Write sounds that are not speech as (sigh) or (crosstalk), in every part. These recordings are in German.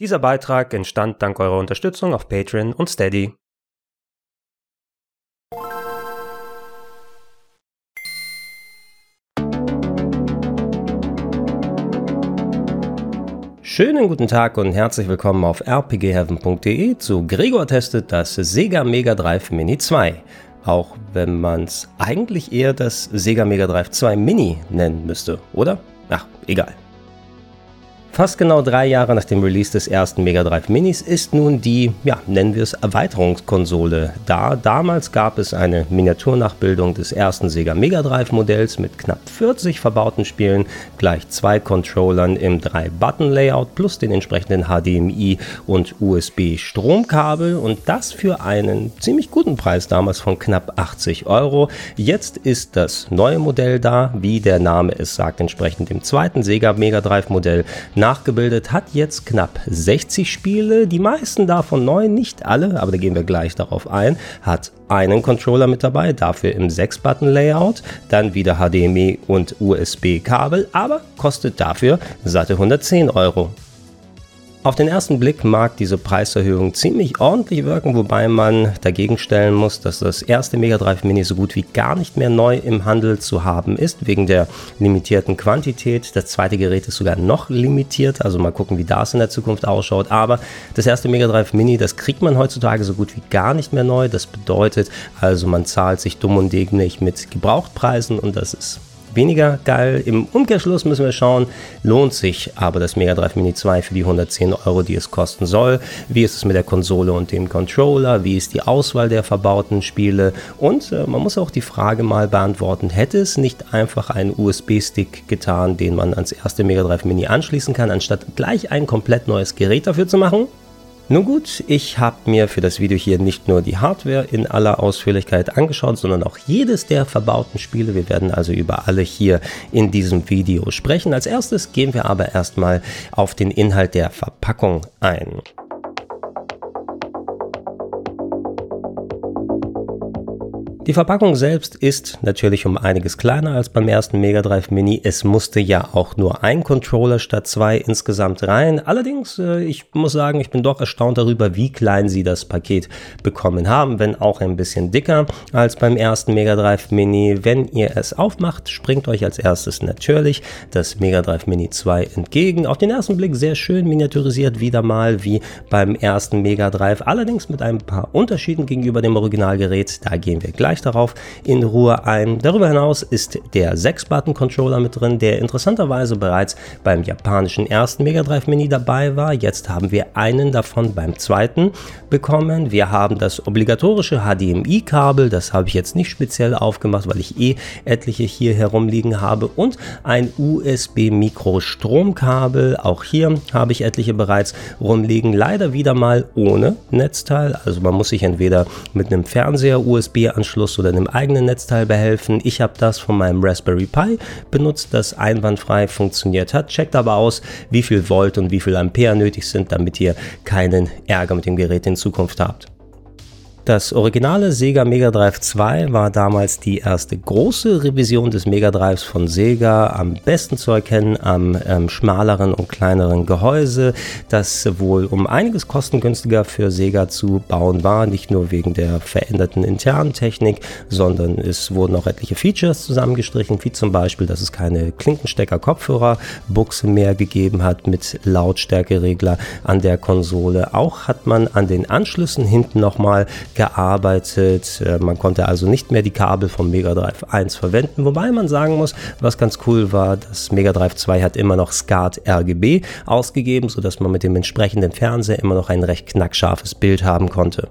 Dieser Beitrag entstand dank eurer Unterstützung auf Patreon und Steady. Schönen guten Tag und herzlich willkommen auf rpgheaven.de zu Gregor testet das Sega Mega Drive Mini 2. Auch wenn man es eigentlich eher das Sega Mega Drive 2 Mini nennen müsste, oder? Ach, egal. Fast genau drei Jahre nach dem Release des ersten Mega Drive Minis ist nun die, ja, nennen wir es Erweiterungskonsole da. Damals gab es eine Miniaturnachbildung des ersten Sega Mega Drive Modells mit knapp 40 verbauten Spielen, gleich zwei Controllern im 3-Button-Layout plus den entsprechenden HDMI und USB-Stromkabel und das für einen ziemlich guten Preis damals von knapp 80 Euro. Jetzt ist das neue Modell da, wie der Name es sagt, entsprechend dem zweiten Sega Mega Drive Modell nachgebildet, hat jetzt knapp 60 Spiele, die meisten davon neu, nicht alle, aber da gehen wir gleich darauf ein, hat einen Controller mit dabei, dafür im 6-Button-Layout, dann wieder HDMI und USB-Kabel, aber kostet dafür satte 110 Euro. Auf den ersten Blick mag diese Preiserhöhung ziemlich ordentlich wirken, wobei man dagegen stellen muss, dass das erste Mega Drive Mini so gut wie gar nicht mehr neu im Handel zu haben ist, wegen der limitierten Quantität. Das zweite Gerät ist sogar noch limitiert, also mal gucken, wie das in der Zukunft ausschaut. Aber das erste Mega Drive Mini, das kriegt man heutzutage so gut wie gar nicht mehr neu. Das bedeutet also, man zahlt sich dumm und dämlich mit Gebrauchtpreisen und das ist weniger geil. Im Umkehrschluss müssen wir schauen, lohnt sich aber das Mega Drive Mini 2 für die 110 Euro, die es kosten soll? Wie ist es mit der Konsole und dem Controller? Wie ist die Auswahl der verbauten Spiele? Und äh, man muss auch die Frage mal beantworten, hätte es nicht einfach einen USB-Stick getan, den man ans erste Mega Drive Mini anschließen kann, anstatt gleich ein komplett neues Gerät dafür zu machen? Nun gut, ich habe mir für das Video hier nicht nur die Hardware in aller Ausführlichkeit angeschaut, sondern auch jedes der verbauten Spiele. Wir werden also über alle hier in diesem Video sprechen. Als erstes gehen wir aber erstmal auf den Inhalt der Verpackung ein. Die Verpackung selbst ist natürlich um einiges kleiner als beim ersten Mega Drive Mini. Es musste ja auch nur ein Controller statt zwei insgesamt rein. Allerdings, äh, ich muss sagen, ich bin doch erstaunt darüber, wie klein sie das Paket bekommen haben, wenn auch ein bisschen dicker als beim ersten Mega Drive Mini. Wenn ihr es aufmacht, springt euch als erstes natürlich das Mega Drive Mini 2 entgegen. Auf den ersten Blick sehr schön miniaturisiert, wieder mal wie beim ersten Mega Drive. Allerdings mit ein paar Unterschieden gegenüber dem Originalgerät. Da gehen wir gleich gleich darauf in Ruhe ein. Darüber hinaus ist der 6-Button-Controller mit drin, der interessanterweise bereits beim japanischen ersten Mega Drive Mini dabei war. Jetzt haben wir einen davon beim zweiten bekommen. Wir haben das obligatorische HDMI-Kabel, das habe ich jetzt nicht speziell aufgemacht, weil ich eh etliche hier herumliegen habe und ein USB-Mikro-Stromkabel. Auch hier habe ich etliche bereits rumliegen. Leider wieder mal ohne Netzteil. Also man muss sich entweder mit einem Fernseher USB-Anschluss Anschluss oder einem eigenen Netzteil behelfen. Ich habe das von meinem Raspberry Pi benutzt, das einwandfrei funktioniert hat. Checkt aber aus, wie viel Volt und wie viel Ampere nötig sind, damit ihr keinen Ärger mit dem Gerät in Zukunft habt. Das originale Sega Mega Drive 2 war damals die erste große Revision des Mega Drives von Sega, am besten zu erkennen am ähm, schmaleren und kleineren Gehäuse, das wohl um einiges kostengünstiger für Sega zu bauen war, nicht nur wegen der veränderten internen Technik, sondern es wurden auch etliche Features zusammengestrichen, wie zum Beispiel, dass es keine Klinkenstecker-Kopfhörer-Buchse mehr gegeben hat mit Lautstärkeregler an der Konsole. Auch hat man an den Anschlüssen hinten nochmal gearbeitet. Äh, man konnte also nicht mehr die Kabel vom Mega Drive 1 verwenden, wobei man sagen muss, was ganz cool war, das Mega Drive 2 hat immer noch SCART RGB ausgegeben, sodass man mit dem entsprechenden Fernseher immer noch ein recht knackscharfes Bild haben konnte.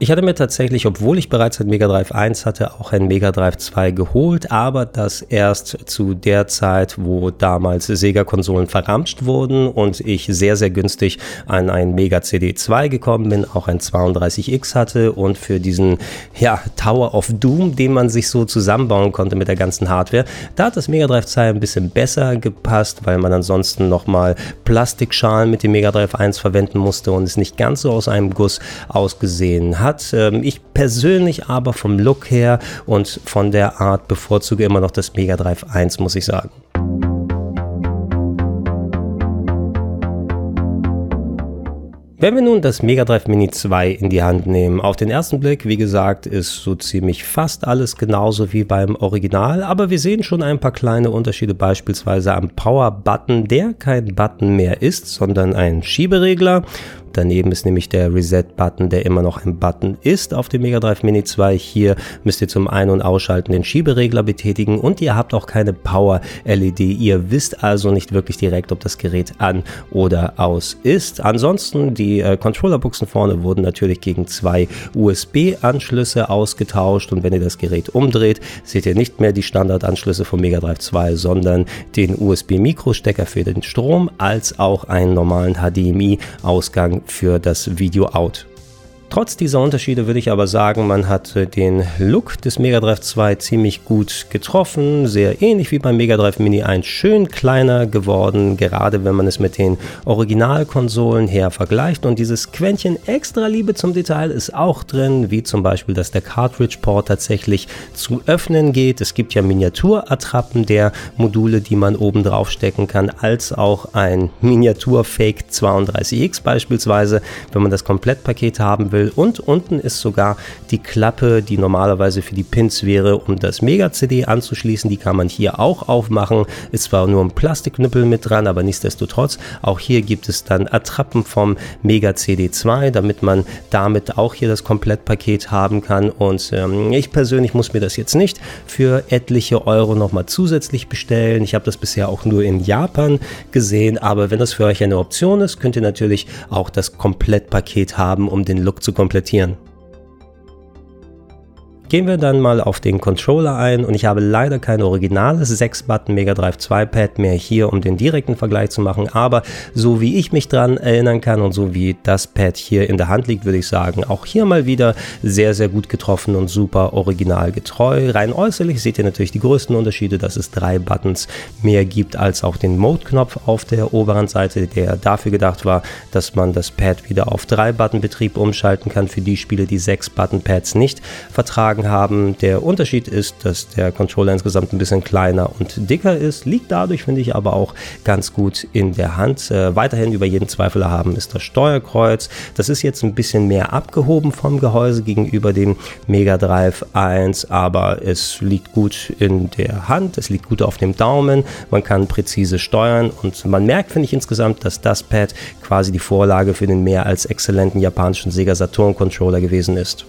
Ich hatte mir tatsächlich, obwohl ich bereits ein Mega Drive 1 hatte, auch ein Mega Drive 2 geholt, aber das erst zu der Zeit, wo damals Sega-Konsolen verramscht wurden und ich sehr, sehr günstig an ein Mega CD 2 gekommen bin, auch ein 32X hatte und für diesen, ja, Tower of Doom, den man sich so zusammenbauen konnte mit der ganzen Hardware, da hat das Mega Drive 2 ein bisschen besser gepasst, weil man ansonsten nochmal Plastikschalen mit dem Mega Drive 1 verwenden musste und es nicht ganz so aus einem Guss ausgesehen hat hat. Ähm, ich persönlich aber vom Look her und von der Art bevorzuge immer noch das Mega Drive 1, muss ich sagen. Wenn wir nun das Mega Drive Mini 2 in die Hand nehmen, auf den ersten Blick, wie gesagt, ist so ziemlich fast alles genauso wie beim Original, aber wir sehen schon ein paar kleine Unterschiede, beispielsweise am Power Button, der kein Button mehr ist, sondern ein Schieberegler Daneben ist nämlich der Reset-Button, der immer noch ein Button ist auf dem Mega Drive Mini 2. Hier müsst ihr zum Ein- und Ausschalten den Schieberegler betätigen und ihr habt auch keine Power-LED. Ihr wisst also nicht wirklich direkt, ob das Gerät an oder aus ist. Ansonsten, die äh, Controller-Buchsen vorne wurden natürlich gegen zwei USB-Anschlüsse ausgetauscht und wenn ihr das Gerät umdreht, seht ihr nicht mehr die Standardanschlüsse vom Mega Drive 2, sondern den USB-Mikrostecker für den Strom als auch einen normalen HDMI-Ausgang für das Video out. Trotz dieser Unterschiede würde ich aber sagen, man hat den Look des Mega Drive 2 ziemlich gut getroffen, sehr ähnlich wie beim Mega Drive Mini 1, schön kleiner geworden, gerade wenn man es mit den Originalkonsolen her vergleicht. Und dieses Quäntchen extra Liebe zum Detail ist auch drin, wie zum Beispiel, dass der Cartridge Port tatsächlich zu öffnen geht. Es gibt ja Miniaturattrappen der Module, die man oben drauf stecken kann, als auch ein Miniatur Fake 32X beispielsweise, wenn man das Komplettpaket haben will will. Und unten ist sogar die Klappe, die normalerweise für die Pins wäre, um das Mega-CD anzuschließen. Die kann man hier auch aufmachen. Ist zwar nur ein Plastikknüppel mit dran, aber nichtsdestotrotz, auch hier gibt es dann Attrappen vom Mega CD 2, damit man damit auch hier das Komplettpaket haben kann. Und ähm, ich persönlich muss mir das jetzt nicht für etliche Euro nochmal zusätzlich bestellen. Ich habe das bisher auch nur in Japan gesehen, aber wenn das für euch eine Option ist, könnt ihr natürlich auch das Komplettpaket haben, um den Look zu komplettieren. Gehen wir dann mal auf den Controller ein und ich habe leider kein originales 6-Button Mega Drive 2 Pad mehr hier, um den direkten Vergleich zu machen, aber so wie ich mich dran erinnern kann und so wie das Pad hier in der Hand liegt, würde ich sagen, auch hier mal wieder sehr, sehr gut getroffen und super originalgetreu. Rein äußerlich seht ihr natürlich die größten Unterschiede, dass es drei Buttons mehr gibt als auch den Mode-Knopf auf der oberen Seite, der dafür gedacht war, dass man das Pad wieder auf 3-Button-Betrieb umschalten kann für die Spiele, die 6-Button-Pads nicht vertragen sagen haben. Der Unterschied ist, dass der Controller insgesamt ein bisschen kleiner und dicker ist, liegt dadurch, finde ich, aber auch ganz gut in der Hand. Äh, weiterhin über jeden Zweifel haben ist das Steuerkreuz. Das ist jetzt ein bisschen mehr abgehoben vom Gehäuse gegenüber dem Mega Drive 1, aber es liegt gut in der Hand, es liegt gut auf dem Daumen, man kann präzise steuern und man merkt, finde ich insgesamt, dass das Pad quasi die Vorlage für den mehr als exzellenten japanischen Sega Saturn Controller gewesen ist.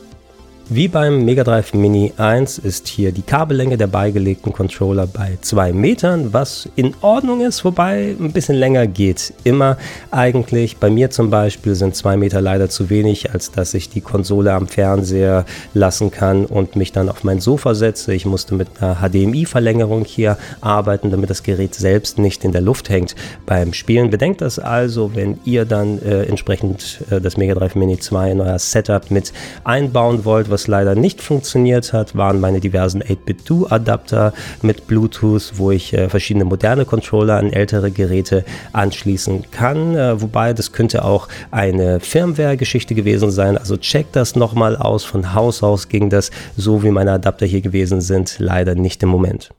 Wie beim Mega Drive Mini 1 ist hier die Kabellänge der beigelegten Controller bei 2 Metern, was in Ordnung ist, wobei ein bisschen länger geht. Immer eigentlich. Bei mir zum Beispiel sind 2 Meter leider zu wenig, als dass ich die Konsole am Fernseher lassen kann und mich dann auf mein Sofa setze. Ich musste mit einer HDMI-Verlängerung hier arbeiten, damit das Gerät selbst nicht in der Luft hängt beim Spielen. Bedenkt das also, wenn ihr dann äh, entsprechend äh, das Mega Drive Mini 2 in euer Setup mit einbauen wollt, was was leider nicht funktioniert hat, waren meine diversen 8-Bit-Do-Adapter mit Bluetooth, wo ich äh, verschiedene moderne Controller an ältere Geräte anschließen kann. Äh, wobei das könnte auch eine Firmware-Geschichte gewesen sein. Also checkt das nochmal aus. Von Haus aus ging das so, wie meine Adapter hier gewesen sind, leider nicht im Moment.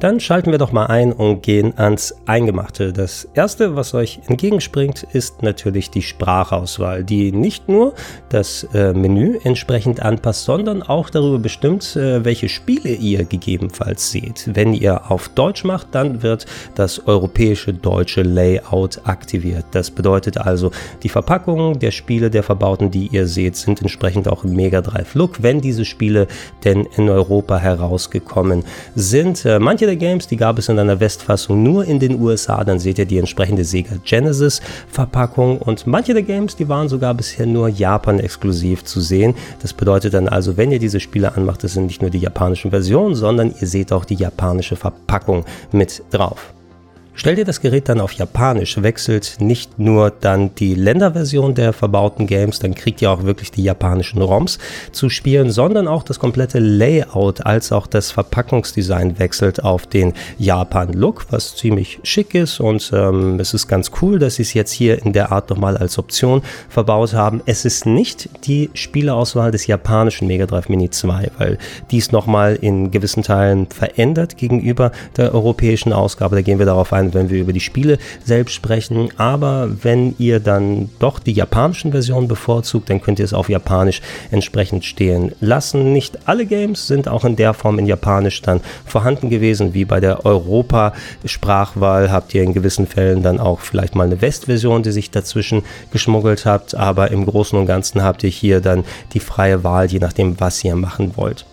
Dann schalten wir doch mal ein und gehen ans Eingemachte. Das erste, was euch entgegenspringt, ist natürlich die Sprachauswahl, die nicht nur das äh, Menü entsprechend anpasst, sondern auch darüber bestimmt, äh, welche Spiele ihr gegebenenfalls seht. Wenn ihr auf Deutsch macht, dann wird das europäische deutsche Layout aktiviert. Das bedeutet also, die Verpackungen der Spiele der Verbauten, die ihr seht, sind entsprechend auch im Mega Drive Look, wenn diese Spiele denn in Europa herausgekommen sind. Äh, manche der der Games, die gab es in einer Westfassung nur in den USA. Dann seht ihr die entsprechende Sega Genesis Verpackung. Und manche der Games, die waren sogar bisher nur Japan exklusiv zu sehen. Das bedeutet dann also, wenn ihr diese Spiele anmacht, das sind nicht nur die japanischen Versionen, sondern ihr seht auch die japanische Verpackung mit drauf. Stellt ihr das Gerät dann auf Japanisch, wechselt nicht nur dann die Länderversion der verbauten Games, dann kriegt ihr auch wirklich die japanischen ROMs zu spielen, sondern auch das komplette Layout als auch das Verpackungsdesign wechselt auf den Japan-Look, was ziemlich schick ist und ähm, es ist ganz cool, dass sie es jetzt hier in der Art nochmal als Option verbaut haben. Es ist nicht die Spieleauswahl des japanischen Mega Drive Mini 2, weil dies nochmal in gewissen Teilen verändert gegenüber der europäischen Ausgabe. Da gehen wir darauf ein sein, wenn wir über die Spiele selbst sprechen. Aber wenn ihr dann doch die japanischen Versionen bevorzugt, dann könnt ihr es auf Japanisch entsprechend stehen lassen. Nicht alle Games sind auch in der Form in Japanisch dann vorhanden gewesen, wie bei der Europa-Sprachwahl habt ihr in gewissen Fällen dann auch vielleicht mal eine Westversion, die sich dazwischen geschmuggelt habt, aber im Großen und Ganzen habt ihr hier dann die freie Wahl, je nachdem, was ihr machen wollt.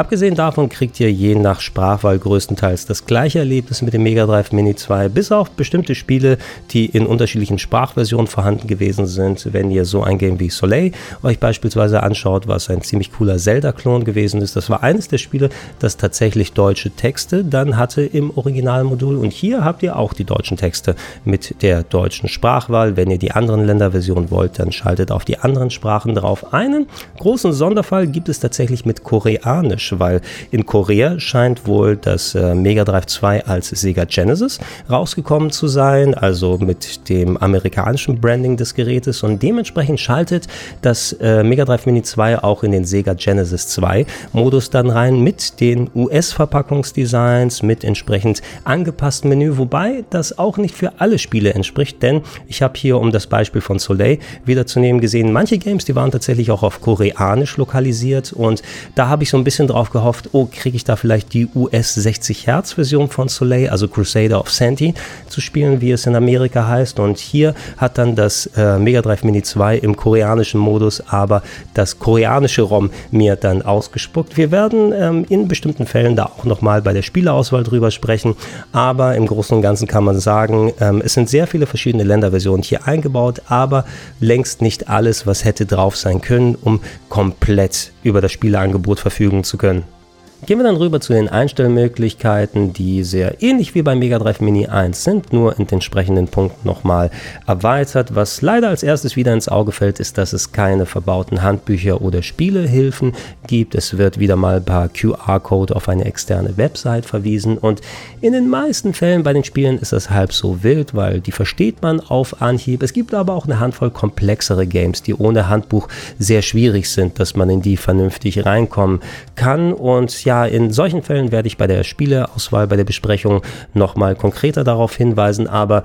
Abgesehen davon kriegt ihr je nach Sprachwahl größtenteils das gleiche Erlebnis mit dem Mega Drive Mini 2, bis auf bestimmte Spiele, die in unterschiedlichen Sprachversionen vorhanden gewesen sind. Wenn ihr so ein Game wie Soleil euch beispielsweise anschaut, was ein ziemlich cooler Zelda-Klon gewesen ist, das war eines der Spiele, das tatsächlich deutsche Texte dann hatte im Originalmodul. Und hier habt ihr auch die deutschen Texte mit der deutschen Sprachwahl. Wenn ihr die anderen Länderversionen wollt, dann schaltet auf die anderen Sprachen drauf. Einen großen Sonderfall gibt es tatsächlich mit Koreanisch weil in Korea scheint wohl das äh, Mega Drive 2 als Sega Genesis rausgekommen zu sein, also mit dem amerikanischen Branding des Gerätes. Und dementsprechend schaltet das äh, Mega Drive Mini 2 auch in den Sega Genesis 2 Modus dann rein mit den US-Verpackungsdesigns, mit entsprechend angepasstem Menü, wobei das auch nicht für alle Spiele entspricht, denn ich habe hier, um das Beispiel von Soleil wiederzunehmen, gesehen, manche Games, die waren tatsächlich auch auf Koreanisch lokalisiert. Und da habe ich so ein bisschen drauf darauf gehofft, oh, kriege ich da vielleicht die US 60 Hertz Version von Soleil, also Crusader of Santi, zu spielen, wie es in Amerika heißt. Und hier hat dann das äh, Mega Drive Mini 2 im koreanischen Modus, aber das koreanische ROM mir dann ausgespuckt. Wir werden ähm, in bestimmten Fällen da auch nochmal bei der Spieleauswahl drüber sprechen, aber im Großen und Ganzen kann man sagen, ähm, es sind sehr viele verschiedene Länderversionen hier eingebaut, aber längst nicht alles, was hätte drauf sein können, um komplett über das Spieleangebot verfügen zu können. Gehen wir dann rüber zu den Einstellmöglichkeiten, die sehr ähnlich wie beim Mega Drive Mini 1 sind, nur in den entsprechenden Punkten nochmal erweitert. Was leider als erstes wieder ins Auge fällt, ist, dass es keine verbauten Handbücher oder Spielehilfen gibt. Es wird wieder mal per QR-Code auf eine externe Website verwiesen und in den meisten Fällen bei den Spielen ist das halb so wild, weil die versteht man auf Anhieb. Es gibt aber auch eine Handvoll komplexere Games, die ohne Handbuch sehr schwierig sind, dass man in die vernünftig reinkommen kann und ja, ja, in solchen Fällen werde ich bei der Spieleauswahl, bei der Besprechung nochmal konkreter darauf hinweisen. Aber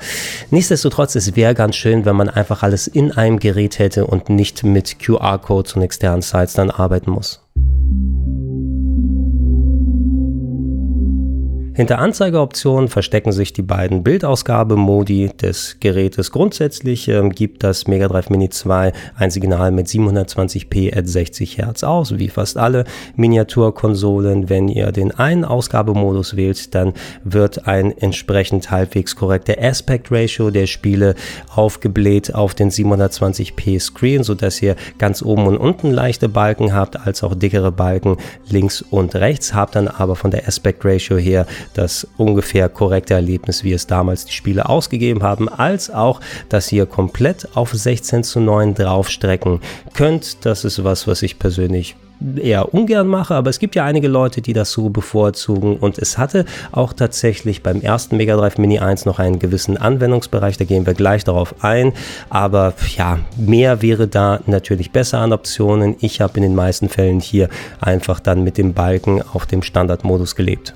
nichtsdestotrotz, es wäre ganz schön, wenn man einfach alles in einem Gerät hätte und nicht mit QR-Codes und externen Sites dann arbeiten muss. Hinter Anzeigeoptionen verstecken sich die beiden Bildausgabemodi des Gerätes. Grundsätzlich ähm, gibt das Mega Drive Mini 2 ein Signal mit 720p at 60 Hertz aus, wie fast alle Miniaturkonsolen. Wenn ihr den einen Ausgabemodus wählt, dann wird ein entsprechend halbwegs korrekter Aspect Ratio der Spiele aufgebläht auf den 720p Screen, sodass ihr ganz oben und unten leichte Balken habt, als auch dickere Balken links und rechts, habt dann aber von der Aspect Ratio her das ungefähr korrekte Erlebnis, wie es damals die Spiele ausgegeben haben, als auch, dass ihr komplett auf 16 zu 9 draufstrecken könnt. Das ist was, was ich persönlich eher ungern mache, aber es gibt ja einige Leute, die das so bevorzugen und es hatte auch tatsächlich beim ersten Mega Drive Mini 1 noch einen gewissen Anwendungsbereich, da gehen wir gleich darauf ein, aber ja, mehr wäre da natürlich besser an Optionen. Ich habe in den meisten Fällen hier einfach dann mit dem Balken auf dem Standardmodus gelebt.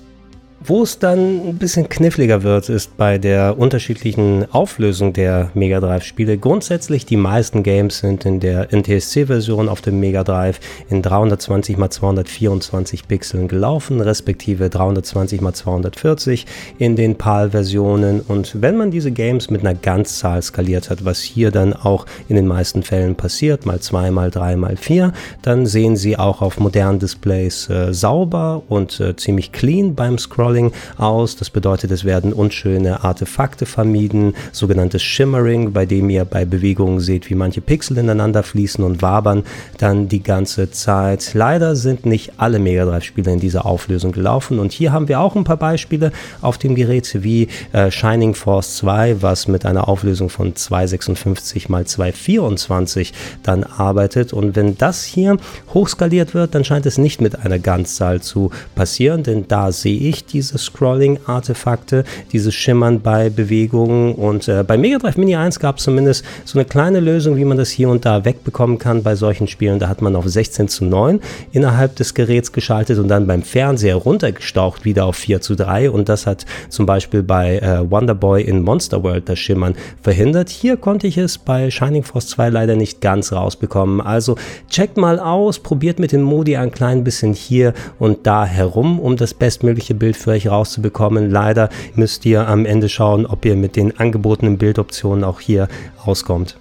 Wo es dann ein bisschen kniffliger wird, ist bei der unterschiedlichen Auflösung der Mega Drive Spiele. Grundsätzlich die meisten Games sind in der NTSC-Version auf dem Mega Drive in 320 x 224 Pixeln gelaufen, respektive 320 x 240 in den PAL-Versionen. Und wenn man diese Games mit einer Ganzzahl skaliert hat, was hier dann auch in den meisten Fällen passiert, mal 2, mal 3, mal 4, dann sehen sie auch auf modernen Displays äh, sauber und äh, ziemlich clean beim Scrollen Scrolling aus. Das bedeutet, es werden unschöne Artefakte vermieden, sogenanntes Shimmering, bei dem ihr bei Bewegungen seht, wie manche Pixel ineinander fließen und wabern dann die ganze Zeit. Leider sind nicht alle Mega Drive Spiele in dieser Auflösung gelaufen und hier haben wir auch ein paar Beispiele auf dem Gerät wie äh, Shining Force 2, was mit einer Auflösung von 256 x 224 dann arbeitet und wenn das hier hochskaliert wird, dann scheint es nicht mit einer Ganzzahl zu passieren, denn da sehe ich die diese Scrolling-Artefakte, dieses Schimmern bei Bewegungen. Und äh, bei Mega Drive Mini 1 gab es zumindest so eine kleine Lösung, wie man das hier und da wegbekommen kann bei solchen Spielen. Da hat man auf 16 zu 9 innerhalb des Geräts geschaltet und dann beim Fernseher runtergestaucht wieder auf 4 zu 3. Und das hat zum Beispiel bei äh, Wonderboy in Monster World das Schimmern verhindert. Hier konnte ich es bei Shining Force 2 leider nicht ganz rausbekommen. Also checkt mal aus, probiert mit den Modi ein klein bisschen hier und da herum, um das bestmögliche Bild für euch rauszubekommen. Leider müsst ihr am Ende schauen, ob ihr mit den angebotenen Bildoptionen auch hier auskommt.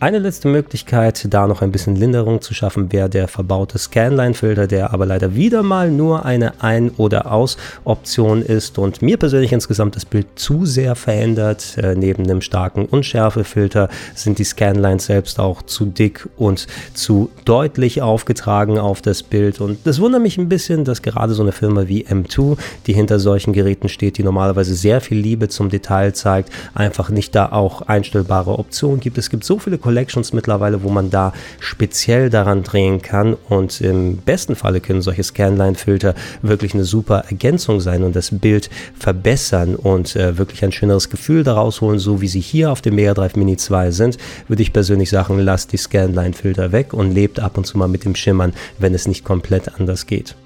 Eine letzte Möglichkeit, da noch ein bisschen Linderung zu schaffen, wäre der verbaute Scanline-Filter, der aber leider wieder mal nur eine Ein- oder Aus-Option ist und mir persönlich insgesamt das Bild zu sehr verändert. Äh, neben einem starken Unschärfefilter sind die Scanlines selbst auch zu dick und zu deutlich aufgetragen auf das Bild. Und das wundert mich ein bisschen, dass gerade so eine Firma wie M2, die hinter solchen Geräten steht, die normalerweise sehr viel Liebe zum Detail zeigt, einfach nicht da auch einstellbare Optionen gibt. Es gibt so viele Collections mittlerweile, wo man da speziell daran drehen kann und im besten Falle können solche Scanline-Filter wirklich eine super Ergänzung sein und das Bild verbessern und äh, wirklich ein schöneres Gefühl daraus holen, so wie sie hier auf dem Mega Drive Mini 2 sind, würde ich persönlich sagen, lasst die Scanline-Filter weg und lebt ab und zu mal mit dem Schimmern, wenn es nicht komplett anders geht.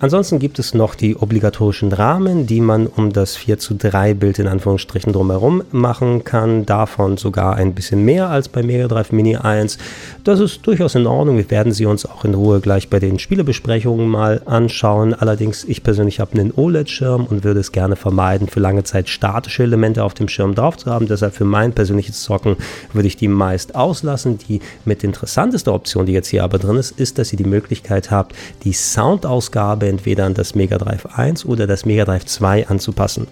Ansonsten gibt es noch die obligatorischen Rahmen, die man um das 4 zu 3 Bild in Anführungsstrichen drumherum machen kann. Davon sogar ein bisschen mehr als bei Mega Drive Mini 1. Das ist durchaus in Ordnung. Wir werden sie uns auch in Ruhe gleich bei den Spielebesprechungen mal anschauen. Allerdings, ich persönlich habe einen OLED-Schirm und würde es gerne vermeiden, für lange Zeit statische Elemente auf dem Schirm drauf zu haben. Deshalb für mein persönliches Zocken würde ich die meist auslassen. Die mit interessanteste Option, die jetzt hier aber drin ist, ist, dass ihr die Möglichkeit habt, die Soundausgabe entweder an das Mega Drive 1 oder das Mega Drive 2 anzupassen.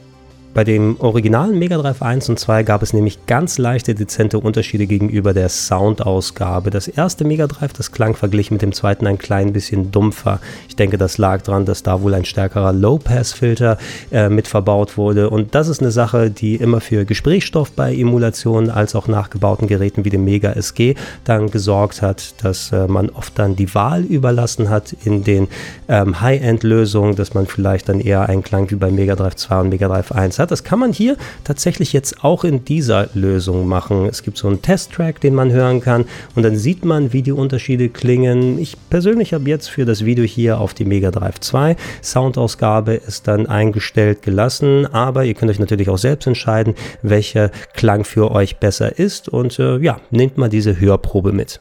Bei dem originalen Mega Drive 1 und 2 gab es nämlich ganz leichte, dezente Unterschiede gegenüber der Soundausgabe. Das erste Mega Drive, das klang verglichen mit dem zweiten ein klein bisschen dumpfer. Ich denke, das lag daran, dass da wohl ein stärkerer Low-Pass-Filter äh, mit verbaut wurde. Und das ist eine Sache, die immer für Gesprächsstoff bei Emulationen als auch nachgebauten Geräten wie dem Mega SG dann gesorgt hat, dass äh, man oft dann die Wahl überlassen hat in den ähm, High-End-Lösungen, dass man vielleicht dann eher einen Klang wie bei Mega Drive 2 und Mega Drive 1 hat hat. Das kann man hier tatsächlich jetzt auch in dieser Lösung machen. Es gibt so einen Testtrack, den man hören kann und dann sieht man, wie die Unterschiede klingen. Ich persönlich habe jetzt für das Video hier auf die Mega Drive 2 Soundausgabe ist dann eingestellt gelassen, aber ihr könnt euch natürlich auch selbst entscheiden, welcher Klang für euch besser ist und äh, ja, nehmt mal diese Hörprobe mit.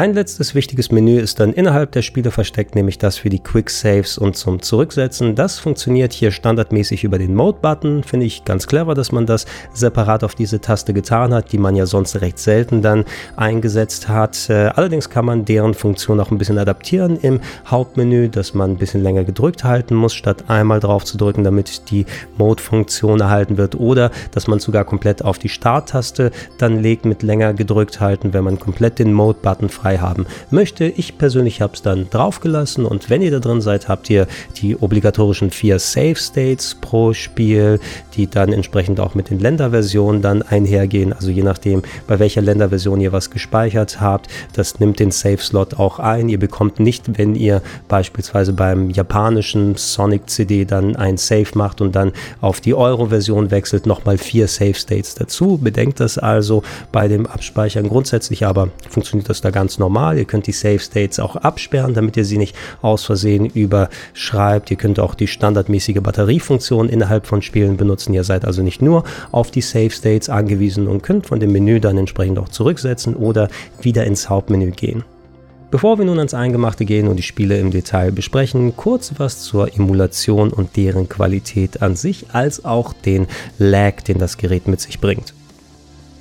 Ein letztes wichtiges Menü ist dann innerhalb der Spiele versteckt, nämlich das für die Quick Saves und zum Zurücksetzen. Das funktioniert hier standardmäßig über den Mode-Button. Finde ich ganz clever, dass man das separat auf diese Taste getan hat, die man ja sonst recht selten dann eingesetzt hat. Äh, allerdings kann man deren Funktion auch ein bisschen adaptieren im Hauptmenü, dass man ein bisschen länger gedrückt halten muss, statt einmal drauf zu drücken, damit die Mode-Funktion erhalten wird. Oder dass man sogar komplett auf die Start-Taste dann legt mit länger gedrückt halten, wenn man komplett den Mode-Button frei frei haben möchte. Ich persönlich habe es dann draufgelassen und wenn ihr da drin seid, habt ihr die obligatorischen vier Save States pro Spiel, die dann entsprechend auch mit den Länderversionen dann einhergehen. Also je nachdem, bei welcher Länderversion ihr was gespeichert habt, das nimmt den Save Slot auch ein. Ihr bekommt nicht, wenn ihr beispielsweise beim japanischen Sonic CD dann ein Save macht und dann auf die Euro-Version wechselt, nochmal vier Save States dazu. Bedenkt das also bei dem Abspeichern grundsätzlich, aber funktioniert das da ganz normal. Ihr könnt die Save States auch absperren, damit ihr sie nicht aus Versehen überschreibt. Ihr könnt auch die standardmäßige Batteriefunktion innerhalb von Spielen benutzen. Ihr seid also nicht nur auf die Save States angewiesen und könnt von dem Menü dann entsprechend auch zurücksetzen oder wieder ins Hauptmenü gehen. Bevor wir nun ans Eingemachte gehen und die Spiele im Detail besprechen, kurz was zur Emulation und deren Qualität an sich, als auch den Lag, den das Gerät mit sich bringt.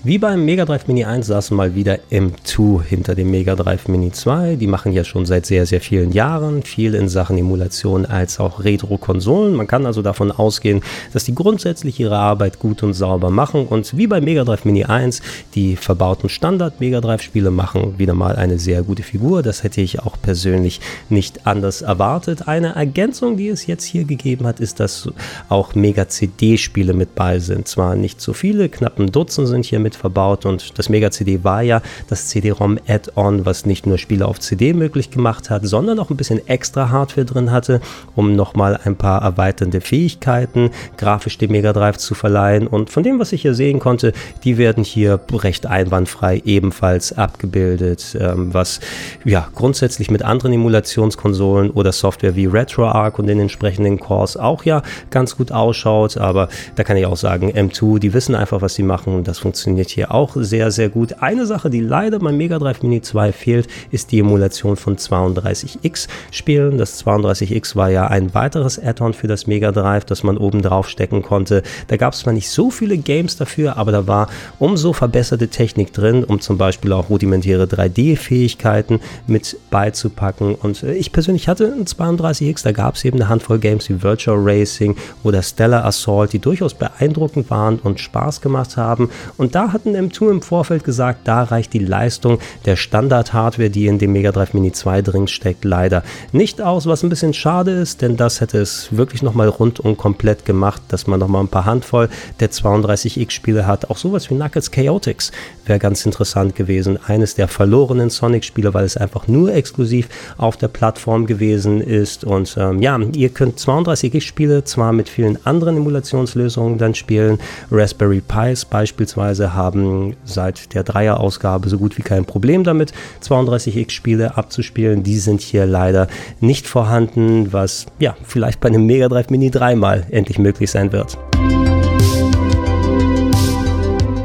Wie beim Mega Drive Mini 1 saßen mal wieder M2 hinter dem Mega Drive Mini 2. Die machen ja schon seit sehr, sehr vielen Jahren viel in Sachen Emulation als auch Retro-Konsolen. Man kann also davon ausgehen, dass die grundsätzlich ihre Arbeit gut und sauber machen und wie beim Mega Drive Mini 1 die verbauten Standard Mega Drive Spiele machen wieder mal eine sehr gute Figur. Das hätte ich auch persönlich nicht anders erwartet. Eine Ergänzung, die es jetzt hier gegeben hat, ist, dass auch Mega CD Spiele mit bei sind. Zwar nicht so viele, knapp ein Dutzend sind hier mit mit verbaut. Und das Mega CD war ja das CD-ROM Add-on, was nicht nur Spiele auf CD möglich gemacht hat, sondern auch ein bisschen extra Hardware drin hatte, um nochmal ein paar erweiternde Fähigkeiten grafisch dem Mega Drive zu verleihen. Und von dem, was ich hier sehen konnte, die werden hier recht einwandfrei ebenfalls abgebildet, ähm, was ja grundsätzlich mit anderen Emulationskonsolen oder Software wie RetroArch und den entsprechenden Cores auch ja ganz gut ausschaut, aber da kann ich auch sagen, M2, die wissen einfach, was sie machen und das funktioniert funktioniert hier auch sehr, sehr gut. Eine Sache, die leider beim Mega Drive Mini 2 fehlt, ist die Emulation von 32X Spielen. Das 32X war ja ein weiteres Add-on für das Mega Drive, das man oben drauf stecken konnte. Da gab es zwar nicht so viele Games dafür, aber da war umso verbesserte Technik drin, um zum Beispiel auch rudimentäre 3D-Fähigkeiten mit beizupacken. Und äh, ich persönlich hatte ein 32X, da gab es eben eine Handvoll Games wie Virtual Racing oder Stellar Assault, die durchaus beeindruckend waren und Spaß gemacht haben. Und da hatten M2 im Vorfeld gesagt, da reicht die Leistung der Standard-Hardware, die in dem Mega Drive Mini 2 drin steckt, leider nicht aus, was ein bisschen schade ist, denn das hätte es wirklich nochmal rundum komplett gemacht, dass man nochmal ein paar Handvoll der 32X-Spiele hat. Auch sowas wie Knuckles Chaotix wäre ganz interessant gewesen. Eines der verlorenen Sonic-Spiele, weil es einfach nur exklusiv auf der Plattform gewesen ist. Und ähm, ja, ihr könnt 32X-Spiele zwar mit vielen anderen Emulationslösungen dann spielen. Raspberry Pis beispielsweise haben seit der Dreier-Ausgabe so gut wie kein Problem damit, 32X-Spiele abzuspielen. Die sind hier leider nicht vorhanden, was ja vielleicht bei einem Mega Drive Mini 3 mal endlich möglich sein wird.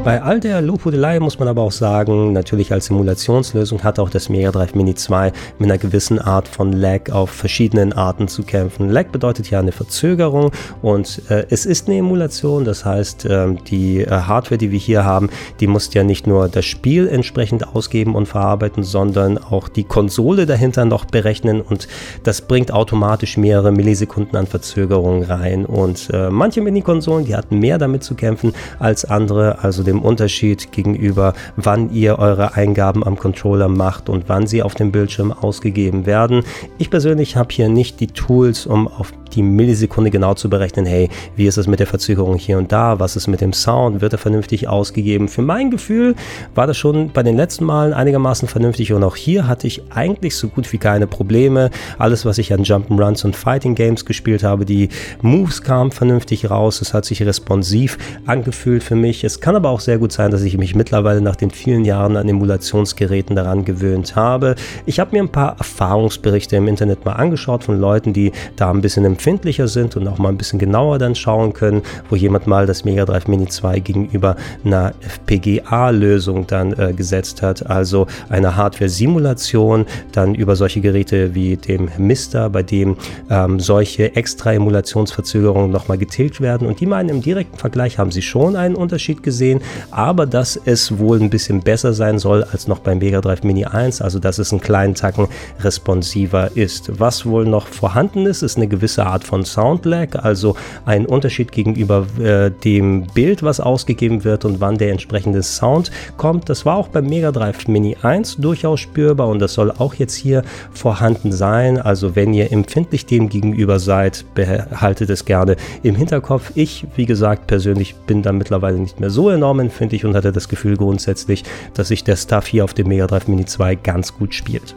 Bei all der Lobhudelei muss man aber auch sagen, natürlich als Simulationslösung hat auch das Mega Drive Mini 2 mit einer gewissen Art von Lag auf verschiedenen Arten zu kämpfen. Lag bedeutet ja eine Verzögerung und äh, es ist eine Emulation, das heißt, äh, die äh, Hardware, die wir hier haben, die muss ja nicht nur das Spiel entsprechend ausgeben und verarbeiten, sondern auch die Konsole dahinter noch berechnen und das bringt automatisch mehrere Millisekunden an Verzögerung rein. Und äh, manche Mini-Konsolen, die hatten mehr damit zu kämpfen als andere, also dem dem Unterschied gegenüber, wann ihr eure Eingaben am Controller macht und wann sie auf dem Bildschirm ausgegeben werden. Ich persönlich habe hier nicht die Tools, um auf die Millisekunde genau zu berechnen, hey, wie ist es mit der Verzögerung hier und da, was ist mit dem Sound, wird er vernünftig ausgegeben. Für mein Gefühl war das schon bei den letzten Malen einigermaßen vernünftig und auch hier hatte ich eigentlich so gut wie keine Probleme. Alles, was ich an Jump'n'Runs und Fighting Games gespielt habe, die Moves kamen vernünftig raus, es hat sich responsiv angefühlt für mich. Es kann aber auch sehr gut sein, dass ich mich mittlerweile nach den vielen Jahren an Emulationsgeräten daran gewöhnt habe. Ich habe mir ein paar Erfahrungsberichte im Internet mal angeschaut von Leuten, die da ein bisschen empfindlicher sind und auch mal ein bisschen genauer dann schauen können, wo jemand mal das Mega Drive Mini 2 gegenüber einer FPGA-Lösung dann äh, gesetzt hat, also eine Hardware-Simulation, dann über solche Geräte wie dem Mister, bei dem ähm, solche extra Emulationsverzögerungen nochmal getilgt werden. Und die meinen, im direkten Vergleich haben sie schon einen Unterschied gesehen, aber dass es wohl ein bisschen besser sein soll als noch beim Mega Drive Mini 1, also dass es einen kleinen Tacken responsiver ist. Was wohl noch vorhanden ist, ist eine gewisse Art von Soundlag, also ein Unterschied gegenüber äh, dem Bild, was ausgegeben wird und wann der entsprechende Sound kommt. Das war auch beim Mega Drive Mini 1 durchaus spürbar und das soll auch jetzt hier vorhanden sein. Also wenn ihr empfindlich dem gegenüber seid, behaltet es gerne im Hinterkopf. Ich, wie gesagt, persönlich bin da mittlerweile nicht mehr so enorm empfindlich und hatte das Gefühl grundsätzlich, dass sich der Stuff hier auf dem Mega Drive Mini 2 ganz gut spielt.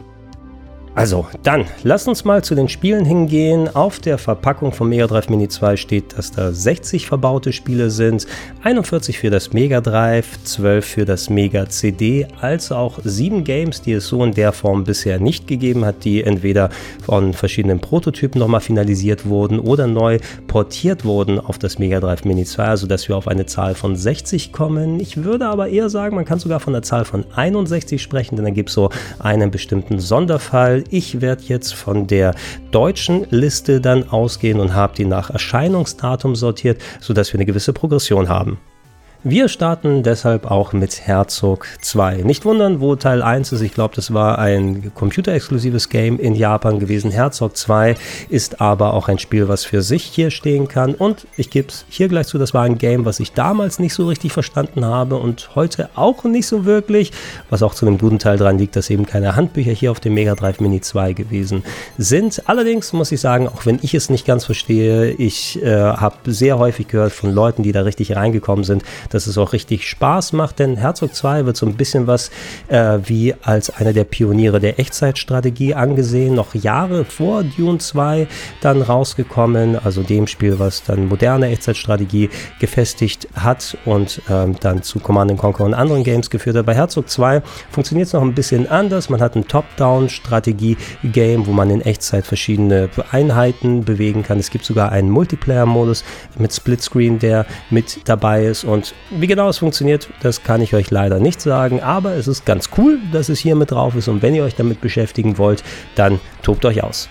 Also, dann, lass uns mal zu den Spielen hingehen. Auf der Verpackung vom Mega Drive Mini 2 steht, dass da 60 verbaute Spiele sind, 41 für das Mega Drive, 12 für das Mega CD, als auch 7 Games, die es so in der Form bisher nicht gegeben hat, die entweder von verschiedenen Prototypen nochmal finalisiert wurden oder neu portiert wurden auf das Mega Drive Mini 2, also dass wir auf eine Zahl von 60 kommen. Ich würde aber eher sagen, man kann sogar von der Zahl von 61 sprechen, denn da gibt es so einen bestimmten Sonderfall ich werde jetzt von der deutschen Liste dann ausgehen und habe die nach Erscheinungsdatum sortiert, sodass wir eine gewisse Progression haben. Wir starten deshalb auch mit Herzog 2. Nicht wundern, wo Teil 1 ist. Ich glaube, das war ein computerexklusives Game in Japan gewesen. Herzog 2 ist aber auch ein Spiel, was für sich hier stehen kann. Und ich gebe es hier gleich zu, das war ein Game, was ich damals nicht so richtig verstanden habe und heute auch nicht so wirklich. Was auch zu einem guten Teil daran liegt, dass eben keine Handbücher hier auf dem Mega Drive Mini 2 gewesen sind. Allerdings muss ich sagen, auch wenn ich es nicht ganz verstehe, ich äh, habe sehr häufig gehört von Leuten, die da richtig reingekommen sind, dass es auch richtig Spaß macht, denn Herzog 2 wird so ein bisschen was äh, wie als einer der Pioniere der Echtzeitstrategie angesehen, noch Jahre vor Dune 2 dann rausgekommen, also dem Spiel, was dann moderne Echtzeitstrategie gefestigt hat und ähm, dann zu Command Conquer und anderen Games geführt hat. Bei Herzog 2 funktioniert es noch ein bisschen anders. Man hat ein Top-Down-Strategie-Game, wo man in Echtzeit verschiedene Einheiten bewegen kann. Es gibt sogar einen Multiplayer-Modus mit Splitscreen, der mit dabei ist und wie genau es funktioniert, das kann ich euch leider nicht sagen, aber es ist ganz cool, dass es hier mit drauf ist und wenn ihr euch damit beschäftigen wollt, dann tobt euch aus.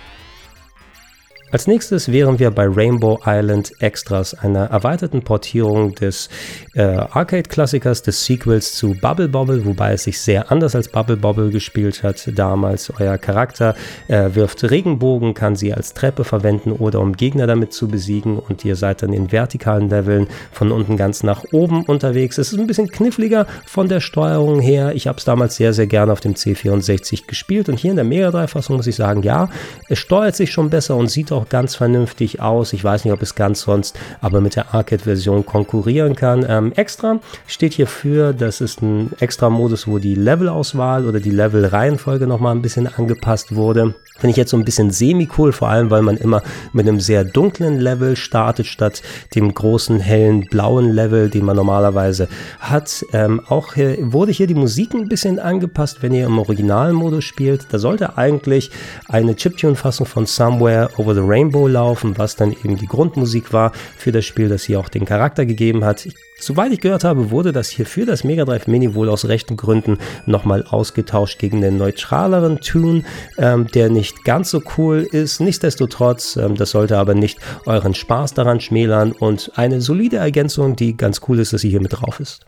Als nächstes wären wir bei Rainbow Island Extras, einer erweiterten Portierung des äh, Arcade-Klassikers, des Sequels zu Bubble Bobble, wobei es sich sehr anders als Bubble Bobble gespielt hat damals. Euer Charakter äh, wirft Regenbogen, kann sie als Treppe verwenden oder um Gegner damit zu besiegen und ihr seid dann in vertikalen Leveln von unten ganz nach oben unterwegs. Es ist ein bisschen kniffliger von der Steuerung her. Ich habe es damals sehr, sehr gerne auf dem C64 gespielt und hier in der Mega Drive-Fassung muss ich sagen, ja, es steuert sich schon besser und sieht auch auch ganz vernünftig aus. Ich weiß nicht, ob es ganz sonst, aber mit der Arcade-Version konkurrieren kann. Ähm, extra steht hier für, das ist ein extra Modus, wo die Levelauswahl oder die Level-Reihenfolge nochmal ein bisschen angepasst wurde. Finde ich jetzt so ein bisschen semi-cool, vor allem weil man immer mit einem sehr dunklen Level startet, statt dem großen, hellen, blauen Level, den man normalerweise hat. Ähm, auch hier, wurde hier die Musik ein bisschen angepasst, wenn ihr im Originalmodus spielt. Da sollte eigentlich eine Chiptune-Fassung von Somewhere Over the Rainbow laufen, was dann eben die Grundmusik war für das Spiel, das hier auch den Charakter gegeben hat. Ich Soweit ich gehört habe, wurde das hier für das Mega Drive Mini wohl aus rechten Gründen nochmal ausgetauscht gegen den neutraleren Tune, ähm, der nicht ganz so cool ist. Nichtsdestotrotz, ähm, das sollte aber nicht euren Spaß daran schmälern und eine solide Ergänzung, die ganz cool ist, dass sie hier mit drauf ist.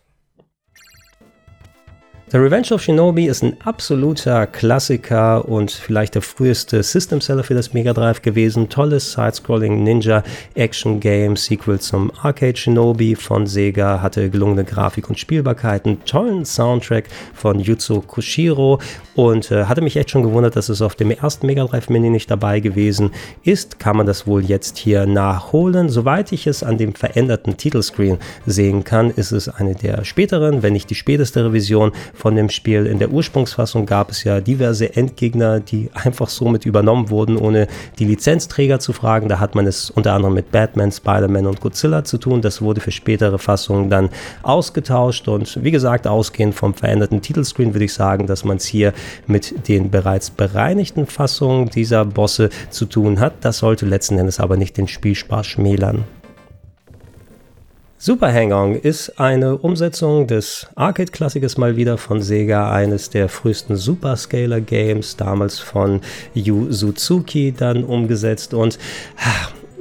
The Revenge of Shinobi ist ein absoluter Klassiker und vielleicht der früheste System Seller für das Mega Drive gewesen. Tolles Side-Scrolling Ninja Action Game, Sequel zum Arcade Shinobi von Sega, hatte gelungene Grafik und Spielbarkeiten, tollen Soundtrack von Yuzo Koshiro und äh, hatte mich echt schon gewundert, dass es auf dem ersten Mega Drive Mini nicht dabei gewesen ist. Kann man das wohl jetzt hier nachholen? Soweit ich es an dem veränderten Titelscreen sehen kann, ist es eine der späteren, wenn nicht die späteste Revision von dem Spiel. In der Ursprungsfassung gab es ja diverse Endgegner, die einfach somit übernommen wurden, ohne die Lizenzträger zu fragen. Da hat man es unter anderem mit Batman, Spider-Man und Godzilla zu tun. Das wurde für spätere Fassungen dann ausgetauscht und wie gesagt, ausgehend vom veränderten Titelscreen würde ich sagen, dass man es hier mit den bereits bereinigten Fassungen dieser Bosse zu tun hat. Das sollte letzten Endes aber nicht den Spielspaß schmälern. Super Hang-On ist eine Umsetzung des Arcade-Klassikers mal wieder von Sega, eines der frühesten Superscaler-Games, damals von Yu Suzuki dann umgesetzt und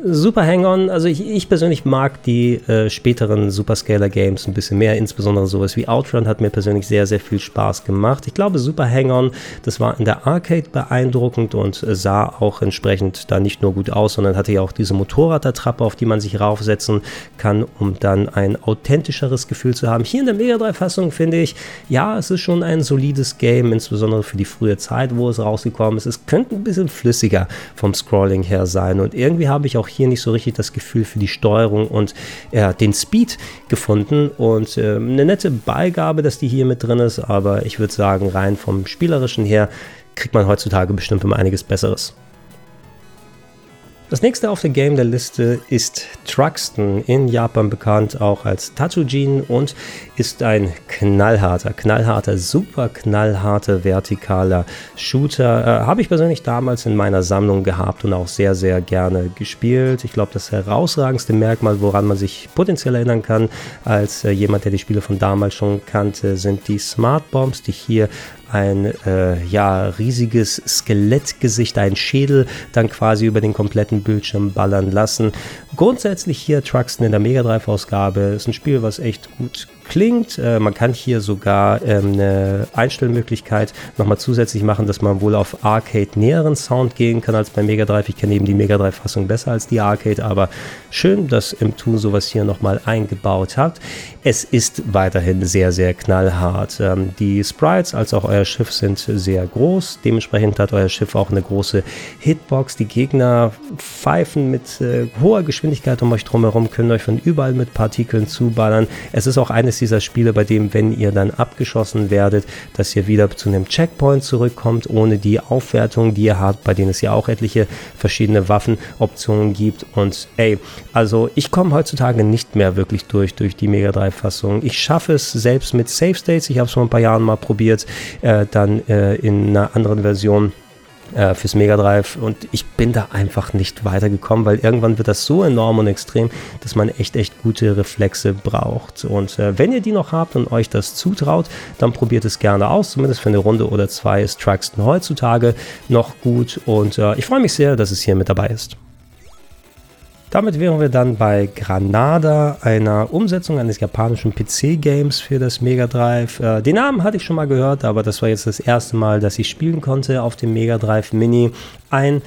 Super Hang-On, also ich, ich, persönlich mag die äh, späteren Superscaler-Games ein bisschen mehr, insbesondere sowas wie Outrun hat mir persönlich sehr, sehr viel Spaß gemacht. Ich glaube, Super Hang-On, das war in der Arcade beeindruckend und äh, sah auch entsprechend da nicht nur gut aus, sondern hatte ja auch diese Motorradattrappe, auf die man sich raufsetzen kann, um dann ein authentischeres Gefühl zu haben. Hier in der Mega Drive-Fassung finde ich, ja, es ist schon ein solides Game, insbesondere für die frühe Zeit, wo es rausgekommen ist. Es könnte ein bisschen flüssiger vom Scrolling her sein und irgendwie habe ich auch hier nicht so richtig das Gefühl für die Steuerung und ja, den Speed gefunden. Und äh, eine nette Beigabe, dass die hier mit drin ist, aber ich würde sagen, rein vom Spielerischen her kriegt man heutzutage bestimmt immer einiges Besseres. Das nächste auf der Game der Liste ist Truxton, in Japan bekannt auch als Tatsujin und ist ein knallharter, knallharter, super knallharter vertikaler Shooter. Äh, Habe ich persönlich damals in meiner Sammlung gehabt und auch sehr, sehr gerne gespielt. Ich glaube, das herausragendste Merkmal, woran man sich potenziell erinnern kann, als äh, jemand, der die Spiele von damals schon kannte, sind die Smart Bombs, die hier ein äh, ja, riesiges Skelettgesicht, ein Schädel dann quasi über den kompletten Bildschirm ballern lassen. Grundsätzlich hier Truxton in der Mega Drive Ausgabe ist ein Spiel, was echt gut klingt. Äh, man kann hier sogar ähm, eine Einstellmöglichkeit nochmal zusätzlich machen, dass man wohl auf Arcade näheren Sound gehen kann als bei Mega Drive. Ich kenne eben die Mega Drive Fassung besser als die Arcade, aber schön, dass im Tun sowas hier nochmal eingebaut hat. Es ist weiterhin sehr, sehr knallhart. Ähm, die Sprites als auch euer Schiff sind sehr groß. Dementsprechend hat euer Schiff auch eine große Hitbox. Die Gegner pfeifen mit äh, hoher Geschwindigkeit um euch drumherum, können euch von überall mit Partikeln zuballern. Es ist auch eines dieser Spiele, bei dem, wenn ihr dann abgeschossen werdet, dass ihr wieder zu einem Checkpoint zurückkommt, ohne die Aufwertung, die ihr habt, bei denen es ja auch etliche verschiedene Waffenoptionen gibt. Und ey, also ich komme heutzutage nicht mehr wirklich durch, durch die Mega 3 Fassung. Ich schaffe es selbst mit Save States, ich habe es vor ein paar Jahren mal probiert, äh, dann äh, in einer anderen Version äh, fürs Mega Drive und ich bin da einfach nicht weitergekommen, weil irgendwann wird das so enorm und extrem, dass man echt, echt gute Reflexe braucht. Und äh, wenn ihr die noch habt und euch das zutraut, dann probiert es gerne aus. Zumindest für eine Runde oder zwei ist Truxton heutzutage noch gut und äh, ich freue mich sehr, dass es hier mit dabei ist. Damit wären wir dann bei Granada, einer Umsetzung eines japanischen PC-Games für das Mega Drive. Äh, den Namen hatte ich schon mal gehört, aber das war jetzt das erste Mal, dass ich spielen konnte auf dem Mega Drive Mini. Ein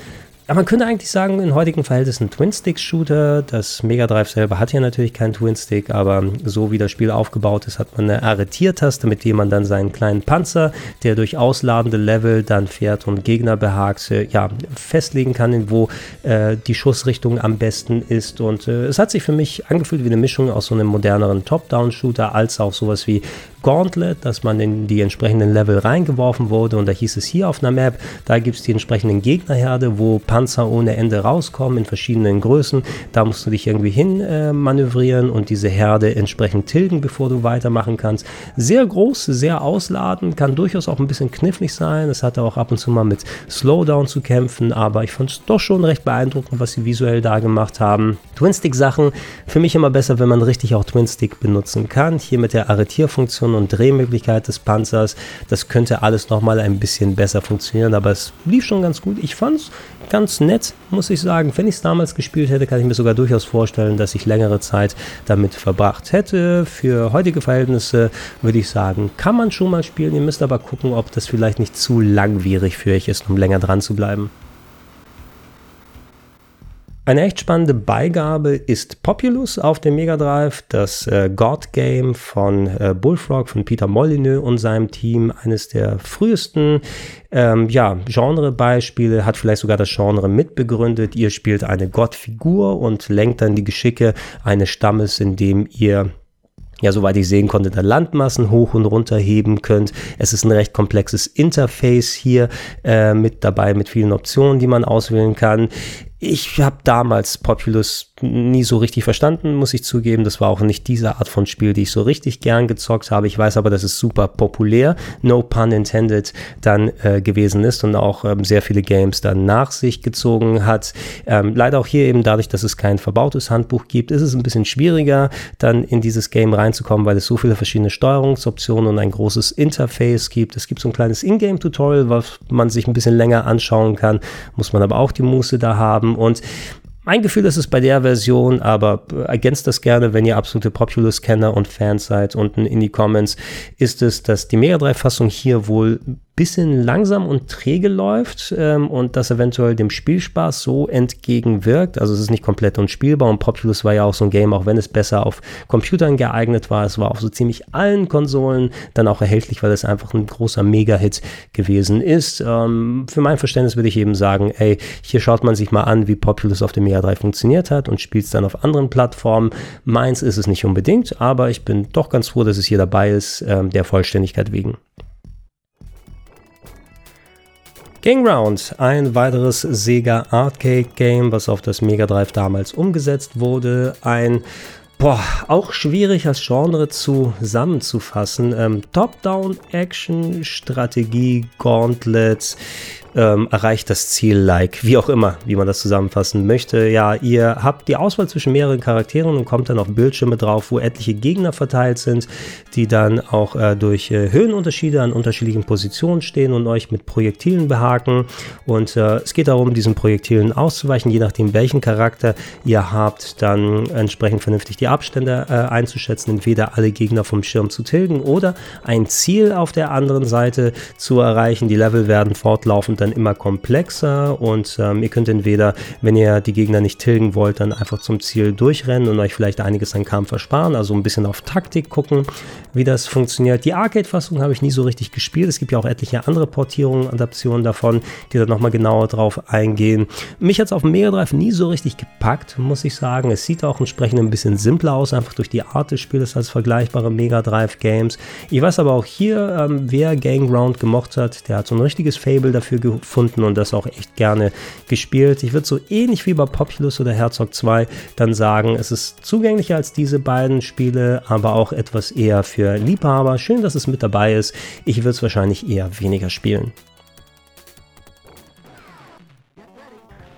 ja, man könnte eigentlich sagen, in heutigen Verhältnissen Twin-Stick-Shooter. Das Mega Drive selber hat ja natürlich keinen Twin-Stick, aber so wie das Spiel aufgebaut ist, hat man eine Arretiertaste, mit der man dann seinen kleinen Panzer, der durch ausladende Level dann fährt und Gegner behagt, äh, ja, festlegen kann, wo äh, die Schussrichtung am besten ist. Und äh, es hat sich für mich angefühlt wie eine Mischung aus so einem moderneren Top-Down-Shooter als auch sowas wie Gauntlet, dass man in die entsprechenden Level reingeworfen wurde. Und da hieß es hier auf einer Map, da gibt es die entsprechenden Gegnerherde, wo Panzer ohne Ende rauskommen in verschiedenen Größen. Da musst du dich irgendwie hin äh, manövrieren und diese Herde entsprechend tilgen, bevor du weitermachen kannst. Sehr groß, sehr ausladend, kann durchaus auch ein bisschen knifflig sein. Es hatte auch ab und zu mal mit Slowdown zu kämpfen, aber ich fand es doch schon recht beeindruckend, was sie visuell da gemacht haben. Twin-Stick-Sachen, für mich immer besser, wenn man richtig auch Twin-Stick benutzen kann. Hier mit der Arretierfunktion Position und Drehmöglichkeit des Panzers. Das könnte alles nochmal ein bisschen besser funktionieren, aber es lief schon ganz gut. Ich fand es ganz nett, muss ich sagen. Wenn ich es damals gespielt hätte, kann ich mir sogar durchaus vorstellen, dass ich längere Zeit damit verbracht hätte. Für heutige Verhältnisse würde ich sagen, kann man schon mal spielen. Ihr müsst aber gucken, ob das vielleicht nicht zu langwierig für euch ist, um länger dran zu bleiben. Eine echt spannende Beigabe ist Populous auf dem Mega Drive, das äh, God Game von äh, Bullfrog, von Peter Molyneux und seinem Team. Eines der frühesten ähm, ja, Genrebeispiele, hat vielleicht sogar das Genre mitbegründet. Ihr spielt eine Gottfigur und lenkt dann die Geschicke eines Stammes, indem ihr ja, soweit ich sehen konnte, da Landmassen hoch und runter heben könnt. Es ist ein recht komplexes Interface hier äh, mit dabei, mit vielen Optionen, die man auswählen kann. Ich habe damals Populous nie so richtig verstanden, muss ich zugeben. Das war auch nicht diese Art von Spiel, die ich so richtig gern gezockt habe. Ich weiß aber, dass es super populär, no pun intended, dann äh, gewesen ist und auch ähm, sehr viele Games dann nach sich gezogen hat. Ähm, leider auch hier eben dadurch, dass es kein verbautes Handbuch gibt, ist es ein bisschen schwieriger, dann in dieses Game reinzukommen, weil es so viele verschiedene Steuerungsoptionen und ein großes Interface gibt. Es gibt so ein kleines Ingame-Tutorial, was man sich ein bisschen länger anschauen kann, muss man aber auch die Muße da haben und mein Gefühl ist es bei der Version, aber ergänzt das gerne, wenn ihr absolute Populous-Kenner und Fans seid, unten in die Comments, ist es, dass die Mega 3-Fassung hier wohl bisschen langsam und träge läuft ähm, und das eventuell dem Spielspaß so entgegenwirkt. Also es ist nicht komplett unspielbar und Populous war ja auch so ein Game, auch wenn es besser auf Computern geeignet war. Es war auf so ziemlich allen Konsolen dann auch erhältlich, weil es einfach ein großer Mega-Hit gewesen ist. Ähm, für mein Verständnis würde ich eben sagen, ey, hier schaut man sich mal an, wie Populous auf dem Mega 3 funktioniert hat und spielt es dann auf anderen Plattformen. Meins ist es nicht unbedingt, aber ich bin doch ganz froh, dass es hier dabei ist, ähm, der Vollständigkeit wegen. Gang Round, ein weiteres Sega Arcade Game, was auf das Mega Drive damals umgesetzt wurde. Ein Boah, auch schwierig als Genre zusammenzufassen. Ähm, Top-Down-Action, Strategie, Gauntlets, ähm, erreicht das Ziel like, wie auch immer, wie man das zusammenfassen möchte. Ja, ihr habt die Auswahl zwischen mehreren Charakteren und kommt dann auf Bildschirme drauf, wo etliche Gegner verteilt sind, die dann auch äh, durch äh, Höhenunterschiede an unterschiedlichen Positionen stehen und euch mit Projektilen behaken. Und äh, es geht darum, diesen Projektilen auszuweichen, je nachdem welchen Charakter ihr habt, dann entsprechend vernünftig die Abstände äh, einzuschätzen, entweder alle Gegner vom Schirm zu tilgen oder ein Ziel auf der anderen Seite zu erreichen. Die Level werden fortlaufend dann immer komplexer und ähm, ihr könnt entweder, wenn ihr die Gegner nicht tilgen wollt, dann einfach zum Ziel durchrennen und euch vielleicht einiges an Kampf ersparen, also ein bisschen auf Taktik gucken, wie das funktioniert. Die Arcade-Fassung habe ich nie so richtig gespielt. Es gibt ja auch etliche andere Portierungen, Adaptionen davon, die da nochmal genauer drauf eingehen. Mich hat es auf dem Mega Drive nie so richtig gepackt, muss ich sagen. Es sieht auch entsprechend ein bisschen simpler aus, einfach durch die Art des Spiels als vergleichbare Mega Drive Games. Ich weiß aber auch hier, ähm, wer Gang Ground gemocht hat, der hat so ein richtiges Fable dafür gefunden und das auch echt gerne gespielt. Ich würde so ähnlich wie bei Populous oder Herzog 2 dann sagen, es ist zugänglicher als diese beiden Spiele, aber auch etwas eher für Liebhaber. Schön, dass es mit dabei ist. Ich würde es wahrscheinlich eher weniger spielen.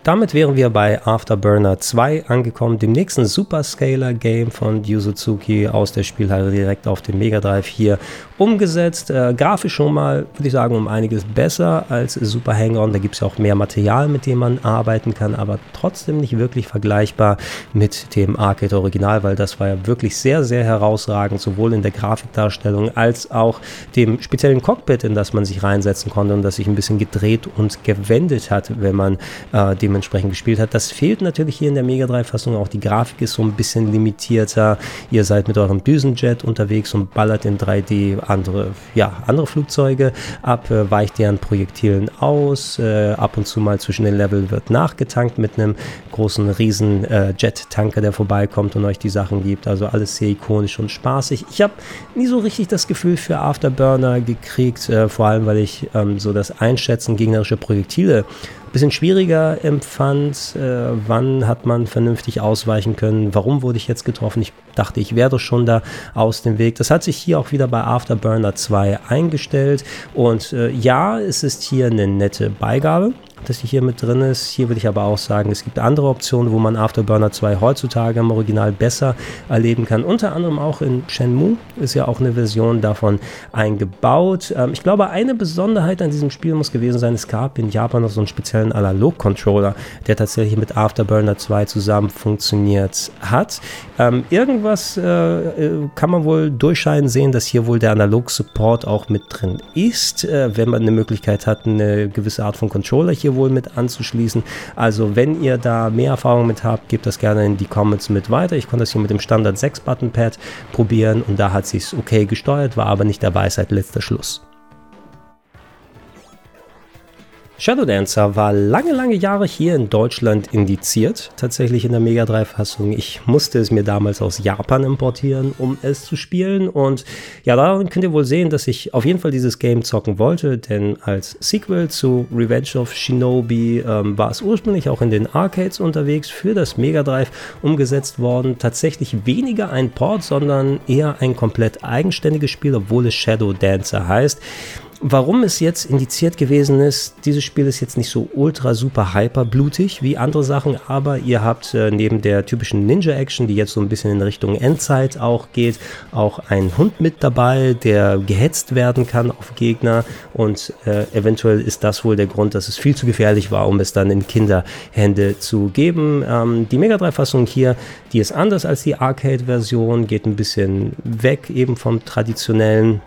Damit wären wir bei Afterburner 2 angekommen, dem nächsten Superscaler-Game von Yu Suzuki aus der Spielhalle direkt auf dem Mega Drive hier umgesetzt. Äh, grafisch schon mal, würde ich sagen, um einiges besser als Super Hang-On. Da gibt es ja auch mehr Material, mit dem man arbeiten kann, aber trotzdem nicht wirklich vergleichbar mit dem Arcade Original, weil das war ja wirklich sehr, sehr herausragend, sowohl in der Grafikdarstellung als auch dem speziellen Cockpit, in das man sich reinsetzen konnte und das sich ein bisschen gedreht und gewendet hat, wenn man äh, dem dementsprechend gespielt hat. Das fehlt natürlich hier in der Mega 3 Fassung. Auch die Grafik ist so ein bisschen limitierter. Ihr seid mit eurem Düsenjet unterwegs und ballert in 3D andere, ja, andere Flugzeuge ab, äh, weicht deren Projektilen aus. Äh, ab und zu mal zwischen den Level wird nachgetankt mit einem großen riesen äh, Jet-Tanker, der vorbeikommt und euch die Sachen gibt. Also alles sehr ikonisch und spaßig. Ich habe nie so richtig das Gefühl für Afterburner gekriegt, äh, vor allem weil ich ähm, so das Einschätzen gegnerischer Projektile bisschen schwieriger empfand. Äh, wann hat man vernünftig ausweichen können? Warum wurde ich jetzt getroffen? Ich dachte, ich wäre schon da aus dem Weg. Das hat sich hier auch wieder bei Afterburner 2 eingestellt. Und äh, ja, es ist hier eine nette Beigabe dass die hier mit drin ist. Hier würde ich aber auch sagen, es gibt andere Optionen, wo man Afterburner 2 heutzutage im Original besser erleben kann. Unter anderem auch in Shenmue ist ja auch eine Version davon eingebaut. Ähm, ich glaube, eine Besonderheit an diesem Spiel muss gewesen sein, es gab in Japan noch so einen speziellen Analog-Controller, der tatsächlich mit Afterburner 2 zusammen funktioniert hat. Ähm, irgendwas äh, äh, kann man wohl durchscheinen sehen, dass hier wohl der Analog-Support auch mit drin ist, äh, wenn man eine Möglichkeit hat, eine gewisse Art von Controller hier wohl mit anzuschließen. Also wenn ihr da mehr Erfahrung mit habt, gebt das gerne in die Comments mit weiter. Ich konnte das hier mit dem Standard 6 Button Pad probieren und da hat sich okay gesteuert, war aber nicht dabei seit letzter Schluss. Shadow Dancer war lange, lange Jahre hier in Deutschland indiziert, tatsächlich in der Mega Drive-Fassung. Ich musste es mir damals aus Japan importieren, um es zu spielen. Und ja, daran könnt ihr wohl sehen, dass ich auf jeden Fall dieses Game zocken wollte, denn als Sequel zu Revenge of Shinobi ähm, war es ursprünglich auch in den Arcades unterwegs für das Mega Drive umgesetzt worden. Tatsächlich weniger ein Port, sondern eher ein komplett eigenständiges Spiel, obwohl es Shadow Dancer heißt. Warum es jetzt indiziert gewesen ist, dieses Spiel ist jetzt nicht so ultra super hyper blutig wie andere Sachen, aber ihr habt äh, neben der typischen Ninja-Action, die jetzt so ein bisschen in Richtung Endzeit auch geht, auch einen Hund mit dabei, der gehetzt werden kann auf Gegner und äh, eventuell ist das wohl der Grund, dass es viel zu gefährlich war, um es dann in Kinderhände zu geben. Ähm, die Mega 3-Fassung hier, die ist anders als die Arcade-Version, geht ein bisschen weg eben vom traditionellen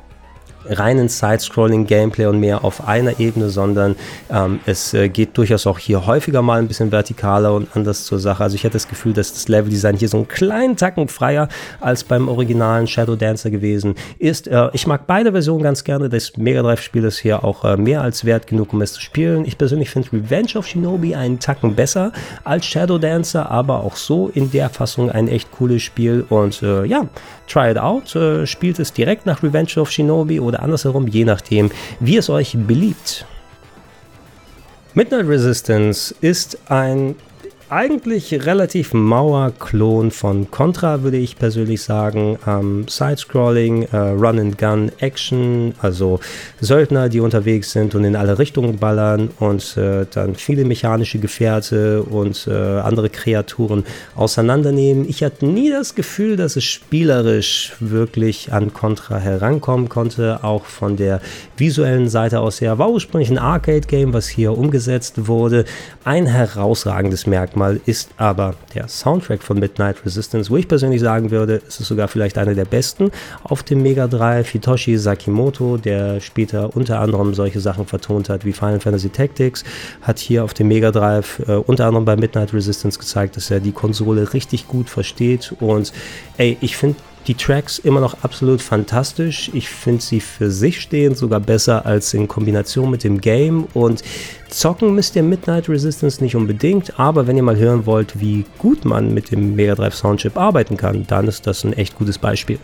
reinen Side-Scrolling-Gameplay und mehr auf einer Ebene, sondern ähm, es äh, geht durchaus auch hier häufiger mal ein bisschen vertikaler und anders zur Sache. Also ich hätte das Gefühl, dass das Level-Design hier so einen kleinen Tacken freier als beim originalen Shadow Dancer gewesen ist. Äh, ich mag beide Versionen ganz gerne. Das Mega Drive-Spiel ist hier auch äh, mehr als wert genug, um es zu spielen. Ich persönlich finde Revenge of Shinobi einen Tacken besser als Shadow Dancer, aber auch so in der Fassung ein echt cooles Spiel. Und äh, ja, try it out. Äh, spielt es direkt nach Revenge of Shinobi oder andersherum, je nachdem, wie es euch beliebt. Midnight Resistance ist ein eigentlich relativ mauer Klon von Contra, würde ich persönlich sagen. Ähm, Side-Scrolling, äh, Run-and-Gun, Action, also Söldner, die unterwegs sind und in alle Richtungen ballern und äh, dann viele mechanische Gefährte und äh, andere Kreaturen auseinandernehmen. Ich hatte nie das Gefühl, dass es spielerisch wirklich an Contra herankommen konnte, auch von der visuellen Seite aus her. War ursprünglich ein Arcade-Game, was hier umgesetzt wurde. Ein herausragendes Merkmal Merkmal ist aber der Soundtrack von Midnight Resistance, wo ich persönlich sagen würde, es ist sogar vielleicht einer der besten auf dem Mega Drive. Hitoshi Sakimoto, der später unter anderem solche Sachen vertont hat wie Final Fantasy Tactics, hat hier auf dem Mega Drive äh, unter anderem bei Midnight Resistance gezeigt, dass er die Konsole richtig gut versteht und ey, ich finde die Tracks immer noch absolut fantastisch. Ich finde sie für sich stehend sogar besser als in Kombination mit dem Game. Und zocken müsst ihr Midnight Resistance nicht unbedingt, aber wenn ihr mal hören wollt, wie gut man mit dem Mega Drive Soundchip arbeiten kann, dann ist das ein echt gutes Beispiel.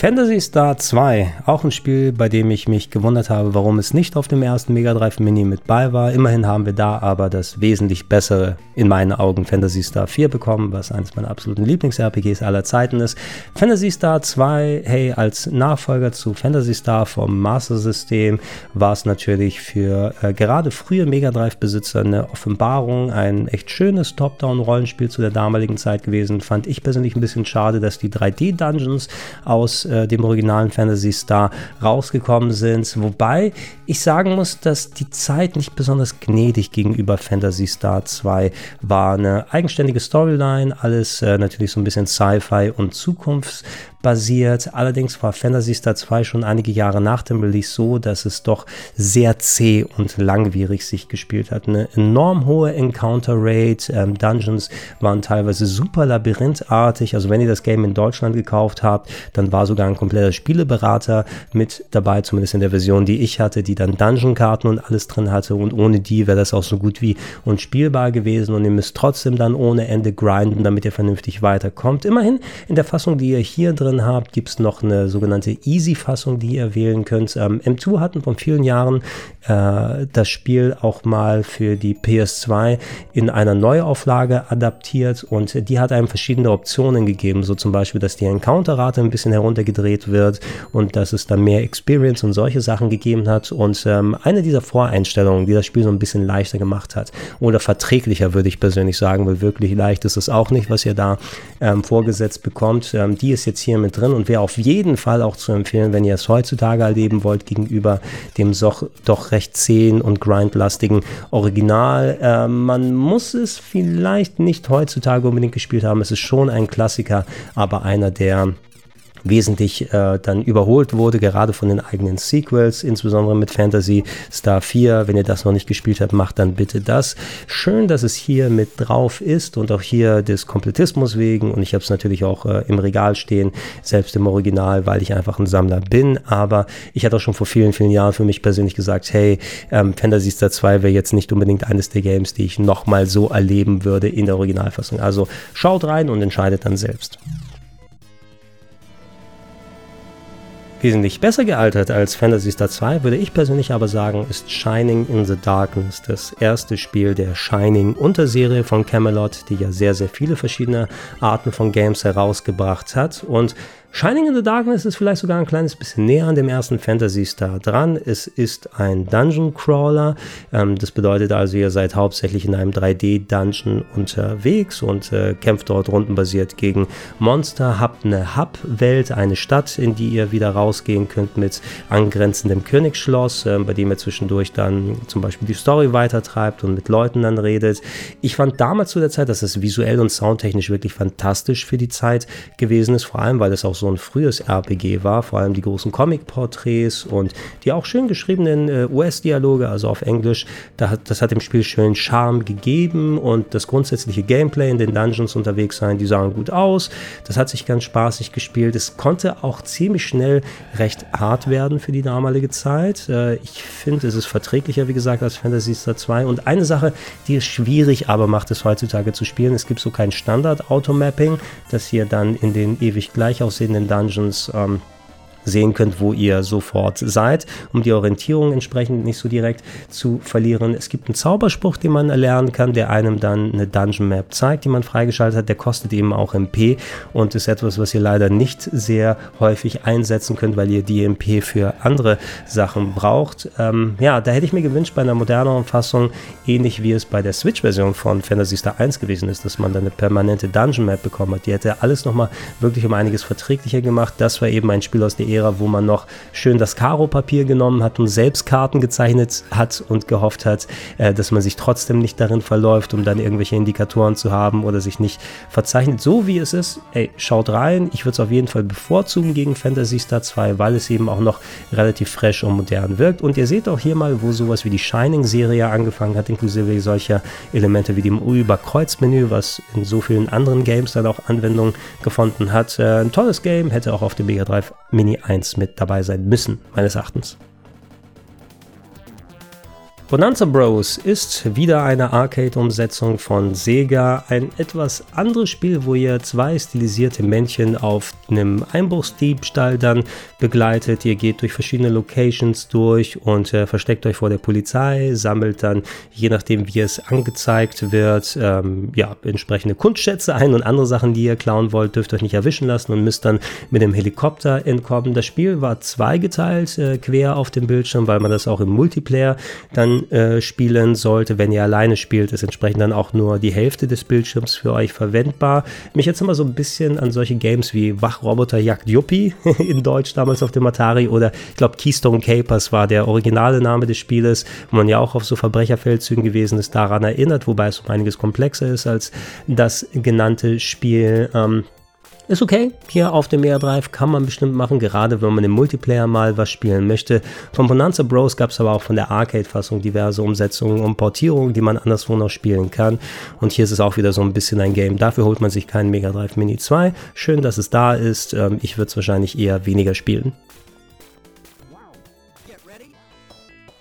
Fantasy Star 2, auch ein Spiel, bei dem ich mich gewundert habe, warum es nicht auf dem ersten Mega Drive Mini mit bei war. Immerhin haben wir da aber das wesentlich bessere, in meinen Augen, Fantasy Star 4 bekommen, was eines meiner absoluten Lieblings-RPGs aller Zeiten ist. Fantasy Star 2, hey, als Nachfolger zu Fantasy Star vom Master System war es natürlich für äh, gerade frühe Mega Drive-Besitzer eine Offenbarung, ein echt schönes Top-Down-Rollenspiel zu der damaligen Zeit gewesen. Fand ich persönlich ein bisschen schade, dass die 3D-Dungeons aus äh, dem originalen Fantasy Star rausgekommen sind. Wobei ich sagen muss, dass die Zeit nicht besonders gnädig gegenüber Fantasy Star 2 war. Eine eigenständige Storyline, alles äh, natürlich so ein bisschen Sci-Fi und Zukunfts basiert. Allerdings war Fantasy Star 2 schon einige Jahre nach dem Release so, dass es doch sehr zäh und langwierig sich gespielt hat. Eine enorm hohe Encounter Rate, ähm, Dungeons waren teilweise super labyrinthartig. Also wenn ihr das Game in Deutschland gekauft habt, dann war sogar ein kompletter Spieleberater mit dabei, zumindest in der Version, die ich hatte, die dann Dungeon-Karten und alles drin hatte. Und ohne die wäre das auch so gut wie unspielbar gewesen. Und ihr müsst trotzdem dann ohne Ende grinden, damit ihr vernünftig weiterkommt. Immerhin in der Fassung, die ihr hier drin drin habt, gibt es noch eine sogenannte Easy-Fassung, die ihr wählen könnt. Ähm, M2 hatten vor vielen Jahren äh, das Spiel auch mal für die PS2 in einer Neuauflage adaptiert und die hat einem verschiedene Optionen gegeben, so zum Beispiel, dass die Encounter-Rate ein bisschen heruntergedreht wird und dass es dann mehr Experience und solche Sachen gegeben hat. Und ähm, eine dieser Voreinstellungen, die das Spiel so ein bisschen leichter gemacht hat oder verträglicher, würde ich persönlich sagen, weil wirklich leicht ist es auch nicht, was ihr da ähm, vorgesetzt bekommt. Ähm, die ist jetzt hier hier mit drin und wäre auf jeden Fall auch zu empfehlen, wenn ihr es heutzutage erleben wollt, gegenüber dem so, doch recht zähen und grindlastigen Original. Äh, man muss es vielleicht nicht heutzutage unbedingt gespielt haben. Es ist schon ein Klassiker, aber einer der wesentlich äh, dann überholt wurde, gerade von den eigenen Sequels, insbesondere mit Fantasy Star 4. Wenn ihr das noch nicht gespielt habt, macht dann bitte das. Schön, dass es hier mit drauf ist und auch hier des Komplettismus wegen. Und ich habe es natürlich auch äh, im Regal stehen, selbst im Original, weil ich einfach ein Sammler bin. Aber ich hatte auch schon vor vielen, vielen Jahren für mich persönlich gesagt, hey, ähm, Fantasy Star 2 wäre jetzt nicht unbedingt eines der Games, die ich nochmal so erleben würde in der Originalfassung. Also schaut rein und entscheidet dann selbst. Wesentlich besser gealtert als Fantasy Star 2 würde ich persönlich aber sagen, ist Shining in the Darkness, das erste Spiel der Shining-Unterserie von Camelot, die ja sehr, sehr viele verschiedene Arten von Games herausgebracht hat. Und Shining in the Darkness ist vielleicht sogar ein kleines bisschen näher an dem ersten Fantasy Star dran. Es ist ein Dungeon Crawler. Ähm, das bedeutet also, ihr seid hauptsächlich in einem 3D-Dungeon unterwegs und äh, kämpft dort rundenbasiert gegen Monster. Habt eine Hub-Welt, eine Stadt, in die ihr wieder rausgehen könnt mit angrenzendem Königsschloss, äh, bei dem ihr zwischendurch dann zum Beispiel die Story weitertreibt und mit Leuten dann redet. Ich fand damals zu der Zeit, dass es visuell und soundtechnisch wirklich fantastisch für die Zeit gewesen ist, vor allem weil es auch so ein frühes RPG war, vor allem die großen Comic-Porträts und die auch schön geschriebenen äh, US-Dialoge, also auf Englisch, da hat, das hat dem Spiel schön Charme gegeben und das grundsätzliche Gameplay in den Dungeons unterwegs sein, die sahen gut aus, das hat sich ganz spaßig gespielt, es konnte auch ziemlich schnell recht hart werden für die damalige Zeit. Äh, ich finde, es ist verträglicher, wie gesagt, als Fantasy Star 2 und eine Sache, die es schwierig aber macht, es heutzutage zu spielen, es gibt so kein Standard-Automapping, das hier dann in den ewig gleich aussehenden den Dungeons ähm, sehen könnt, wo ihr sofort seid, um die Orientierung entsprechend nicht so direkt zu verlieren. Es gibt einen Zauberspruch, den man erlernen kann, der einem dann eine Dungeon Map zeigt, die man freigeschaltet hat. Der kostet eben auch MP und ist etwas, was ihr leider nicht sehr häufig einsetzen könnt, weil ihr die MP für andere Sachen braucht. Ähm, ja, da hätte ich mir gewünscht bei einer moderneren Fassung, ähnlich wie es bei der Switch-Version von Fantasy Star 1 gewesen ist, dass man dann eine permanente Dungeon Map bekommen hat. Die hätte alles nochmal wirklich um einiges verträglicher gemacht. Das war eben ein Spiel aus der Ära, wo man noch schön das Karo-Papier genommen hat und selbst Karten gezeichnet hat und gehofft hat, äh, dass man sich trotzdem nicht darin verläuft, um dann irgendwelche Indikatoren zu haben oder sich nicht verzeichnet. So wie es ist, ey, schaut rein. Ich würde es auf jeden Fall bevorzugen gegen Fantasy Star 2, weil es eben auch noch relativ fresh und modern wirkt. Und ihr seht auch hier mal, wo sowas wie die Shining-Serie angefangen hat, inklusive solcher Elemente wie dem U-Über-Kreuz-Menü, was in so vielen anderen Games dann auch Anwendung gefunden hat. Äh, ein tolles Game, hätte auch auf dem Mega Drive Mini 1 mit dabei sein müssen, meines Erachtens. Bonanza Bros ist wieder eine Arcade-Umsetzung von Sega. Ein etwas anderes Spiel, wo ihr zwei stilisierte Männchen auf einem Einbruchsdiebstahl dann begleitet. Ihr geht durch verschiedene Locations durch und äh, versteckt euch vor der Polizei, sammelt dann, je nachdem wie es angezeigt wird, ähm, ja, entsprechende Kunstschätze ein und andere Sachen, die ihr klauen wollt, dürft euch nicht erwischen lassen und müsst dann mit dem Helikopter entkommen. Das Spiel war zweigeteilt, äh, quer auf dem Bildschirm, weil man das auch im Multiplayer dann äh, spielen sollte. Wenn ihr alleine spielt, ist entsprechend dann auch nur die Hälfte des Bildschirms für euch verwendbar. Mich jetzt immer so ein bisschen an solche Games wie Wachroboter Jagd Yuppie (laughs) in Deutsch damals auf dem Atari oder ich glaube Keystone Capers war der originale Name des Spieles, wo man ja auch auf so Verbrecherfeldzügen gewesen ist, daran erinnert, wobei es um einiges komplexer ist als das genannte Spiel. Ähm, ist okay. Hier auf dem Mega Drive kann man bestimmt machen, gerade wenn man im Multiplayer mal was spielen möchte. Von Bonanza Bros gab es aber auch von der Arcade-Fassung diverse Umsetzungen und Portierungen, die man anderswo noch spielen kann. Und hier ist es auch wieder so ein bisschen ein Game. Dafür holt man sich keinen Mega Drive Mini 2. Schön, dass es da ist. Ähm, ich würde es wahrscheinlich eher weniger spielen.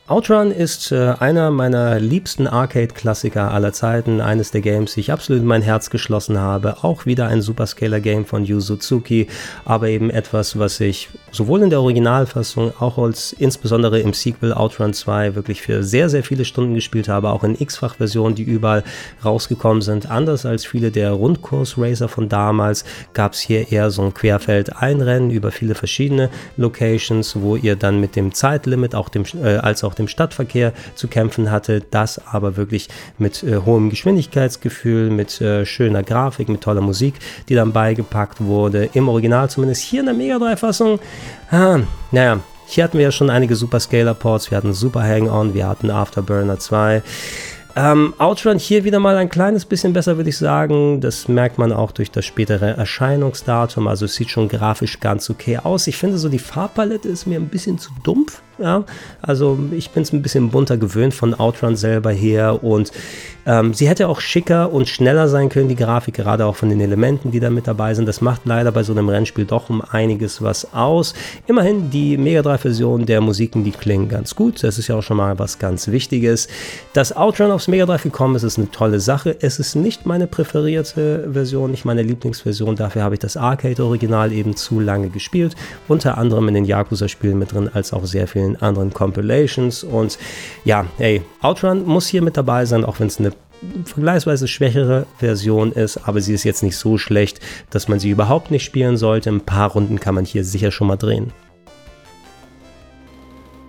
Outrun ist äh, einer meiner liebsten Arcade-Klassiker aller Zeiten, eines der Games, die ich absolut in mein Herz geschlossen habe. Auch wieder ein Superscaler-Game von Yu Suzuki, aber eben etwas, was ich sowohl in der Originalfassung, auch als insbesondere im Sequel Outrun 2 wirklich für sehr, sehr viele Stunden gespielt habe, auch in x-fach-Versionen, die überall rausgekommen sind. Anders als viele der Rundkurs-Racer von damals gab es hier eher so ein Querfeld-Einrennen über viele verschiedene Locations, wo ihr dann mit dem Zeitlimit auch dem, äh, als auch dem Stadtverkehr zu kämpfen hatte. Das aber wirklich mit äh, hohem Geschwindigkeitsgefühl, mit äh, schöner Grafik, mit toller Musik, die dann beigepackt wurde. Im Original zumindest hier in der Mega 3-Fassung. Ah, naja, hier hatten wir ja schon einige Super Scaler Ports. Wir hatten Super Hang-On, wir hatten Afterburner 2. Ähm, Outrun hier wieder mal ein kleines bisschen besser, würde ich sagen. Das merkt man auch durch das spätere Erscheinungsdatum. Also es sieht schon grafisch ganz okay aus. Ich finde so, die Farbpalette ist mir ein bisschen zu dumpf. Ja, also ich bin es ein bisschen bunter gewöhnt von Outrun selber her und ähm, sie hätte auch schicker und schneller sein können, die Grafik, gerade auch von den Elementen, die da mit dabei sind. Das macht leider bei so einem Rennspiel doch um einiges was aus. Immerhin die Mega 3 Version der Musiken, die klingen ganz gut. Das ist ja auch schon mal was ganz Wichtiges. Dass Outrun aufs Mega 3 gekommen ist, ist eine tolle Sache. Es ist nicht meine präferierte Version, nicht meine Lieblingsversion. Dafür habe ich das Arcade-Original eben zu lange gespielt. Unter anderem in den Yakuza-Spielen mit drin, als auch sehr vielen vielen anderen Compilations. Und ja, hey, Outrun muss hier mit dabei sein, auch wenn es eine vergleichsweise schwächere Version ist, aber sie ist jetzt nicht so schlecht, dass man sie überhaupt nicht spielen sollte. Ein paar Runden kann man hier sicher schon mal drehen.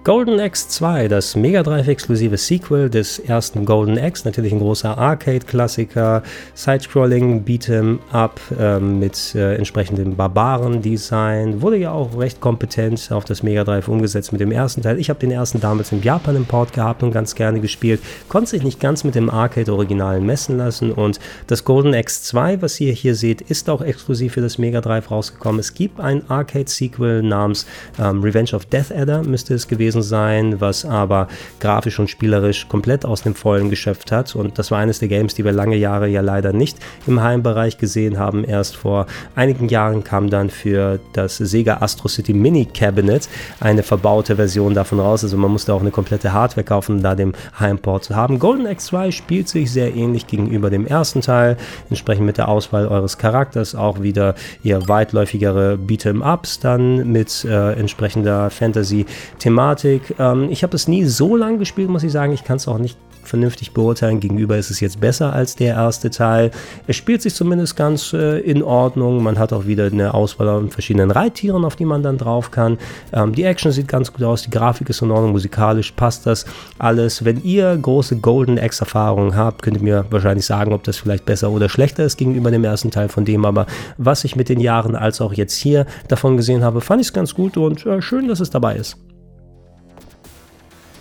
Golden Axe 2, das Mega Drive-exklusive Sequel des ersten Golden Axe, natürlich ein großer Arcade-Klassiker, Sidescrolling, Beat'em Up äh, mit äh, entsprechendem Barbaren-Design, wurde ja auch recht kompetent auf das Mega Drive umgesetzt mit dem ersten Teil. Ich habe den ersten damals im Port gehabt und ganz gerne gespielt, konnte sich nicht ganz mit dem Arcade-Originalen messen lassen und das Golden Axe 2, was ihr hier seht, ist auch exklusiv für das Mega Drive rausgekommen. Es gibt ein Arcade-Sequel namens ähm, Revenge of Death Adder, müsste es gewesen gewesen sein, was aber grafisch und spielerisch komplett aus dem Vollen geschöpft hat. Und das war eines der Games, die wir lange Jahre ja leider nicht im Heimbereich gesehen haben. Erst vor einigen Jahren kam dann für das Sega Astro City Mini Cabinet eine verbaute Version davon raus. Also man musste auch eine komplette Hardware kaufen, um da den Heimport zu haben. Golden X2 spielt sich sehr ähnlich gegenüber dem ersten Teil, entsprechend mit der Auswahl eures Charakters auch wieder eher weitläufigere Beat'em-Ups dann mit äh, entsprechender Fantasy-Thematik. Ähm, ich habe es nie so lange gespielt, muss ich sagen. Ich kann es auch nicht vernünftig beurteilen. Gegenüber ist es jetzt besser als der erste Teil. Es spielt sich zumindest ganz äh, in Ordnung. Man hat auch wieder eine Auswahl an verschiedenen Reittieren, auf die man dann drauf kann. Ähm, die Action sieht ganz gut aus, die Grafik ist in Ordnung, musikalisch passt das alles. Wenn ihr große Golden X-Erfahrungen habt, könnt ihr mir wahrscheinlich sagen, ob das vielleicht besser oder schlechter ist gegenüber dem ersten Teil von dem. Aber was ich mit den Jahren als auch jetzt hier davon gesehen habe, fand ich es ganz gut und äh, schön, dass es dabei ist.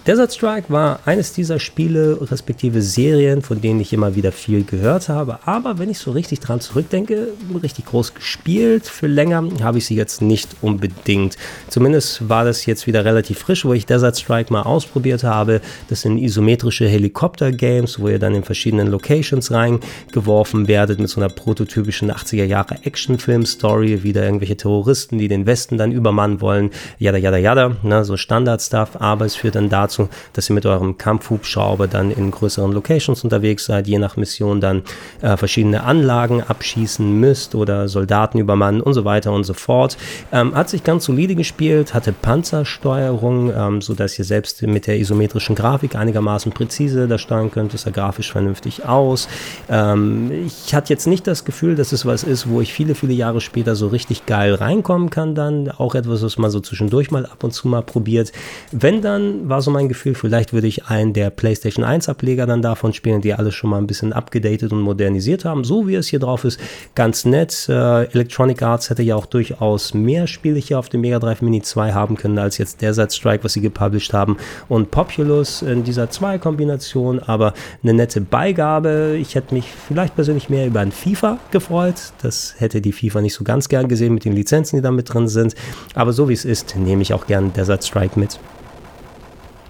Desert Strike war eines dieser Spiele, respektive Serien, von denen ich immer wieder viel gehört habe. Aber wenn ich so richtig dran zurückdenke, richtig groß gespielt, für länger habe ich sie jetzt nicht unbedingt. Zumindest war das jetzt wieder relativ frisch, wo ich Desert Strike mal ausprobiert habe. Das sind isometrische Helikopter-Games, wo ihr dann in verschiedenen Locations reingeworfen werdet mit so einer prototypischen 80er Jahre Actionfilm-Story. Wieder irgendwelche Terroristen, die den Westen dann übermannen wollen. Jada, jada, jada. Ne, so Standard-Stuff. Aber es führt dann dazu, dazu, dass ihr mit eurem Kampfhubschrauber dann in größeren Locations unterwegs seid, je nach Mission dann äh, verschiedene Anlagen abschießen müsst oder Soldaten übermannen und so weiter und so fort. Ähm, hat sich ganz solide gespielt, hatte Panzersteuerung, ähm, sodass ihr selbst mit der isometrischen Grafik einigermaßen präzise da steuern könnt. Es sah grafisch vernünftig aus. Ähm, ich hatte jetzt nicht das Gefühl, dass es was ist, wo ich viele, viele Jahre später so richtig geil reinkommen kann dann. Auch etwas, was man so zwischendurch mal ab und zu mal probiert. Wenn dann, war so mein Gefühl, vielleicht würde ich einen der PlayStation 1 Ableger dann davon spielen, die alles schon mal ein bisschen abgedatet und modernisiert haben. So wie es hier drauf ist, ganz nett. Äh, Electronic Arts hätte ja auch durchaus mehr Spiele hier auf dem Mega Drive Mini 2 haben können, als jetzt Desert Strike, was sie gepublished haben und Populous in dieser 2 Kombination, aber eine nette Beigabe. Ich hätte mich vielleicht persönlich mehr über ein FIFA gefreut. Das hätte die FIFA nicht so ganz gern gesehen mit den Lizenzen, die da mit drin sind. Aber so wie es ist, nehme ich auch gern Desert Strike mit.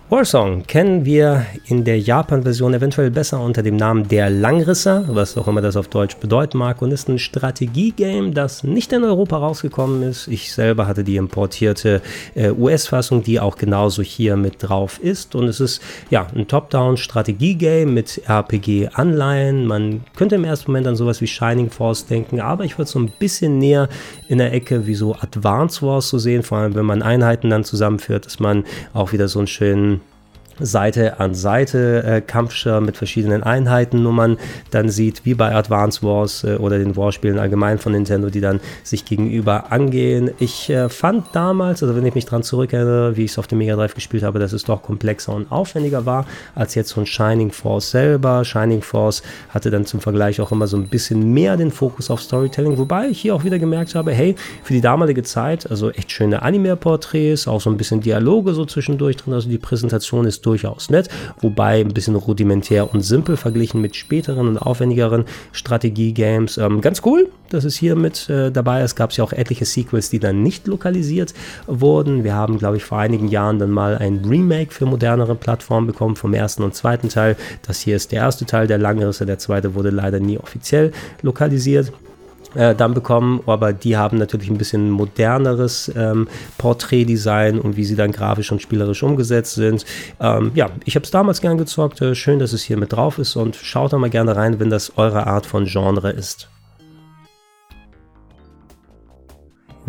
Warsong kennen wir in der Japan-Version eventuell besser unter dem Namen Der Langrisser, was auch immer das auf Deutsch bedeuten mag, und ist ein Strategie-Game, das nicht in Europa rausgekommen ist. Ich selber hatte die importierte äh, US-Fassung, die auch genauso hier mit drauf ist. Und es ist ja ein Top-Down-Strategie-Game mit RPG-Anleihen. Man könnte im ersten Moment an sowas wie Shining Force denken, aber ich würde so ein bisschen näher in der Ecke wie so Advance Wars zu so sehen, vor allem wenn man Einheiten dann zusammenführt, dass man auch wieder so einen schönen Seite an Seite äh, Kampfschirm mit verschiedenen Einheitennummern dann sieht, wie bei Advance Wars äh, oder den Warspielen allgemein von Nintendo, die dann sich gegenüber angehen. Ich äh, fand damals, also wenn ich mich daran zurückerinnere, wie ich es auf dem Mega Drive gespielt habe, dass es doch komplexer und aufwendiger war als jetzt ein Shining Force selber. Shining Force hatte dann zum Vergleich auch immer so ein bisschen mehr den Fokus auf Storytelling, wobei ich hier auch wieder gemerkt habe, hey, für die damalige Zeit, also echt schöne Anime-Porträts, auch so ein bisschen Dialoge so zwischendurch drin, also die Präsentation ist durchaus nett, wobei ein bisschen rudimentär und simpel verglichen mit späteren und aufwendigeren Strategie-Games. Ähm, ganz cool, dass es hier mit äh, dabei ist. Gab es ja auch etliche Sequels, die dann nicht lokalisiert wurden. Wir haben, glaube ich, vor einigen Jahren dann mal ein Remake für modernere Plattformen bekommen vom ersten und zweiten Teil. Das hier ist der erste Teil der Langrisse, der zweite wurde leider nie offiziell lokalisiert äh, dann bekommen, aber die haben natürlich ein bisschen moderneres ähm, Porträtdesign und wie sie dann grafisch und spielerisch umgesetzt sind. Ähm, ja, ich habe es damals gern gezockt. Äh, schön, dass es hier mit drauf ist und schaut da mal gerne rein, wenn das eure Art von Genre ist.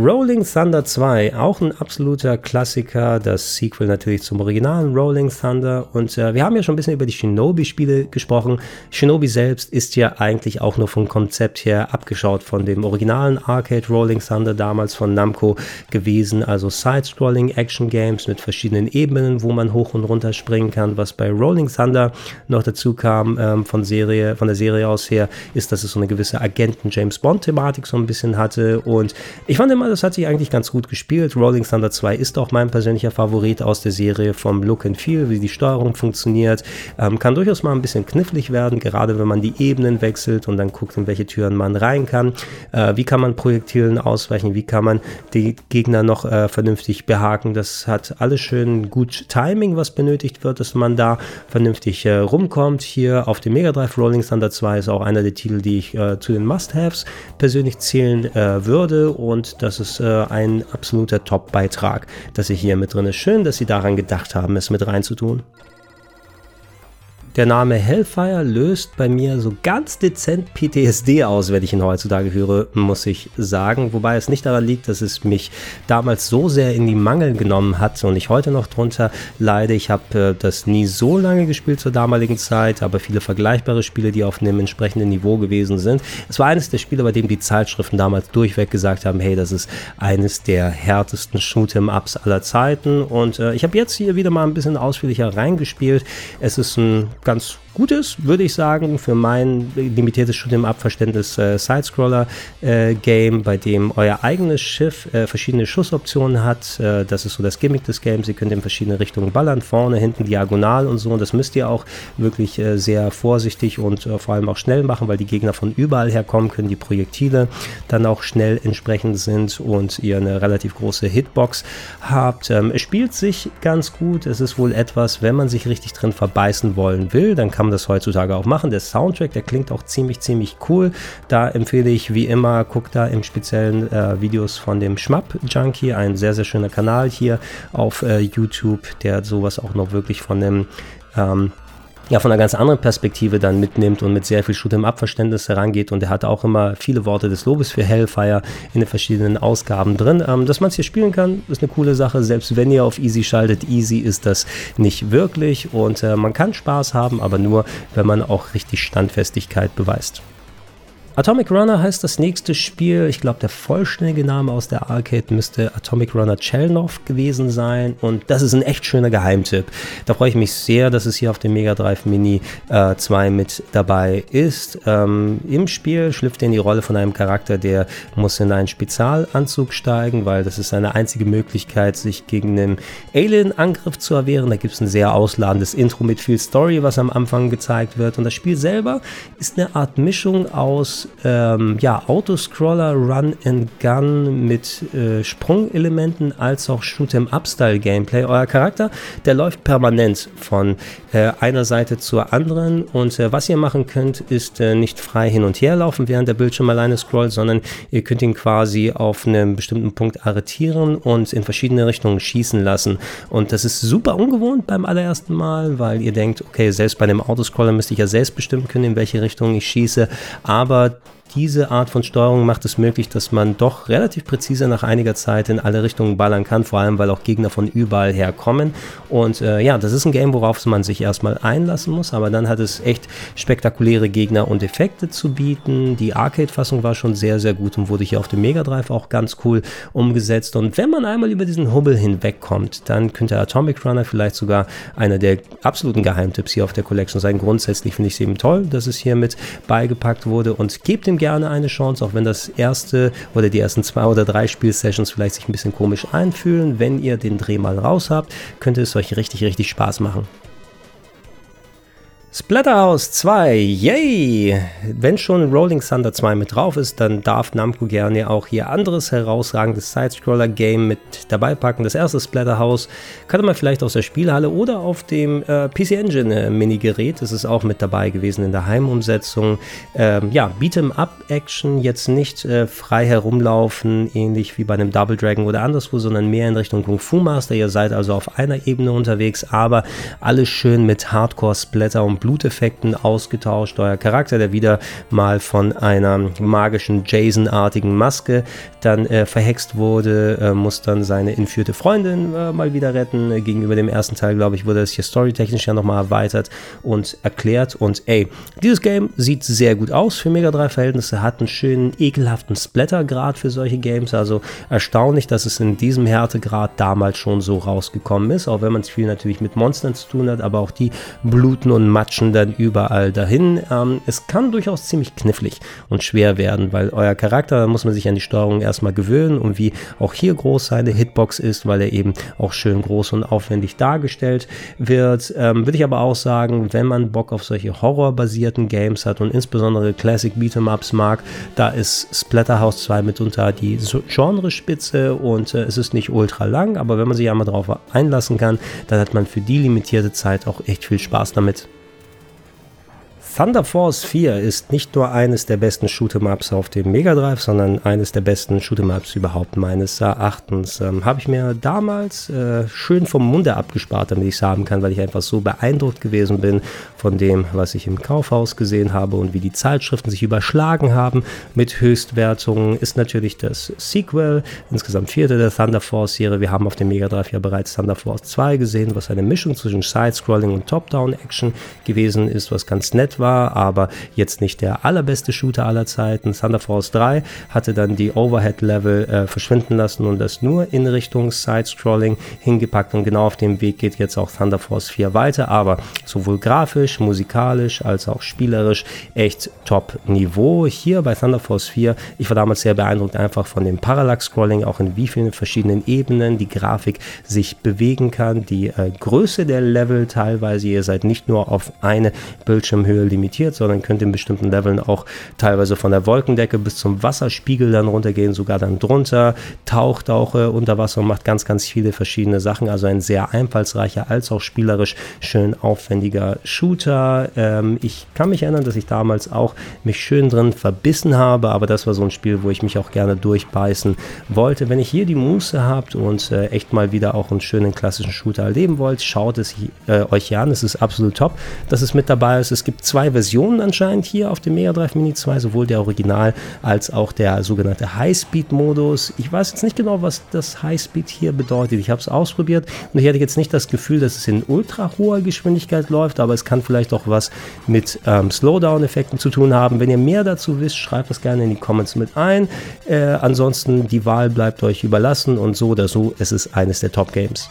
Rolling Thunder 2, auch ein absoluter Klassiker, das Sequel natürlich zum originalen Rolling Thunder. Und äh, wir haben ja schon ein bisschen über die Shinobi-Spiele gesprochen. Shinobi selbst ist ja eigentlich auch nur vom Konzept her abgeschaut von dem originalen Arcade Rolling Thunder damals von Namco gewesen. Also Side-Scrolling Action Games mit verschiedenen Ebenen, wo man hoch und runter springen kann. Was bei Rolling Thunder noch dazu kam ähm, von, Serie, von der Serie aus her, ist, dass es so eine gewisse Agenten-James Bond-Thematik so ein bisschen hatte. Und ich fand immer das hat sich eigentlich ganz gut gespielt. Rolling Thunder 2 ist auch mein persönlicher Favorit aus der Serie vom Look and Feel, wie die Steuerung funktioniert. Ähm, kann durchaus mal ein bisschen knifflig werden, gerade wenn man die Ebenen wechselt und dann guckt, in welche Türen man rein kann. Äh, wie kann man Projektilen ausweichen? Wie kann man die Gegner noch äh, vernünftig behaken? Das hat alles schön gut Timing, was benötigt wird, dass man da vernünftig äh, rumkommt. Hier auf dem Mega Drive Rolling Thunder 2 ist auch einer der Titel, die ich äh, zu den Must-Haves persönlich zählen äh, würde und das ist äh, ein absoluter Top-Beitrag, dass er hier mit drin ist. Schön, dass Sie daran gedacht haben, es mit reinzutun. Der Name Hellfire löst bei mir so ganz dezent PTSD aus, wenn ich ihn heutzutage höre, muss ich sagen. Wobei es nicht daran liegt, dass es mich damals so sehr in die Mangel genommen hat und ich heute noch drunter leide. Ich habe äh, das nie so lange gespielt zur damaligen Zeit, aber viele vergleichbare Spiele, die auf einem entsprechenden Niveau gewesen sind. Es war eines der Spiele, bei dem die Zeitschriften damals durchweg gesagt haben, hey, das ist eines der härtesten Shoot'em-Ups aller Zeiten. Und äh, ich habe jetzt hier wieder mal ein bisschen ausführlicher reingespielt. Es ist ein canso. Ganz Gutes, würde ich sagen, für mein limitiertes Shoot'em-up-Verständnis äh, Sidescroller-Game, äh, bei dem euer eigenes Schiff äh, verschiedene Schussoptionen hat. Äh, das ist so das Gimmick des Games. Ihr könnt in verschiedene Richtungen ballern, vorne, hinten, diagonal und so. Und das müsst ihr auch wirklich äh, sehr vorsichtig und äh, vor allem auch schnell machen, weil die Gegner von überall herkommen können, die Projektile dann auch schnell entsprechend sind und ihr eine relativ große Hitbox habt. Ähm, es spielt sich ganz gut. Es ist wohl etwas, wenn man sich richtig drin verbeißen wollen will, dann kann man das heutzutage auch machen. Der Soundtrack, der klingt auch ziemlich, ziemlich cool. Da empfehle ich wie immer, guckt da im speziellen äh, Videos von dem Schmapp Junkie, ein sehr, sehr schöner Kanal hier auf äh, YouTube, der sowas auch noch wirklich von dem ähm, ja, von einer ganz anderen Perspektive dann mitnimmt und mit sehr viel Shoot'em-up-Verständnis herangeht. Und er hat auch immer viele Worte des Lobes für Hellfire in den verschiedenen Ausgaben drin. Ähm, dass man es hier spielen kann, ist eine coole Sache. Selbst wenn ihr auf Easy schaltet, Easy ist das nicht wirklich. Und äh, man kann Spaß haben, aber nur, wenn man auch richtig Standfestigkeit beweist. Atomic Runner heißt das nächste Spiel. Ich glaube, der vollständige Name aus der Arcade müsste Atomic Runner Chelnov gewesen sein. Und das ist ein echt schöner Geheimtipp. Da freue ich mich sehr, dass es hier auf dem Mega Drive Mini äh, 2 mit dabei ist. Ähm, Im Spiel schlüpft er in die Rolle von einem Charakter, der muss in einen Spezialanzug steigen, weil das ist seine einzige Möglichkeit, sich gegen einen Alien-Angriff zu erwehren. Da gibt es ein sehr ausladendes Intro mit viel Story, was am Anfang gezeigt wird. Und das Spiel selber ist eine Art Mischung aus ähm, ja, Autoscroller Run and Gun mit äh, Sprungelementen als auch Shoot'em-Up-Style-Gameplay. Euer Charakter, der läuft permanent von äh, einer Seite zur anderen und äh, was ihr machen könnt, ist äh, nicht frei hin und her laufen, während der Bildschirm alleine scrollt, sondern ihr könnt ihn quasi auf einem bestimmten Punkt arretieren und in verschiedene Richtungen schießen lassen. Und das ist super ungewohnt beim allerersten Mal, weil ihr denkt, okay, selbst bei dem Autoscroller müsste ich ja selbst bestimmen können, in welche Richtung ich schieße, aber diese Art von Steuerung macht es möglich, dass man doch relativ präzise nach einiger Zeit in alle Richtungen ballern kann, vor allem weil auch Gegner von überall her kommen. Und äh, ja, das ist ein Game, worauf man sich erstmal einlassen muss, aber dann hat es echt spektakuläre Gegner und Effekte zu bieten. Die Arcade-Fassung war schon sehr, sehr gut und wurde hier auf dem Mega Drive auch ganz cool umgesetzt. Und wenn man einmal über diesen Hubbel hinwegkommt, dann könnte Atomic Runner vielleicht sogar einer der absoluten Geheimtipps hier auf der Collection sein. Grundsätzlich finde ich es eben toll, dass es hier mit beigepackt wurde und gebt dem gerne eine Chance, auch wenn das erste oder die ersten zwei oder drei Spielsessions vielleicht sich ein bisschen komisch einfühlen. Wenn ihr den Dreh mal raus habt, könnte es euch richtig, richtig Spaß machen. Splatterhouse 2, yay! Wenn schon Rolling Thunder 2 mit drauf ist, dann darf Namco gerne auch hier anderes herausragendes Sidescroller-Game mit dabei packen. Das erste Splatterhouse kannte man vielleicht aus der Spielhalle oder auf dem äh, PC Engine äh, Mini-Gerät. Das ist auch mit dabei gewesen in der Heimumsetzung. Ähm, ja, Beat'em-Up-Action, jetzt nicht äh, frei herumlaufen, ähnlich wie bei einem Double Dragon oder anderswo, sondern mehr in Richtung Kung Fu Master. Ihr seid also auf einer Ebene unterwegs, aber alles schön mit Hardcore-Splatter und Bluteffekten ausgetauscht. Euer Charakter, der wieder mal von einer magischen Jason-artigen Maske dann äh, verhext wurde, äh, muss dann seine entführte Freundin äh, mal wieder retten. Gegenüber dem ersten Teil, glaube ich, wurde das hier storytechnisch ja nochmal erweitert und erklärt. Und ey, dieses Game sieht sehr gut aus für Mega 3 Verhältnisse, hat einen schönen, ekelhaften Splattergrad für solche Games. Also erstaunlich, dass es in diesem Härtegrad damals schon so rausgekommen ist, auch wenn man es viel natürlich mit Monstern zu tun hat, aber auch die bluten und matt latschen dann überall dahin. Ähm, es kann durchaus ziemlich knifflig und schwer werden, weil euer Charakter, da muss man sich an die Steuerung erstmal gewöhnen und wie auch hier groß seine Hitbox ist, weil er eben auch schön groß und aufwendig dargestellt wird. Ähm, Würde ich aber auch sagen, wenn man Bock auf solche horrorbasierten Games hat und insbesondere Classic Beat'em-Ups mag, da ist Splatterhouse 2 mitunter die Genrespitze und äh, es ist nicht ultra lang, aber wenn man sich einmal darauf einlassen kann, dann hat man für die limitierte Zeit auch echt viel Spaß damit. Thunder Force 4 ist nicht nur eines der besten Shoot'em-Ups auf dem Mega Drive, sondern eines der besten Shoot'em-Ups überhaupt meines Erachtens. Ähm, Habe ich mir damals äh, schön vom Munde abgespart, damit ich es haben kann, weil ich einfach so beeindruckt gewesen bin von dem, was ich im Kaufhaus gesehen habe und wie die Zeitschriften sich überschlagen haben mit Höchstwertungen. Ist natürlich das Sequel, insgesamt vierte der Thunder Force Serie. Wir haben auf dem Mega Drive ja bereits Thunder Force 2 gesehen, was eine Mischung zwischen Side-Scrolling und Top-Down-Action gewesen ist, was ganz nett war war, aber jetzt nicht der allerbeste Shooter aller Zeiten. Thunder Force 3 hatte dann die Overhead-Level äh, verschwinden lassen und das nur in Richtung Side-Scrolling hingepackt und genau auf dem Weg geht jetzt auch Thunder Force 4 weiter, aber sowohl grafisch, musikalisch als auch spielerisch echt Top-Niveau. Hier bei Thunder Force 4, ich war damals sehr beeindruckt einfach von dem Parallax-Scrolling, auch in wie vielen verschiedenen Ebenen die Grafik sich bewegen kann, die äh, Größe der Level teilweise, ihr seid nicht nur auf eine Bildschirmhöhe limitiert, sondern könnt in bestimmten Leveln auch teilweise von der Wolkendecke bis zum Wasserspiegel dann runtergehen, sogar dann drunter, taucht auch äh, unter Wasser und macht ganz, ganz viele verschiedene Sachen. Also ein sehr einfallsreicher als auch spielerisch schön aufwendiger Shooter. Ähm, ich kann mich erinnern, dass ich damals auch mich schön drin verbissen habe, aber das war so ein Spiel, wo ich mich auch gerne durchbeißen wollte. Wenn ihr hier die Muße habt und äh, echt mal wieder auch einen schönen klassischen Shooter erleben wollt, schaut es äh, euch hier an. Es ist absolut top, dass es mit dabei ist. Es gibt zwei zwei Versionen anscheinend hier auf dem Mega Drive Mini 2, sowohl der Original als auch der sogenannte High-Speed-Modus. Ich weiß jetzt nicht genau, was das High-Speed hier bedeutet. Ich habe es ausprobiert und ich hatte jetzt nicht das Gefühl, dass es in ultra hoher Geschwindigkeit läuft, aber es kann vielleicht auch was mit ähm, Slowdown-Effekten zu tun haben. Wenn ihr mehr dazu wisst, schreibt das gerne in die Comments mit ein. Äh, ansonsten, die Wahl bleibt euch überlassen und so oder so, es ist eines der Top-Games.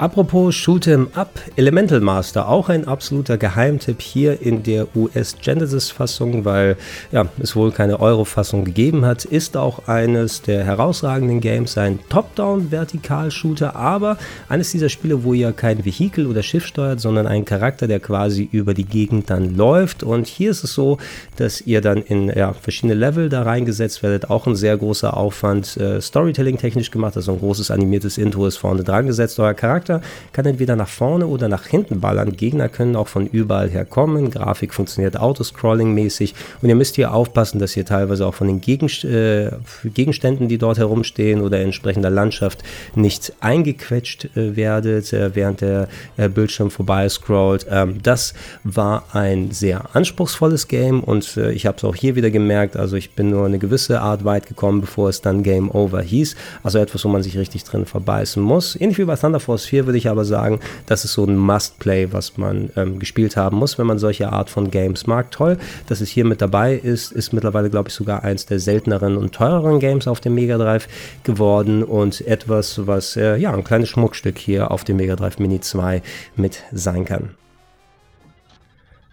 Apropos Shoot'em Up, Elemental Master, auch ein absoluter Geheimtipp hier in der US Genesis Fassung, weil ja, es wohl keine Euro-Fassung gegeben hat, ist auch eines der herausragenden Games, ein Top-Down-Vertikal-Shooter, aber eines dieser Spiele, wo ihr kein Vehikel oder Schiff steuert, sondern einen Charakter, der quasi über die Gegend dann läuft. Und hier ist es so, dass ihr dann in ja, verschiedene Level da reingesetzt werdet, auch ein sehr großer Aufwand, äh, Storytelling-technisch gemacht, also ein großes animiertes Intro ist vorne dran gesetzt, euer Charakter Charakter kann entweder nach vorne oder nach hinten ballern. Gegner können auch von überall her kommen. Grafik funktioniert Autoscrolling-mäßig und ihr müsst hier aufpassen, dass ihr teilweise auch von den Gegenst äh, Gegenständen, die dort herumstehen oder entsprechender Landschaft nicht eingequetscht äh, werdet, äh, während der äh, Bildschirm vorbei scrollt. Ähm, das war ein sehr anspruchsvolles Game und äh, ich habe es auch hier wieder gemerkt. Also ich bin nur eine gewisse Art weit gekommen, bevor es dann Game Over hieß. Also etwas, wo man sich richtig drin verbeißen muss. Ähnlich wie bei Thunder Force 4 4 würde ich aber sagen, das ist so ein Must-Play, was man ähm, gespielt haben muss, wenn man solche Art von Games mag. Toll, dass es hier mit dabei ist, ist mittlerweile, glaube ich, sogar eins der selteneren und teureren Games auf dem Mega Drive geworden und etwas, was äh, ja ein kleines Schmuckstück hier auf dem Mega Drive Mini 2 mit sein kann.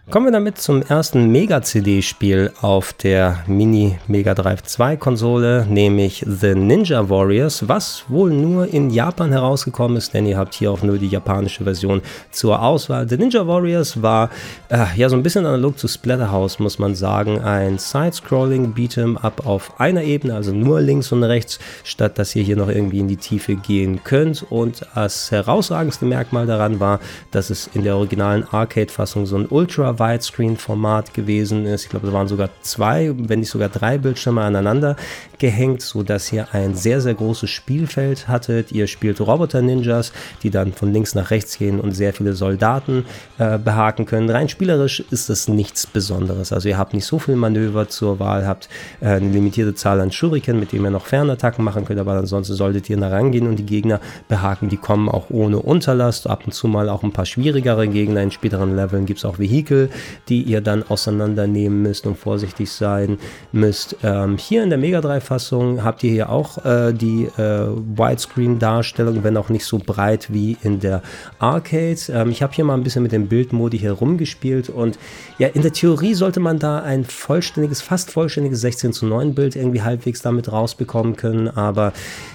Kommen wir damit zum ersten Mega-CD-Spiel auf der Mini Mega Drive 2 Konsole, nämlich The Ninja Warriors, was wohl nur in Japan herausgekommen ist, denn ihr habt hier auch nur die japanische Version zur Auswahl. The Ninja Warriors war äh, ja so ein bisschen analog zu Splatterhouse, muss man sagen, ein Side-Scrolling Beat'em Up auf einer Ebene, also nur links und rechts, statt dass ihr hier noch irgendwie in die Tiefe gehen könnt. Und das herausragendste Merkmal daran war, dass es in der originalen Arcade-Fassung so ein Ultra Widescreen-Format gewesen ist. Ich glaube, es waren sogar zwei, wenn nicht sogar drei Bildschirme aneinander gehängt, sodass ihr ein sehr, sehr großes Spielfeld hattet. Ihr spielt Roboter-Ninjas, die dann von links nach rechts gehen und sehr viele Soldaten äh, behaken können. Rein spielerisch ist es nichts Besonderes. Also ihr habt nicht so viel Manöver zur Wahl, habt äh, eine limitierte Zahl an Shuriken, mit denen ihr noch Fernattacken machen könnt, aber ansonsten solltet ihr da rangehen und die Gegner behaken. Die kommen auch ohne Unterlast, ab und zu mal auch ein paar schwierigere Gegner. In späteren Leveln gibt es auch Vehikel, die ihr dann auseinandernehmen müsst und vorsichtig sein müsst. Ähm, hier in der Mega 3 Fassung habt ihr hier auch äh, die äh, Widescreen-Darstellung, wenn auch nicht so breit wie in der Arcade. Ähm, ich habe hier mal ein bisschen mit dem Bildmodi herumgespielt und ja, in der Theorie sollte man da ein vollständiges, fast vollständiges 16 zu 9 Bild irgendwie halbwegs damit rausbekommen können, aber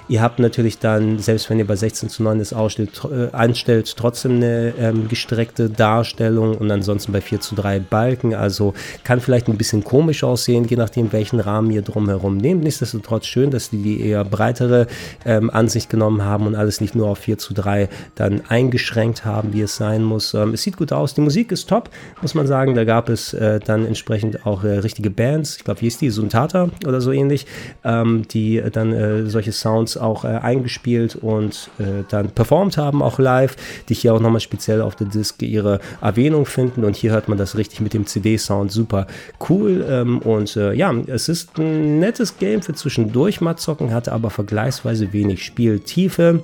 ihr habt natürlich dann, selbst wenn ihr bei 16 zu 9 das ausstellt, äh, einstellt, trotzdem eine ähm, gestreckte Darstellung und ansonsten bei 4 zu 3 Balken, also kann vielleicht ein bisschen komisch aussehen, je nachdem welchen Rahmen ihr drumherum nehmt. Nichtsdestotrotz schön, dass die die eher breitere ähm, Ansicht genommen haben und alles nicht nur auf 4 zu 3 dann eingeschränkt haben, wie es sein muss. Ähm, es sieht gut aus, die Musik ist top, muss man sagen, da gab es äh, dann entsprechend auch äh, richtige Bands, ich glaube, wie ist die, Suntata oder so ähnlich, ähm, die dann äh, solche Sounds auch äh, eingespielt und äh, dann performt haben, auch live, die hier auch nochmal speziell auf der Disc ihre Erwähnung finden. Und hier hört man das richtig mit dem CD-Sound super cool. Ähm, und äh, ja, es ist ein nettes Game für zwischendurch mal zocken, hatte aber vergleichsweise wenig Spieltiefe.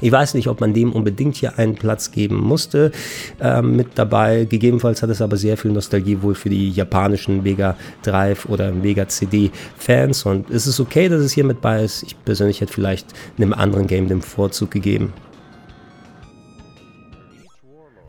Ich weiß nicht, ob man dem unbedingt hier einen Platz geben musste ähm, mit dabei. Gegebenenfalls hat es aber sehr viel Nostalgie wohl für die japanischen Mega Drive oder Mega CD Fans und es ist okay, dass es hier mit bei ist. Ich persönlich hätte vielleicht einem anderen Game den Vorzug gegeben.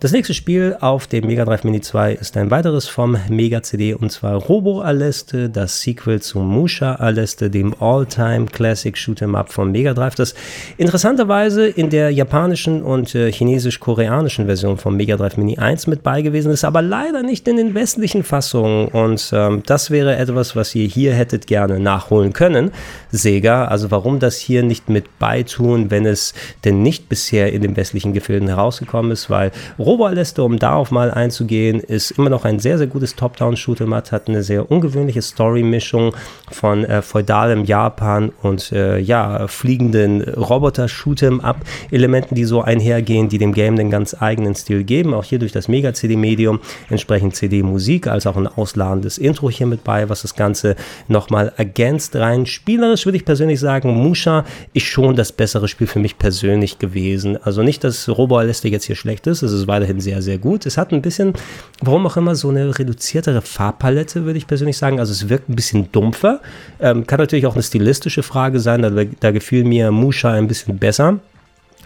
Das nächste Spiel auf dem Mega Drive Mini 2 ist ein weiteres vom Mega CD und zwar Robo Aleste, das Sequel zu Musha Aleste, dem All-Time Classic Shoot'em Up vom Mega Drive, das interessanterweise in der japanischen und äh, chinesisch-koreanischen Version vom Mega Drive Mini 1 mit bei gewesen ist, aber leider nicht in den westlichen Fassungen und ähm, das wäre etwas, was ihr hier hättet gerne nachholen können, Sega. Also warum das hier nicht mit beitun, wenn es denn nicht bisher in den westlichen Gefilden herausgekommen ist, weil Robo-Liste, um darauf mal einzugehen, ist immer noch ein sehr, sehr gutes Top-Down-Shoot'em hat eine sehr ungewöhnliche Story-Mischung von äh, feudalem Japan und äh, ja, fliegenden Roboter-Shoot'em-Up-Elementen, die so einhergehen, die dem Game einen ganz eigenen Stil geben. Auch hier durch das Mega-CD-Medium entsprechend CD-Musik, als auch ein ausladendes Intro hier mit bei, was das Ganze nochmal ergänzt. Rein spielerisch würde ich persönlich sagen, Musha ist schon das bessere Spiel für mich persönlich gewesen. Also nicht, dass Robo-Liste jetzt hier schlecht ist, es ist weiter weiterhin sehr, sehr gut. Es hat ein bisschen, warum auch immer, so eine reduziertere Farbpalette, würde ich persönlich sagen. Also es wirkt ein bisschen dumpfer. Ähm, kann natürlich auch eine stilistische Frage sein. Da, da gefiel mir Musha ein bisschen besser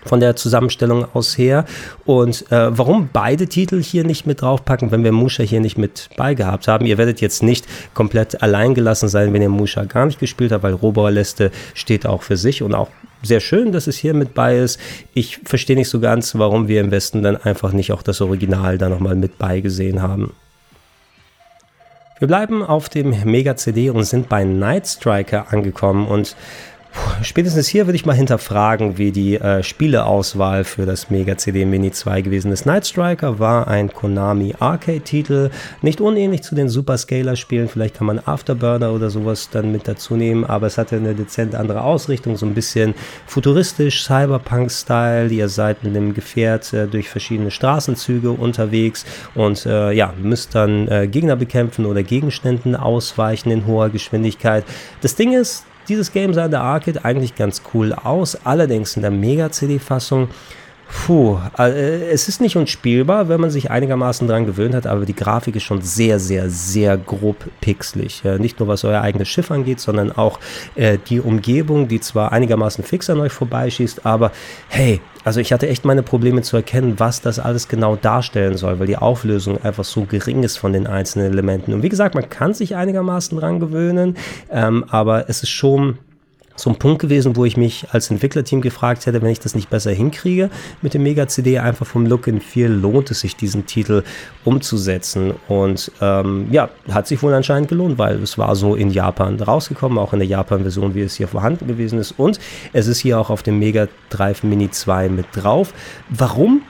von der Zusammenstellung aus her. Und äh, warum beide Titel hier nicht mit draufpacken, wenn wir Musha hier nicht mit beigehabt haben? Ihr werdet jetzt nicht komplett allein gelassen sein, wenn ihr Musha gar nicht gespielt habt, weil Robo-Leste steht auch für sich und auch sehr schön, dass es hier mit bei ist. Ich verstehe nicht so ganz, warum wir im Westen dann einfach nicht auch das Original da nochmal mit beigesehen haben. Wir bleiben auf dem Mega CD und sind bei Night Striker angekommen und Spätestens hier würde ich mal hinterfragen, wie die äh, Spieleauswahl für das Mega CD Mini 2 gewesen ist. Night Striker war ein Konami Arcade-Titel, nicht unähnlich zu den Super Scaler-Spielen. Vielleicht kann man Afterburner oder sowas dann mit dazu nehmen, aber es hatte eine dezent andere Ausrichtung, so ein bisschen futuristisch, Cyberpunk-Style. Ihr seid mit einem Gefährt äh, durch verschiedene Straßenzüge unterwegs und äh, ja, müsst dann äh, Gegner bekämpfen oder Gegenständen ausweichen in hoher Geschwindigkeit. Das Ding ist, dieses Game sah in der Arcade eigentlich ganz cool aus, allerdings in der Mega-CD-Fassung Puh, äh, es ist nicht unspielbar, wenn man sich einigermaßen dran gewöhnt hat, aber die Grafik ist schon sehr, sehr, sehr grob pixelig. Nicht nur was euer eigenes Schiff angeht, sondern auch äh, die Umgebung, die zwar einigermaßen fix an euch vorbeischießt, aber hey, also ich hatte echt meine Probleme zu erkennen, was das alles genau darstellen soll, weil die Auflösung einfach so gering ist von den einzelnen Elementen. Und wie gesagt, man kann sich einigermaßen dran gewöhnen, ähm, aber es ist schon so ein Punkt gewesen, wo ich mich als Entwicklerteam gefragt hätte, wenn ich das nicht besser hinkriege mit dem Mega-CD, einfach vom Look and Feel lohnt es sich, diesen Titel umzusetzen. Und ähm, ja, hat sich wohl anscheinend gelohnt, weil es war so in Japan rausgekommen, auch in der Japan-Version, wie es hier vorhanden gewesen ist. Und es ist hier auch auf dem Mega Drive Mini 2 mit drauf. Warum?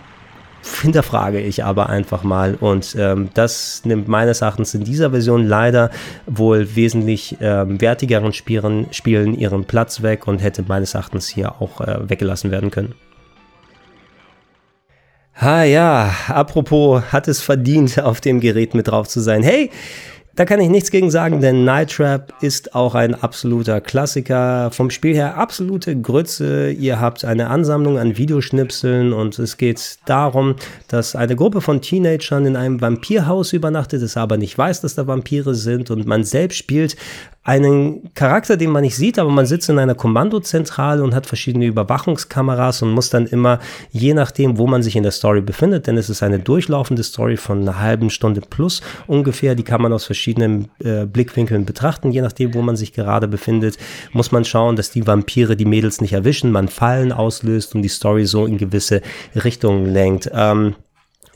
Hinterfrage ich aber einfach mal. Und ähm, das nimmt meines Erachtens in dieser Version leider wohl wesentlich ähm, wertigeren Spielen, Spielen ihren Platz weg und hätte meines Erachtens hier auch äh, weggelassen werden können. Ah ja, apropos, hat es verdient, auf dem Gerät mit drauf zu sein. Hey, Da kann ich nichts gegen sagen, denn Night Trap ist auch ein absoluter Klassiker. Vom Spiel her absolute Grütze. Ihr habt eine Ansammlung an Videoschnipseln und es geht darum, dass eine Gruppe von Teenagern in einem Vampirhaus übernachtet, es aber nicht weiß, dass da Vampire sind und man selbst spielt einen Charakter, den man nicht sieht, aber man sitzt in einer Kommandozentrale und hat verschiedene Überwachungskameras und muss dann immer, je nachdem, wo man sich in der Story befindet, denn es ist eine durchlaufende Story von einer halben Stunde plus ungefähr, die kann man aus verschiedenen äh, Blickwinkeln betrachten, je nachdem, wo man sich gerade befindet, muss man schauen, dass die Vampire die Mädels nicht erwischen, man Fallen auslöst und die Story so in gewisse Richtungen lenkt. Ähm,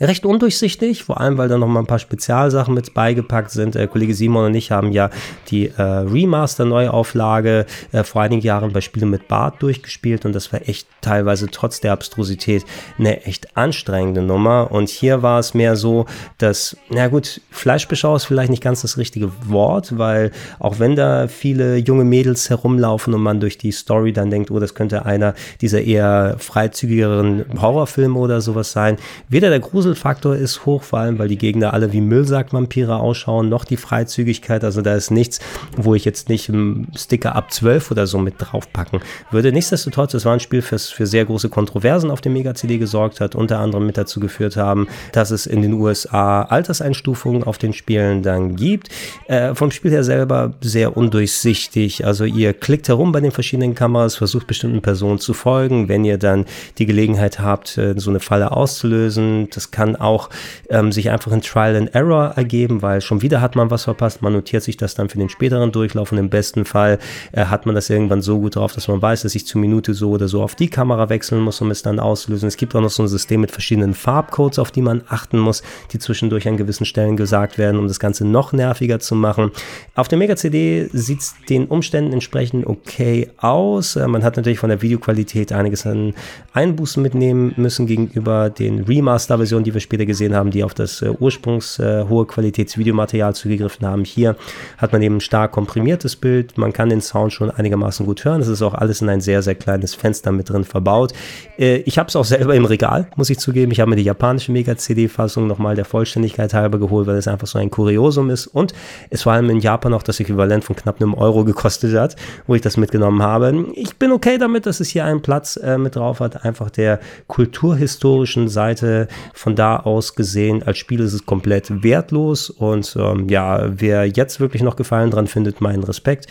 recht undurchsichtig, vor allem weil da noch mal ein paar Spezialsachen mit beigepackt sind. Äh, Kollege Simon und ich haben ja die äh, Remaster-Neuauflage äh, vor einigen Jahren bei Spielen mit Bart durchgespielt und das war echt teilweise trotz der Abstrusität eine echt anstrengende Nummer. Und hier war es mehr so, dass, na gut, Fleischbeschau ist vielleicht nicht ganz das richtige Wort, weil auch wenn da viele junge Mädels herumlaufen und man durch die Story dann denkt, oh, das könnte einer dieser eher freizügigeren Horrorfilme oder sowas sein, weder der Grusel Gruselfaktor ist hoch, vor allem weil die Gegner alle wie Müllsackvampire ausschauen, noch die Freizügigkeit, also da ist nichts, wo ich jetzt nicht einen Sticker ab 12 oder so mit draufpacken würde. Nichtsdestotrotz, es war ein Spiel, das für sehr große Kontroversen auf dem Mega-CD gesorgt hat, unter anderem mit dazu geführt haben, dass es in den USA Alterseinstufungen auf den Spielen dann gibt. Äh, vom Spiel her selber sehr undurchsichtig, also ihr klickt herum bei den verschiedenen Kameras, versucht bestimmten Personen zu folgen, wenn ihr dann die Gelegenheit habt, äh, so eine Falle auszulösen, das kann auch ähm, sich einfach in Trial and Error ergeben, weil schon wieder hat man was verpasst. Man notiert sich das dann für den späteren Durchlauf und im besten Fall äh, hat man das irgendwann so gut drauf, dass man weiß, dass ich zur Minute so oder so auf die Kamera wechseln muss, um es dann auszulösen. Es gibt auch noch so ein System mit verschiedenen Farbcodes, auf die man achten muss, die zwischendurch an gewissen Stellen gesagt werden, um das Ganze noch nerviger zu machen. Auf der Mega CD sieht es den Umständen entsprechend okay aus. Äh, man hat natürlich von der Videoqualität einiges an Einbußen mitnehmen müssen gegenüber den Remaster-Versionen, die wir später gesehen haben, die auf das äh, ursprungs äh, hohe Qualitätsvideomaterial zugegriffen haben. Hier hat man eben stark komprimiertes Bild. Man kann den Sound schon einigermaßen gut hören. Es ist auch alles in ein sehr, sehr kleines Fenster mit drin verbaut. Äh, ich habe es auch selber im Regal, muss ich zugeben. Ich habe mir die japanische Mega-CD-Fassung nochmal der Vollständigkeit halber geholt, weil es einfach so ein Kuriosum ist und es vor allem in Japan auch das Äquivalent von knapp einem Euro gekostet hat, wo ich das mitgenommen habe. Ich bin okay damit, dass es hier einen Platz äh, mit drauf hat, einfach der kulturhistorischen Seite von da aus gesehen, als Spiel ist es komplett wertlos und ähm, ja, wer jetzt wirklich noch Gefallen dran findet, meinen Respekt.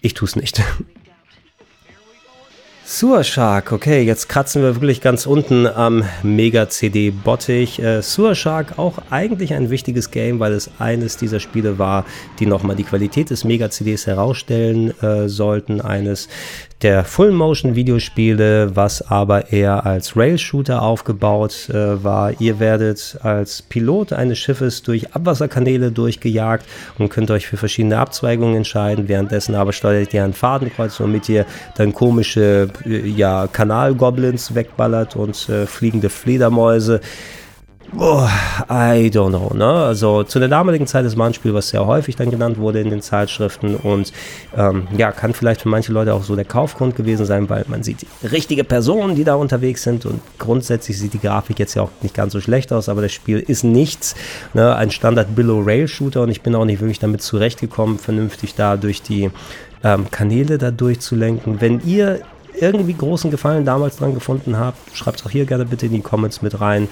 Ich tue es nicht. (laughs) Sewer okay, jetzt kratzen wir wirklich ganz unten am Mega-CD-Bottich. Äh, Sewer auch eigentlich ein wichtiges Game, weil es eines dieser Spiele war, die nochmal die Qualität des Mega-CDs herausstellen äh, sollten. Eines der Full-Motion-Videospiele, was aber eher als Rail-Shooter aufgebaut äh, war. Ihr werdet als Pilot eines Schiffes durch Abwasserkanäle durchgejagt und könnt euch für verschiedene Abzweigungen entscheiden. Währenddessen aber steuert ihr ein Fadenkreuz, womit ihr dann komische ja, Kanalgoblins wegballert und äh, fliegende Fledermäuse. Oh, I don't know, ne? Also zu der damaligen Zeit ist mal ein Spiel, was sehr häufig dann genannt wurde in den Zeitschriften und ähm, ja, kann vielleicht für manche Leute auch so der Kaufgrund gewesen sein, weil man sieht richtige Personen, die da unterwegs sind und grundsätzlich sieht die Grafik jetzt ja auch nicht ganz so schlecht aus, aber das Spiel ist nichts, ne? Ein Standard Below-Rail-Shooter und ich bin auch nicht wirklich damit zurechtgekommen, vernünftig da durch die ähm, Kanäle da durchzulenken. Wenn ihr irgendwie großen Gefallen damals dran gefunden habt, schreibt es auch hier gerne bitte in die Comments mit rein.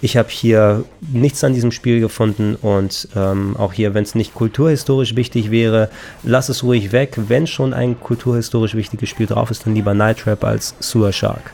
Ich habe hier nichts an diesem Spiel gefunden und ähm, auch hier, wenn es nicht kulturhistorisch wichtig wäre, lass es ruhig weg. Wenn schon ein kulturhistorisch wichtiges Spiel drauf ist, dann lieber Night Trap als Sewer Shark.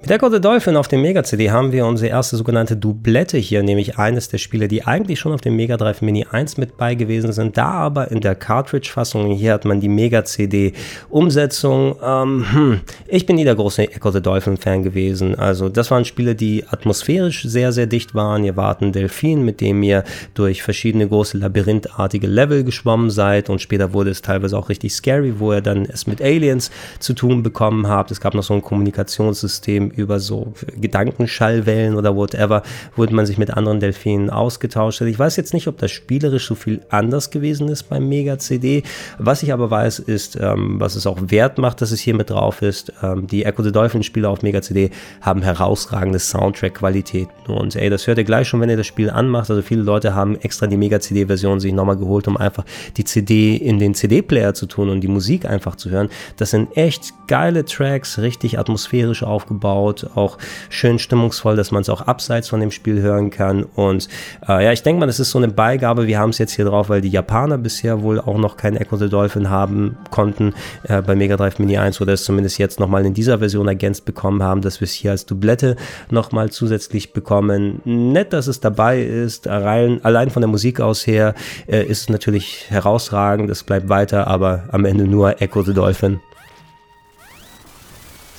Mit Echo the Dolphin auf dem Mega CD haben wir unsere erste sogenannte Doublette hier, nämlich eines der Spiele, die eigentlich schon auf dem Mega Drive Mini 1 mit bei gewesen sind, da aber in der Cartridge-Fassung. Hier hat man die Mega CD Umsetzung. Ähm, hm, ich bin nie der große Echo the Dolphin Fan gewesen. Also das waren Spiele, die atmosphärisch sehr, sehr dicht waren. Ihr wart ein Delfin, mit dem ihr durch verschiedene große labyrinthartige Level geschwommen seid und später wurde es teilweise auch richtig scary, wo ihr dann es mit Aliens zu tun bekommen habt. Es gab noch so ein Kommunikationssystem über so Gedankenschallwellen oder whatever, wurde man sich mit anderen Delfinen ausgetauscht. Ich weiß jetzt nicht, ob das spielerisch so viel anders gewesen ist beim Mega CD. Was ich aber weiß, ist, ähm, was es auch wert macht, dass es hier mit drauf ist. Ähm, die Echo the Dolphin Spiele auf Mega CD haben herausragende Soundtrack-Qualität. Und ey, das hört ihr gleich schon, wenn ihr das Spiel anmacht. Also viele Leute haben extra die Mega CD-Version sich nochmal geholt, um einfach die CD in den CD-Player zu tun und die Musik einfach zu hören. Das sind echt geile Tracks, richtig atmosphärisch aufgebaut, auch schön stimmungsvoll, dass man es auch abseits von dem Spiel hören kann. Und äh, ja, ich denke mal, das ist so eine Beigabe. Wir haben es jetzt hier drauf, weil die Japaner bisher wohl auch noch kein Echo the Dolphin haben konnten äh, bei Mega Drive Mini 1 oder es zumindest jetzt nochmal in dieser Version ergänzt bekommen haben, dass wir es hier als Dublette nochmal zusätzlich bekommen. Nett, dass es dabei ist. Allein, allein von der Musik aus her äh, ist es natürlich herausragend. Es bleibt weiter, aber am Ende nur Echo the Dolphin.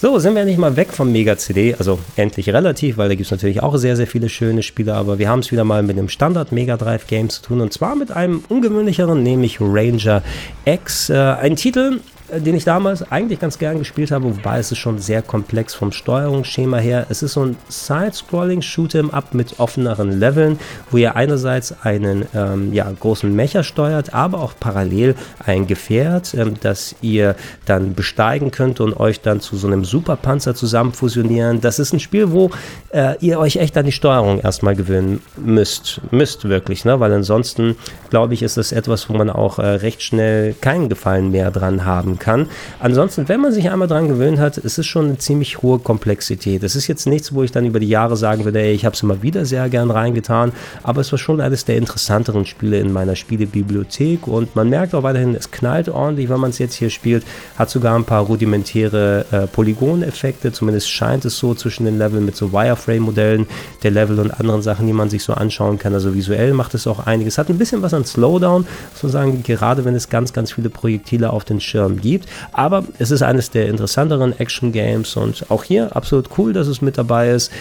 So, sind wir nicht mal weg vom Mega CD, also endlich relativ, weil da gibt es natürlich auch sehr, sehr viele schöne Spiele, aber wir haben es wieder mal mit einem Standard Mega Drive Game zu tun und zwar mit einem ungewöhnlicheren, nämlich Ranger X. Äh, ein Titel, den ich damals eigentlich ganz gern gespielt habe, wobei es ist schon sehr komplex vom Steuerungsschema her. Es ist so ein Side-Scrolling-Shoot'em Up mit offeneren Leveln, wo ihr einerseits einen ähm, ja, großen Mecher steuert, aber auch parallel ein Gefährt, ähm, das ihr dann besteigen könnt und euch dann zu so einem Superpanzer zusammen fusionieren. Das ist ein Spiel, wo äh, ihr euch echt an die Steuerung erstmal gewöhnen müsst. Müsst wirklich, ne? weil ansonsten, glaube ich, ist das etwas, wo man auch äh, recht schnell keinen Gefallen mehr dran haben kann. Ansonsten, wenn man sich einmal dran gewöhnt hat, ist es schon eine ziemlich hohe Komplexität. Es ist jetzt nichts, wo ich dann über die Jahre sagen würde, ey, ich habe es immer wieder sehr gern reingetan, aber es war schon eines der interessanteren Spiele in meiner Spielebibliothek und man merkt auch weiterhin, es knallt ordentlich, wenn man es jetzt hier spielt, hat sogar ein paar rudimentäre äh, Polygoneffekte, zumindest scheint es so zwischen den Leveln mit so Wireframe-Modellen der Level und anderen Sachen, die man sich so anschauen kann. Also visuell macht es auch einiges. Hat ein bisschen was an Slowdown, sozusagen, gerade wenn es ganz, ganz viele Projektile auf den Schirm gibt gibt. Aber es ist eines der interessanteren Action-Games und auch hier absolut cool, dass es mit dabei ist.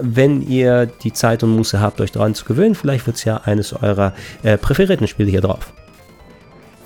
Wenn ihr die Zeit und Muße habt, euch daran zu gewöhnen, vielleicht wird es ja eines eurer äh, präferierten Spiele hier drauf.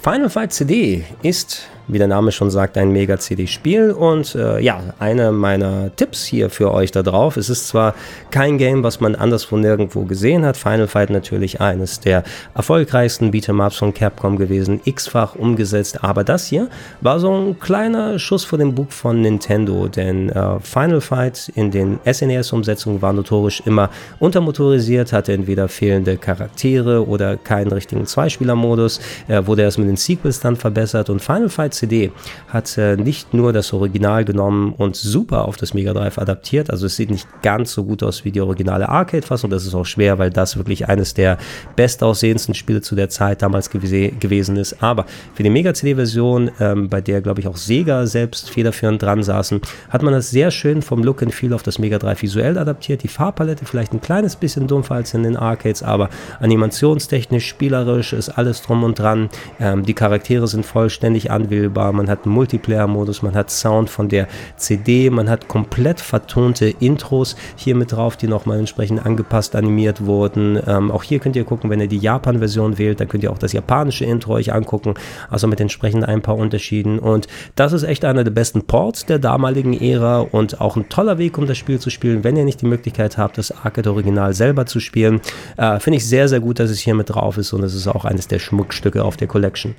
Final Fight CD ist wie der Name schon sagt, ein Mega-CD-Spiel. Und äh, ja, einer meiner Tipps hier für euch da drauf. Es ist zwar kein Game, was man anderswo nirgendwo gesehen hat. Final Fight natürlich eines der erfolgreichsten Beat'em-Ups von Capcom gewesen, x-fach umgesetzt. Aber das hier war so ein kleiner Schuss vor dem Bug von Nintendo, denn äh, Final Fight in den SNES-Umsetzungen war notorisch immer untermotorisiert, hatte entweder fehlende Charaktere oder keinen richtigen Zweispieler-Modus, äh, wurde erst mit den Sequels dann verbessert und Final Fight CD hat äh, nicht nur das Original genommen und super auf das Mega Drive adaptiert. Also es sieht nicht ganz so gut aus wie die originale Arcade-Fassung. Das ist auch schwer, weil das wirklich eines der bestaussehendsten Spiele zu der Zeit damals gew gewesen ist. Aber für die Mega CD-Version, ähm, bei der glaube ich auch Sega selbst federführend dran saßen, hat man das sehr schön vom Look and Feel auf das Mega Drive visuell adaptiert. Die Farbpalette vielleicht ein kleines bisschen dumpfer als in den Arcades, aber animationstechnisch, spielerisch ist alles drum und dran. Ähm, die Charaktere sind vollständig anwesend auswählbar, man hat einen Multiplayer-Modus, man hat Sound von der CD, man hat komplett vertonte Intros hier mit drauf, die nochmal entsprechend angepasst animiert wurden. Ähm, auch hier könnt ihr gucken, wenn ihr die Japan-Version wählt, dann könnt ihr auch das japanische Intro euch angucken, also mit entsprechend ein paar Unterschieden. Und das ist echt einer der besten Ports der damaligen Ära und auch ein toller Weg, um das Spiel zu spielen, wenn ihr nicht die Möglichkeit habt, das Arcade-Original selber zu spielen. Äh, Finde ich sehr, sehr gut, dass es hier mit drauf ist und es ist auch eines der Schmuckstücke auf der Collection.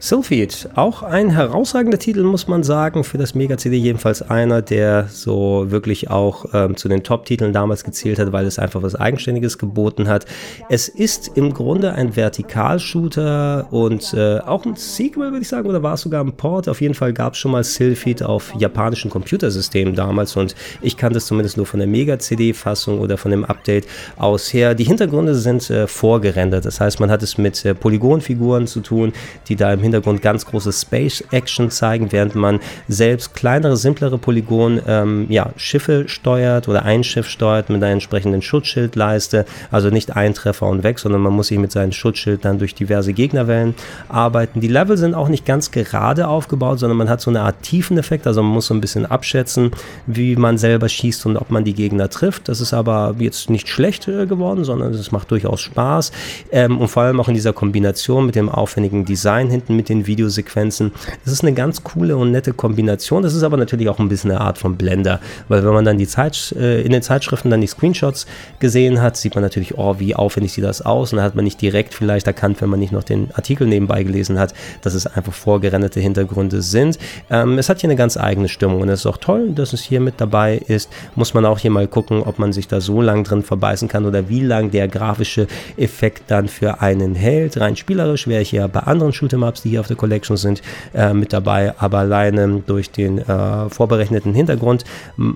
Sylphied, auch ein herausragender Titel, muss man sagen, für das Mega-CD, jedenfalls einer, der so wirklich auch ähm, zu den Top-Titeln damals gezählt hat, weil es einfach was Eigenständiges geboten hat. Es ist im Grunde ein Vertikalshooter und äh, auch ein Sequel, würde ich sagen, oder war es sogar ein Port? Auf jeden Fall gab es schon mal Sylphied auf japanischen Computersystemen damals und ich kannte es zumindest nur von der Mega-CD-Fassung oder von dem Update aus her. Die Hintergründe sind äh, vorgerendert, das heißt, man hat es mit äh, Polygonfiguren zu tun, die da im Hintergrund ganz große Space Action zeigen, während man selbst kleinere, simplere Polygon ähm, ja, Schiffe steuert oder ein Schiff steuert mit einer entsprechenden Schutzschildleiste. Also nicht ein Treffer und weg, sondern man muss sich mit seinem Schutzschild dann durch diverse Gegnerwellen arbeiten. Die Level sind auch nicht ganz gerade aufgebaut, sondern man hat so eine Art Tiefeneffekt. Also man muss so ein bisschen abschätzen, wie man selber schießt und ob man die Gegner trifft. Das ist aber jetzt nicht schlecht äh, geworden, sondern es macht durchaus Spaß. Ähm, und vor allem auch in dieser Kombination mit dem aufwendigen Design hinten mit den Videosequenzen. Das ist eine ganz coole und nette Kombination. Das ist aber natürlich auch ein bisschen eine Art von Blender, weil wenn man dann die Zeit, äh, in den Zeitschriften dann die Screenshots gesehen hat, sieht man natürlich, oh, wie aufwendig sieht das aus. Und dann hat man nicht direkt vielleicht erkannt, wenn man nicht noch den Artikel nebenbei gelesen hat, dass es einfach vorgerenderte Hintergründe sind. Ähm, es hat hier eine ganz eigene Stimmung und es ist auch toll, dass es hier mit dabei ist. Muss man auch hier mal gucken, ob man sich da so lang drin verbeißen kann oder wie lang der grafische Effekt dann für einen hält. Rein spielerisch wäre ich ja bei anderen Shoot'em-Ups, die hier auf der Collection sind, äh, mit dabei, aber alleine durch den äh, vorberechneten Hintergrund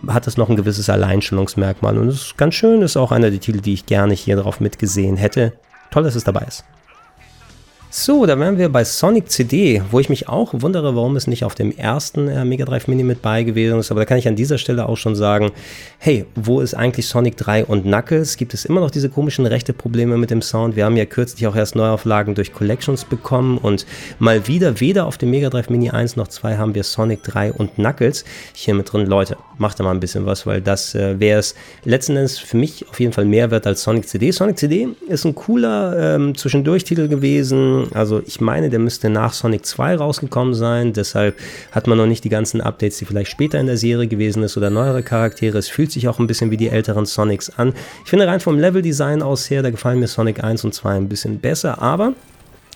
hat es noch ein gewisses Alleinstellungsmerkmal und es ist ganz schön, ist auch einer der Titel, die ich gerne hier drauf mitgesehen hätte. Toll, dass es dabei ist. So, da wären wir bei Sonic CD, wo ich mich auch wundere, warum es nicht auf dem ersten äh, Mega Drive Mini mit bei gewesen ist. Aber da kann ich an dieser Stelle auch schon sagen, hey, wo ist eigentlich Sonic 3 und Knuckles? Gibt es immer noch diese komischen rechte Probleme mit dem Sound? Wir haben ja kürzlich auch erst Neuauflagen durch Collections bekommen und mal wieder, weder auf dem Mega Drive Mini 1 noch 2 haben wir Sonic 3 und Knuckles hier mit drin. Leute, macht da mal ein bisschen was, weil das äh, wäre es letzten Endes für mich auf jeden Fall mehr wert als Sonic CD. Sonic CD ist ein cooler ähm, Zwischendurch-Titel gewesen also ich meine, der müsste nach Sonic 2 rausgekommen sein. Deshalb hat man noch nicht die ganzen Updates, die vielleicht später in der Serie gewesen ist oder neuere Charaktere. Es fühlt sich auch ein bisschen wie die älteren Sonics an. Ich finde rein vom Leveldesign aus her, da gefallen mir Sonic 1 und 2 ein bisschen besser. Aber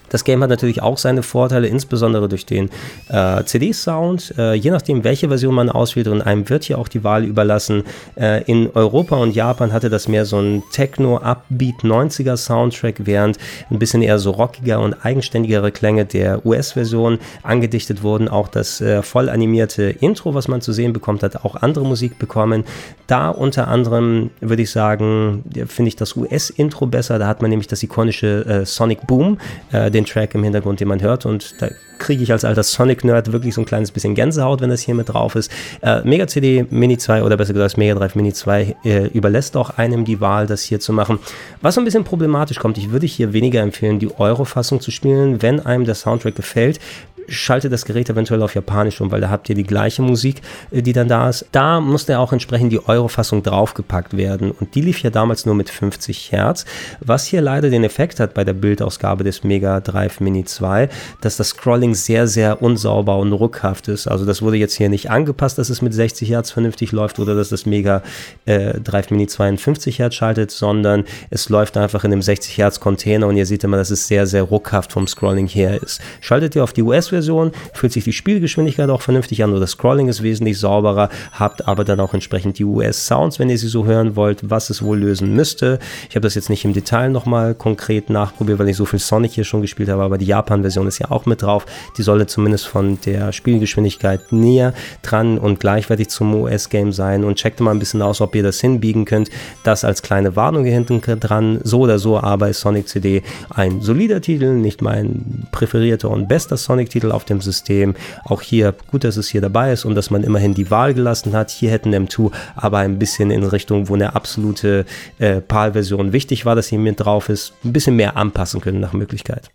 das Game hat natürlich auch seine Vorteile, insbesondere durch den äh, CD-Sound. Äh, je nachdem, welche Version man auswählt, und einem wird hier auch die Wahl überlassen. Äh, in Europa und Japan hatte das mehr so ein Techno-Upbeat 90er Soundtrack, während ein bisschen eher so rockiger und eigenständigere Klänge der US-Version angedichtet wurden. Auch das äh, voll animierte Intro, was man zu sehen bekommt, hat auch andere Musik bekommen. Da unter anderem würde ich sagen, finde ich das US-Intro besser. Da hat man nämlich das ikonische äh, Sonic Boom, äh, den Track im Hintergrund, den man hört. Und da kriege ich als alter Sonic-Nerd wirklich so ein kleines bisschen Gänsehaut, wenn das hier mit drauf ist. Äh, Mega CD Mini 2 oder besser gesagt Mega Drive Mini 2 äh, überlässt auch einem die Wahl, das hier zu machen. Was so ein bisschen problematisch kommt, ich würde hier weniger empfehlen, die Euro-Fassung zu spielen, wenn einem der Soundtrack gefällt schalte das Gerät eventuell auf Japanisch um, weil da habt ihr die gleiche Musik, äh, die dann da ist. Da musste auch entsprechend die Euro-Fassung draufgepackt werden und die lief ja damals nur mit 50 Hertz, was hier leider den Effekt hat bei der Bildausgabe des Mega Drive Mini 2, dass das Scrolling sehr, sehr unsauber und ruckhaft ist. Also das wurde jetzt hier nicht angepasst, dass es mit 60 Hertz vernünftig läuft oder dass das Mega äh, Drive Mini 52 Hertz schaltet, sondern es läuft einfach in einem 60 Hertz Container und ihr seht immer, dass es sehr, sehr ruckhaft vom Scrolling her ist. Schaltet ihr auf die US- version fühlt sich die Spielgeschwindigkeit auch vernünftig an oder das Scrolling ist wesentlich sauberer, habt aber dann auch entsprechend die US-Sounds, wenn ihr sie so hören wollt, was es wohl lösen müsste. Ich habe das jetzt nicht im Detail nochmal konkret nachprobiert, weil ich so viel Sonic hier schon gespielt habe, aber die Japan-Version ist ja auch mit drauf. Die sollte zumindest von der Spielgeschwindigkeit näher dran und gleichwertig zum US-Game sein und checkt mal ein bisschen aus, ob ihr das hinbiegen könnt. Das als kleine Warnung hier hinten dran. So oder so, aber ist Sonic CD ein solider Titel, nicht mein präferierter und bester Sonic-Titel, Titel auf dem System. Auch hier gut, dass es hier dabei ist und dass man immerhin die Wahl gelassen hat. Hier hätten M2 aber ein bisschen in Richtung, wo eine absolute äh, PAL-Version wichtig war, dass sie mit drauf ist, ein bisschen mehr anpassen können nach Möglichkeit.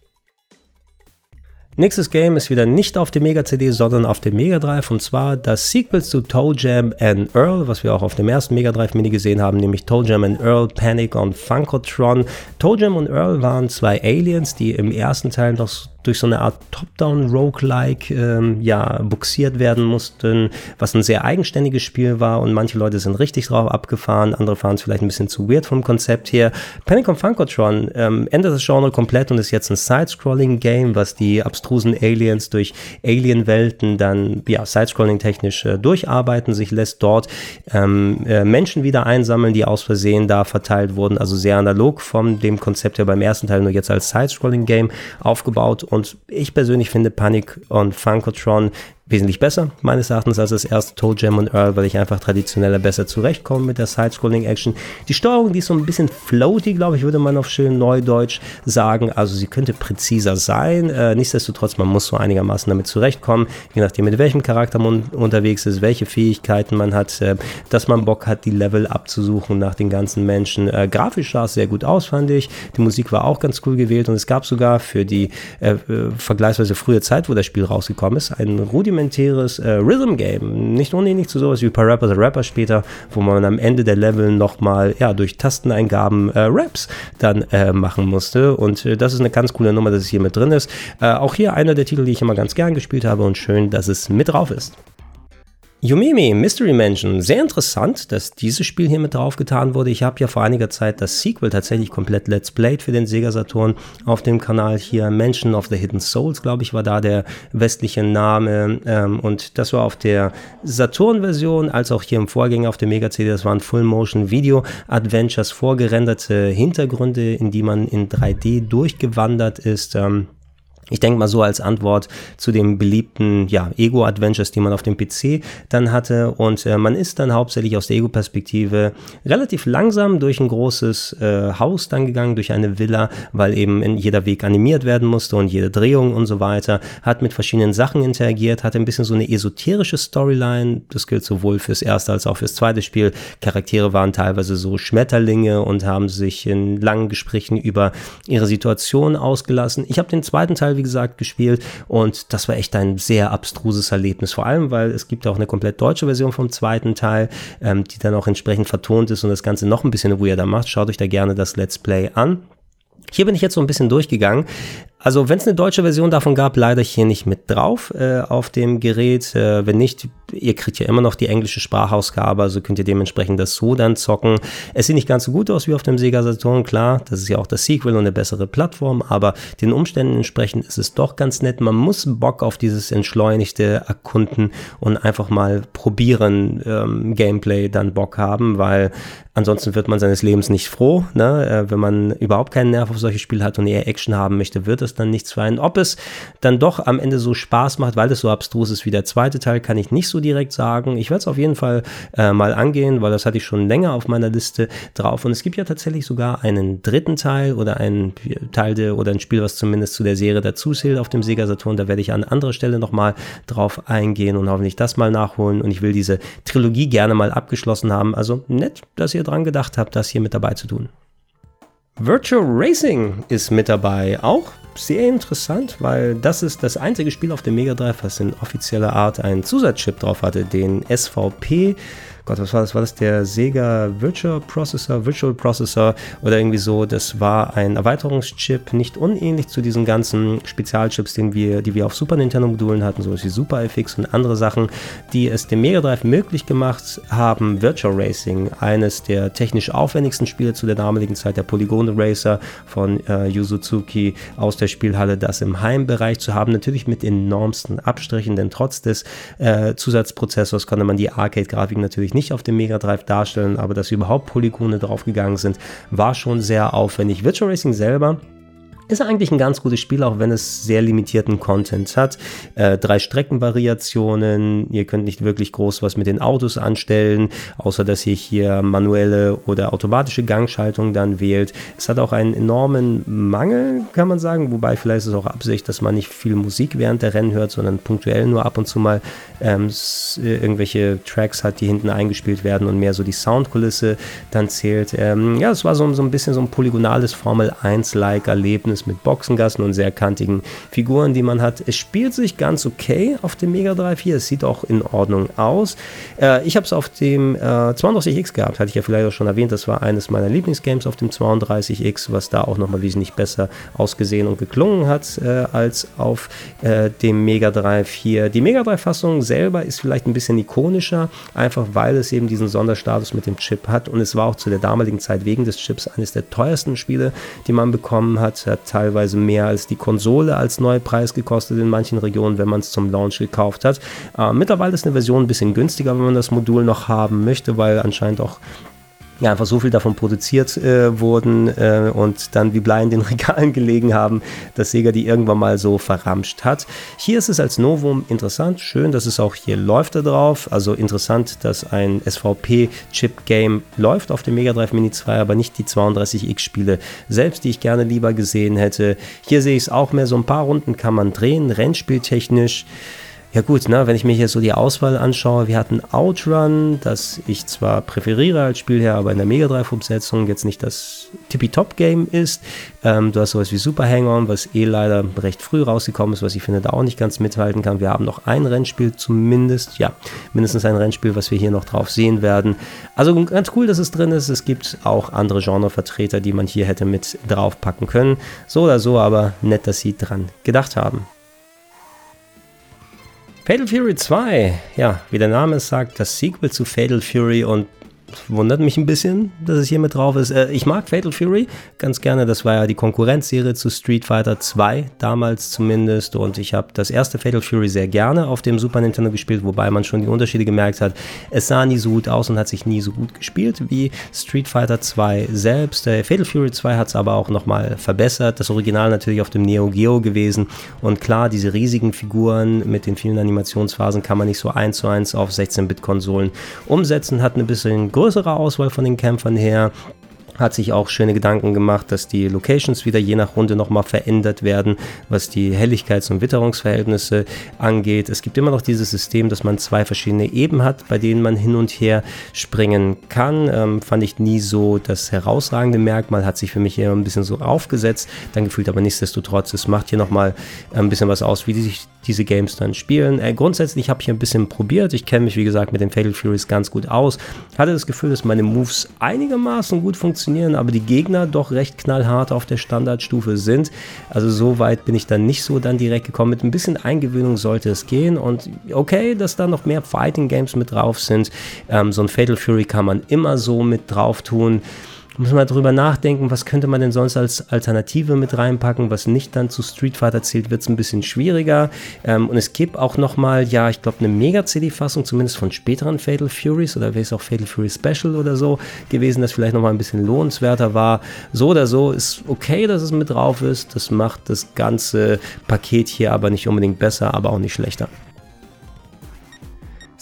Nächstes Game ist wieder nicht auf dem Mega CD, sondern auf dem Mega Drive und zwar das Sequel zu Toe Jam and Earl, was wir auch auf dem ersten Mega Drive Mini gesehen haben, nämlich Toe Jam and Earl Panic on Funkotron. Toe Jam und Earl waren zwei Aliens, die im ersten Teil noch durch so eine Art Top-Down-Roguelike ähm, ja, buxiert werden mussten, was ein sehr eigenständiges Spiel war und manche Leute sind richtig drauf abgefahren, andere fahren es vielleicht ein bisschen zu weird vom Konzept her. Panic on Funkotron ähm, ändert das Genre komplett und ist jetzt ein Side-Scrolling-Game, was die abstrusen Aliens durch Alien-Welten dann ja, Side-Scrolling-technisch äh, durcharbeiten, sich lässt dort ähm, äh, Menschen wieder einsammeln, die aus Versehen da verteilt wurden, also sehr analog von dem Konzept her beim ersten Teil nur jetzt als Side-Scrolling-Game aufgebaut und ich persönlich finde Panic on Funkotron wesentlich besser, meines Erachtens, als das erste Toe Jam und Earl, weil ich einfach traditioneller besser zurechtkomme mit der Side-Scrolling-Action. Die Steuerung, die ist so ein bisschen floaty, glaube ich, würde man auf schön Neudeutsch sagen. Also sie könnte präziser sein. Äh, nichtsdestotrotz, man muss so einigermaßen damit zurechtkommen, je nachdem, mit welchem Charakter man unterwegs ist, welche Fähigkeiten man hat, äh, dass man Bock hat, die Level abzusuchen nach den ganzen Menschen. Äh, grafisch sah es sehr gut aus, fand ich. Die Musik war auch ganz cool gewählt und es gab sogar für die äh, äh, vergleichsweise frühe Zeit, wo das Spiel rausgekommen ist, einen Rudiment rudimentäres äh, Rhythm-Game. Nicht unähnlich zu sowas wie Parappa the Rapper später, wo man am Ende der Level nochmal ja, durch Tasteneingaben äh, Raps dann äh, machen musste. Und äh, das ist eine ganz coole Nummer, dass es hier mit drin ist. Äh, auch hier einer der Titel, die ich immer ganz gern gespielt habe und schön, dass es mit drauf ist. Yumimi Mystery Mansion, sehr interessant, dass dieses Spiel hier mit drauf getan wurde. Ich habe ja vor einiger Zeit das Sequel tatsächlich komplett Let's Played für den Sega Saturn auf dem Kanal hier. Mansion of the Hidden Souls, glaube ich, war da der westliche Name. Ähm, und das war auf der Saturn-Version, als auch hier im Vorgänger auf der Mega CD. Das waren Full-Motion Video Adventures, vorgerenderte Hintergründe, in die man in 3D durchgewandert ist. Ähm, ich denke mal so als Antwort zu den beliebten ja, Ego-Adventures, die man auf dem PC dann hatte. Und äh, man ist dann hauptsächlich aus der Ego-Perspektive relativ langsam durch ein großes äh, Haus dann gegangen, durch eine Villa, weil eben in jeder Weg animiert werden musste und jede Drehung und so weiter. Hat mit verschiedenen Sachen interagiert, hatte ein bisschen so eine esoterische Storyline. Das gilt sowohl fürs erste als auch fürs zweite Spiel. Charaktere waren teilweise so Schmetterlinge und haben sich in langen Gesprächen über ihre Situation ausgelassen. Ich habe den zweiten Teil, wie gesagt, gespielt und das war echt ein sehr abstruses Erlebnis. Vor allem, weil es gibt auch eine komplett deutsche Version vom zweiten Teil, ähm, die dann auch entsprechend vertont ist und das Ganze noch ein bisschen weirder macht. Schaut euch da gerne das Let's Play an. Hier bin ich jetzt so ein bisschen durchgegangen. Also wenn es eine deutsche Version davon gab, leider hier nicht mit drauf äh, auf dem Gerät. Äh, wenn nicht, ihr kriegt ja immer noch die englische Sprachausgabe, also könnt ihr dementsprechend das so dann zocken. Es sieht nicht ganz so gut aus wie auf dem Sega Saturn, klar, das ist ja auch das Sequel und eine bessere Plattform, aber den Umständen entsprechend ist es doch ganz nett. Man muss Bock auf dieses entschleunigte Erkunden und einfach mal probieren, ähm, Gameplay dann Bock haben, weil ansonsten wird man seines Lebens nicht froh. Ne? Äh, wenn man überhaupt keinen Nerv auf solche Spiele hat und eher Action haben möchte, wird es es dann nichts für einen. Ob es dann doch am Ende so Spaß macht, weil es so abstrus ist wie der zweite Teil, kann ich nicht so direkt sagen. Ich werde es auf jeden Fall äh, mal angehen, weil das hatte ich schon länger auf meiner Liste drauf. Und es gibt ja tatsächlich sogar einen dritten Teil oder einen Teil de, oder ein Spiel, was zumindest zu der Serie dazu zählt auf dem Sega Saturn. Da werde ich an anderer Stelle nochmal drauf eingehen und hoffentlich das mal nachholen. Und ich will diese Trilogie gerne mal abgeschlossen haben. Also nett, dass ihr dran gedacht habt, das hier mit dabei zu tun. Virtual Racing ist mit dabei, auch sehr interessant, weil das ist das einzige Spiel auf dem Mega Drive, was in offizieller Art einen Zusatzchip drauf hatte, den SVP Gott, was war das? War das der Sega Virtual Processor, Virtual Processor oder irgendwie so? Das war ein Erweiterungschip, nicht unähnlich zu diesen ganzen Spezialchips, den wir, die wir auf Super Nintendo Modulen hatten, sowas wie Super FX und andere Sachen, die es dem Mega Drive möglich gemacht haben, Virtual Racing, eines der technisch aufwendigsten Spiele zu der damaligen Zeit, der Polygone Racer von äh, Yu aus der Spielhalle, das im Heimbereich zu haben, natürlich mit enormsten Abstrichen, denn trotz des äh, Zusatzprozessors konnte man die Arcade-Grafik natürlich natürlich nicht auf dem Mega Drive darstellen, aber dass überhaupt Polygone draufgegangen sind, war schon sehr aufwendig. Virtual Racing selber ist eigentlich ein ganz gutes Spiel, auch wenn es sehr limitierten Content hat. Äh, drei Streckenvariationen, ihr könnt nicht wirklich groß was mit den Autos anstellen, außer dass ihr hier manuelle oder automatische Gangschaltung dann wählt. Es hat auch einen enormen Mangel, kann man sagen, wobei vielleicht ist es auch Absicht, dass man nicht viel Musik während der Rennen hört, sondern punktuell nur ab und zu mal ähm, irgendwelche Tracks hat, die hinten eingespielt werden und mehr so die Soundkulisse dann zählt. Ähm, ja, es war so, so ein bisschen so ein polygonales Formel 1-like Erlebnis ist mit Boxengassen und sehr kantigen Figuren, die man hat. Es spielt sich ganz okay auf dem Mega Drive hier. Es sieht auch in Ordnung aus. Äh, ich habe es auf dem äh, 32X gehabt, hatte ich ja vielleicht auch schon erwähnt. Das war eines meiner Lieblingsgames auf dem 32X, was da auch nochmal wesentlich besser ausgesehen und geklungen hat äh, als auf äh, dem Mega Drive hier. Die Mega Drive-Fassung selber ist vielleicht ein bisschen ikonischer, einfach weil es eben diesen Sonderstatus mit dem Chip hat und es war auch zu der damaligen Zeit wegen des Chips eines der teuersten Spiele, die man bekommen hat. Hat teilweise mehr als die Konsole als Neupreis gekostet in manchen Regionen, wenn man es zum Launch gekauft hat. Äh, mittlerweile ist eine Version ein bisschen günstiger, wenn man das Modul noch haben möchte, weil anscheinend auch ja, einfach so viel davon produziert äh, wurden äh, und dann wie Blei in den (laughs) Regalen gelegen haben, dass Sega die irgendwann mal so verramscht hat. Hier ist es als Novum interessant, schön, dass es auch hier läuft da drauf. Also interessant, dass ein SVP-Chip-Game läuft auf dem Mega Drive Mini 2, aber nicht die 32X-Spiele selbst, die ich gerne lieber gesehen hätte. Hier sehe ich es auch mehr, so ein paar Runden kann man drehen, Rennspieltechnisch Ja gut, ne, wenn ich mir hier so die Auswahl anschaue, wir hatten Outrun, das ich zwar präferiere als Spielherr, aber in der Mega Drive-Umsetzung jetzt nicht das Tippy-Top-Game ist. Ähm, du hast sowas wie Super Hang-On, was eh leider recht früh rausgekommen ist, was ich finde da auch nicht ganz mithalten kann. Wir haben noch ein Rennspiel zumindest, ja, mindestens ein Rennspiel, was wir hier noch drauf sehen werden. Also ganz cool, dass es drin ist. Es gibt auch andere Genrevertreter, die man hier hätte mit draufpacken können. So oder so, aber nett, dass sie dran gedacht haben. Fatal Fury 2, ja, wie der Name es sagt, das Sequel zu Fatal Fury und wundert mich ein bisschen, dass es hier mit drauf ist. Äh, ich mag Fatal Fury ganz gerne. Das war ja die Konkurrenzserie zu Street Fighter 2, damals zumindest. Und ich habe das erste Fatal Fury sehr gerne auf dem Super Nintendo gespielt, wobei man schon die Unterschiede gemerkt hat. Es sah nie so gut aus und hat sich nie so gut gespielt wie Street Fighter 2 selbst. Äh, Fatal Fury 2 hat es aber auch nochmal verbessert. Das Original natürlich auf dem Neo Geo gewesen. Und klar, diese riesigen Figuren mit den vielen Animationsphasen kann man nicht so eins zu eins auf 16-Bit-Konsolen umsetzen. Hat ein bisschen größere Auswahl von den Kämpfern her hat sich auch schöne Gedanken gemacht, dass die Locations wieder je nach Runde nochmal verändert werden, was die Helligkeits- und Witterungsverhältnisse angeht. Es gibt immer noch dieses System, dass man zwei verschiedene Eben hat, bei denen man hin und her springen kann. Ähm, fand ich nie so das herausragende Merkmal, hat sich für mich eher ein bisschen so aufgesetzt, dann gefühlt aber nichtsdestotrotz, es macht hier nochmal ein bisschen was aus, wie sich diese Games dann spielen. Äh, grundsätzlich habe ich ein bisschen probiert. Ich kenne mich, wie gesagt, mit den Fatal Furies ganz gut aus. Hatte das Gefühl, dass meine Moves einigermaßen gut funktionieren, aber die Gegner doch recht knallhart auf der Standardstufe sind. Also so weit bin ich dann nicht so dann direkt gekommen. Mit ein bisschen Eingewöhnung sollte es gehen. Und okay, dass da noch mehr Fighting Games mit drauf sind. Ähm, so ein Fatal Fury kann man immer so mit drauf tun muss man darüber nachdenken, was könnte man denn sonst als Alternative mit reinpacken, was nicht dann zu Street Fighter zählt, wird es ein bisschen schwieriger. Ähm, und es gibt auch nochmal, ja, ich glaube, eine Mega-CD-Fassung, zumindest von späteren Fatal Furies oder wäre es auch Fatal Fury Special oder so gewesen, das vielleicht nochmal ein bisschen lohnenswerter war. So oder so ist okay, dass es mit drauf ist. Das macht das ganze Paket hier aber nicht unbedingt besser, aber auch nicht schlechter.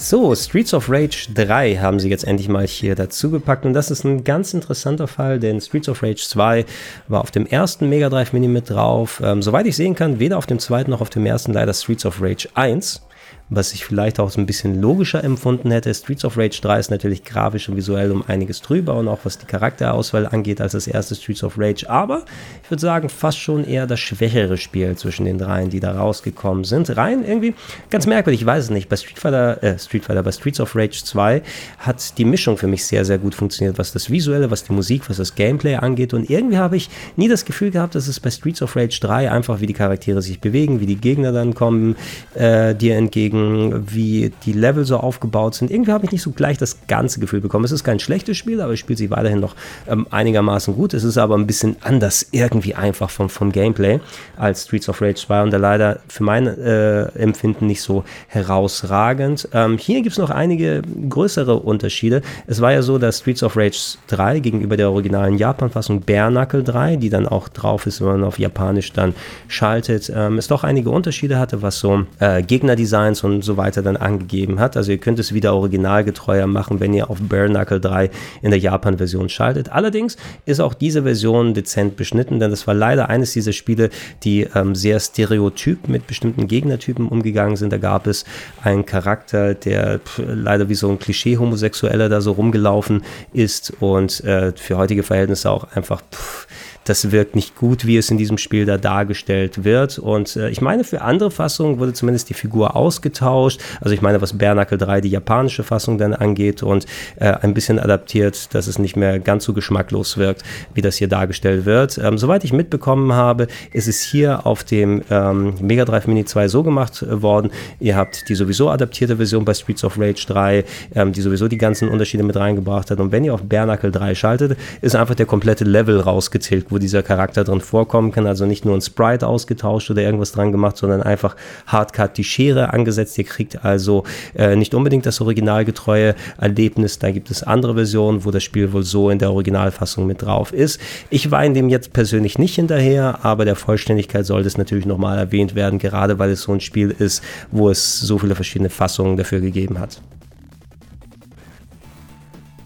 So, Streets of Rage 3 haben sie jetzt endlich mal hier dazu gepackt und das ist ein ganz interessanter Fall, denn Streets of Rage 2 war auf dem ersten Mega Drive Mini mit drauf. Ähm, soweit ich sehen kann, weder auf dem zweiten noch auf dem ersten leider Streets of Rage 1 was ich vielleicht auch so ein bisschen logischer empfunden hätte. Streets of Rage 3 ist natürlich grafisch und visuell um einiges drüber und auch was die Charakterauswahl angeht als das erste Streets of Rage. Aber ich würde sagen, fast schon eher das schwächere Spiel zwischen den dreien, die da rausgekommen sind. Rein irgendwie ganz merkwürdig, ich weiß es nicht. Bei Street Fighter, äh, Street Fighter, bei Streets of Rage 2 hat die Mischung für mich sehr, sehr gut funktioniert, was das Visuelle, was die Musik, was das Gameplay angeht. Und irgendwie habe ich nie das Gefühl gehabt, dass es bei Streets of Rage 3 einfach, wie die Charaktere sich bewegen, wie die Gegner dann kommen, äh, dir entgegen gucken, wie die Level so aufgebaut sind. Irgendwie habe ich nicht so gleich das ganze Gefühl bekommen. Es ist kein schlechtes Spiel, aber es spielt sich weiterhin noch ähm, einigermaßen gut. Es ist aber ein bisschen anders irgendwie einfach vom, vom Gameplay als Streets of Rage 2 und da leider für mein äh, Empfinden nicht so herausragend. Ähm, hier gibt es noch einige größere Unterschiede. Es war ja so, dass Streets of Rage 3 gegenüber der originalen Japan-Fassung Bare Knuckle 3, die dann auch drauf ist, wenn man auf Japanisch dann schaltet, ähm, es doch einige Unterschiede hatte, was so äh, Gegnerdesigns und und so weiter dann angegeben hat. Also ihr könnt es wieder originalgetreuer machen, wenn ihr auf Bare Knuckle 3 in der Japan-Version schaltet. Allerdings ist auch diese Version dezent beschnitten, denn das war leider eines dieser Spiele, die ähm, sehr stereotyp mit bestimmten Gegnertypen umgegangen sind. Da gab es einen Charakter, der pff, leider wie so ein Klischee-Homosexueller da so rumgelaufen ist und äh, für heutige Verhältnisse auch einfach pff, das wirkt nicht gut, wie es in diesem Spiel da dargestellt wird. Und äh, ich meine, für andere Fassungen wurde zumindest die Figur ausgetauscht. Also ich meine, was Bernacle 3 die japanische Fassung dann angeht und äh, ein bisschen adaptiert, dass es nicht mehr ganz so geschmacklos wirkt, wie das hier dargestellt wird. Ähm, soweit ich mitbekommen habe, ist es hier auf dem ähm, Mega Drive Mini 2 so gemacht äh, worden. Ihr habt die sowieso adaptierte Version bei Streets of Rage 3, ähm, die sowieso die ganzen Unterschiede mit reingebracht hat. Und wenn ihr auf Bernacle 3 schaltet, ist einfach der komplette Level rausgezählt, wo dieser Charakter drin vorkommen kann. Also nicht nur ein Sprite ausgetauscht oder irgendwas dran gemacht, sondern einfach hardcut die Schere angesetzt. Ihr kriegt also äh, nicht unbedingt das originalgetreue Erlebnis. Da gibt es andere Versionen, wo das Spiel wohl so in der Originalfassung mit drauf ist. Ich war in dem jetzt persönlich nicht hinterher, aber der Vollständigkeit sollte es natürlich nochmal erwähnt werden, gerade weil es so ein Spiel ist, wo es so viele verschiedene Fassungen dafür gegeben hat.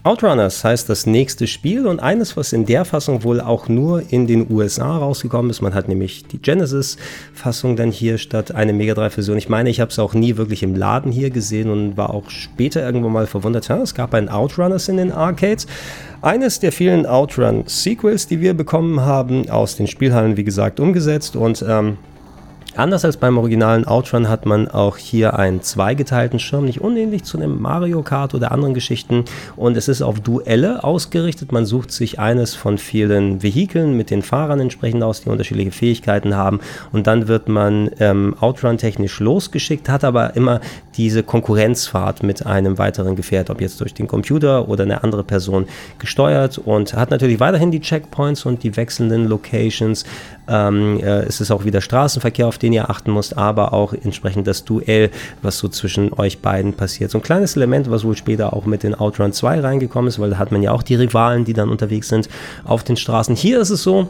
Outrunners heißt das nächste Spiel und eines, was in der Fassung wohl auch nur in den USA rausgekommen ist. Man hat nämlich die Genesis-Fassung dann hier statt eine Mega Drive-Version. Ich meine, ich habe es auch nie wirklich im Laden hier gesehen und war auch später irgendwo mal verwundert. Ja, es gab ein Outrunners in den Arcades. Eines der vielen Outrun-Sequels, die wir bekommen haben, aus den Spielhallen, wie gesagt, umgesetzt und ähm, Anders als beim originalen Outrun hat man auch hier einen zweigeteilten Schirm, nicht unähnlich zu einem Mario Kart oder anderen Geschichten. Und es ist auf Duelle ausgerichtet. Man sucht sich eines von vielen Vehikeln mit den Fahrern entsprechend aus, die unterschiedliche Fähigkeiten haben. Und dann wird man ähm, Outrun-technisch losgeschickt, hat aber immer diese Konkurrenzfahrt mit einem weiteren Gefährt, ob jetzt durch den Computer oder eine andere Person gesteuert und hat natürlich weiterhin die Checkpoints und die wechselnden Locations. Ähm, äh, es ist auch wieder Straßenverkehr, auf den ihr achten müsst, aber auch entsprechend das Duell, was so zwischen euch beiden passiert. So ein kleines Element, was wohl später auch mit den Outrun 2 reingekommen ist, weil da hat man ja auch die Rivalen, die dann unterwegs sind auf den Straßen. Hier ist es so,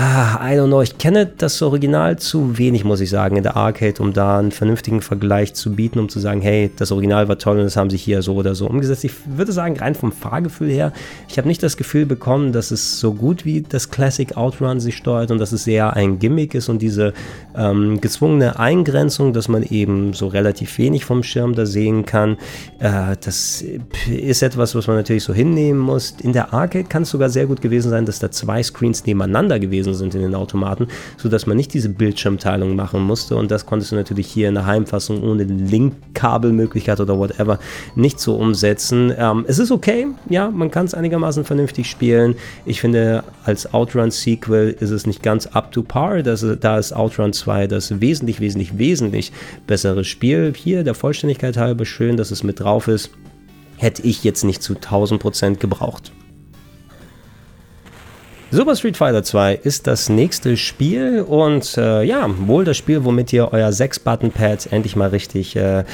Ah, I don't know. Ich kenne das Original zu wenig, muss ich sagen, in der Arcade, um da einen vernünftigen Vergleich zu bieten, um zu sagen, hey, das Original war toll und das haben sie hier so oder so umgesetzt. Ich würde sagen, rein vom Fahrgefühl her, ich habe nicht das Gefühl bekommen, dass es so gut wie das Classic Outrun sich steuert und dass es sehr ein Gimmick ist und diese ähm, gezwungene Eingrenzung, dass man eben so relativ wenig vom Schirm da sehen kann, äh, das ist etwas, was man natürlich so hinnehmen muss. In der Arcade kann es sogar sehr gut gewesen sein, dass da zwei Screens nebeneinander gewesen gewesen sind in den Automaten, sodass man nicht diese Bildschirmteilung machen musste. Und das konntest du natürlich hier in der Heimfassung ohne Link-Kabelmöglichkeit oder whatever nicht so umsetzen. Ähm, es ist okay, ja, man kann es einigermaßen vernünftig spielen. Ich finde, als Outrun-Sequel ist es nicht ganz up to par. Das, da ist Outrun 2 das wesentlich, wesentlich, wesentlich bessere Spiel. Hier der Vollständigkeit halber schön, dass es mit drauf ist. Hätte ich jetzt nicht zu 1000% gebraucht. Super Street Fighter 2 ist das nächste Spiel und äh, ja, wohl das Spiel, womit ihr euer 6-Button-Pad endlich mal richtig äh,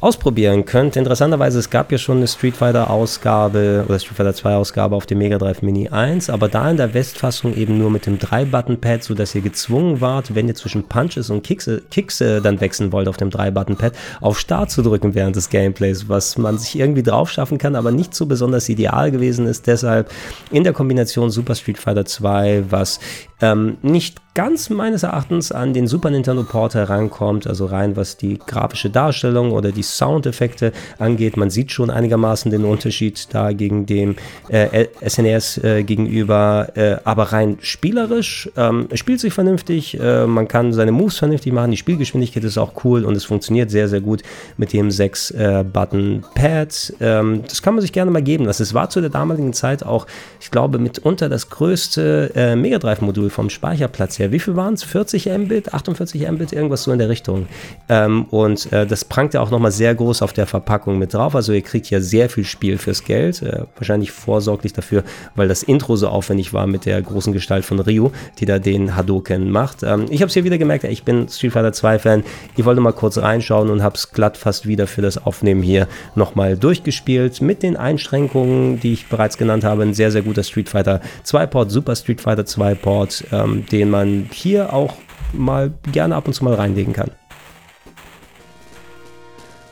ausprobieren könnt. Interessanterweise, es gab ja schon eine Street Fighter Ausgabe oder Street Fighter 2 Ausgabe auf dem Mega Drive Mini 1, aber da in der Westfassung eben nur mit dem 3-Button-Pad, sodass ihr gezwungen wart, wenn ihr zwischen Punches und Kicks, Kicks äh, dann wechseln wollt auf dem 3-Button-Pad, auf Start zu drücken während des Gameplays, was man sich irgendwie drauf schaffen kann, aber nicht so besonders ideal gewesen ist. Deshalb in der Kombination Super Street Fighter 2, was ähm, nicht ganz meines Erachtens an den Super Nintendo Port herankommt, also rein was die grafische Darstellung oder die Soundeffekte angeht. Man sieht schon einigermaßen den Unterschied da gegen dem äh, SNES e äh, gegenüber, äh, aber rein spielerisch ähm, spielt sich vernünftig, äh, man kann seine Moves vernünftig machen, die Spielgeschwindigkeit ist auch cool und es funktioniert sehr, sehr gut mit dem 6-Button-Pad. Äh, ähm, das kann man sich gerne mal geben. Es war zu der damaligen Zeit auch, ich glaube, mitunter das größte äh, Mega Drive-Modul vom Speicherplatz her wie viel waren es? 40 Mbit, 48 Mbit, irgendwas so in der Richtung. Ähm, und äh, das prangt ja auch nochmal sehr groß auf der Verpackung mit drauf. Also ihr kriegt ja sehr viel Spiel fürs Geld. Äh, wahrscheinlich vorsorglich dafür, weil das Intro so aufwendig war mit der großen Gestalt von Ryu, die da den Hadoken macht. Ähm, ich habe es hier wieder gemerkt, ich bin Street Fighter 2 Fan. Ich wollte mal kurz reinschauen und habe es glatt fast wieder für das Aufnehmen hier nochmal durchgespielt. Mit den Einschränkungen, die ich bereits genannt habe. Ein sehr, sehr guter Street Fighter 2 Port, Super Street Fighter 2 Port, ähm, den man hier auch mal gerne ab und zu mal reinlegen kann.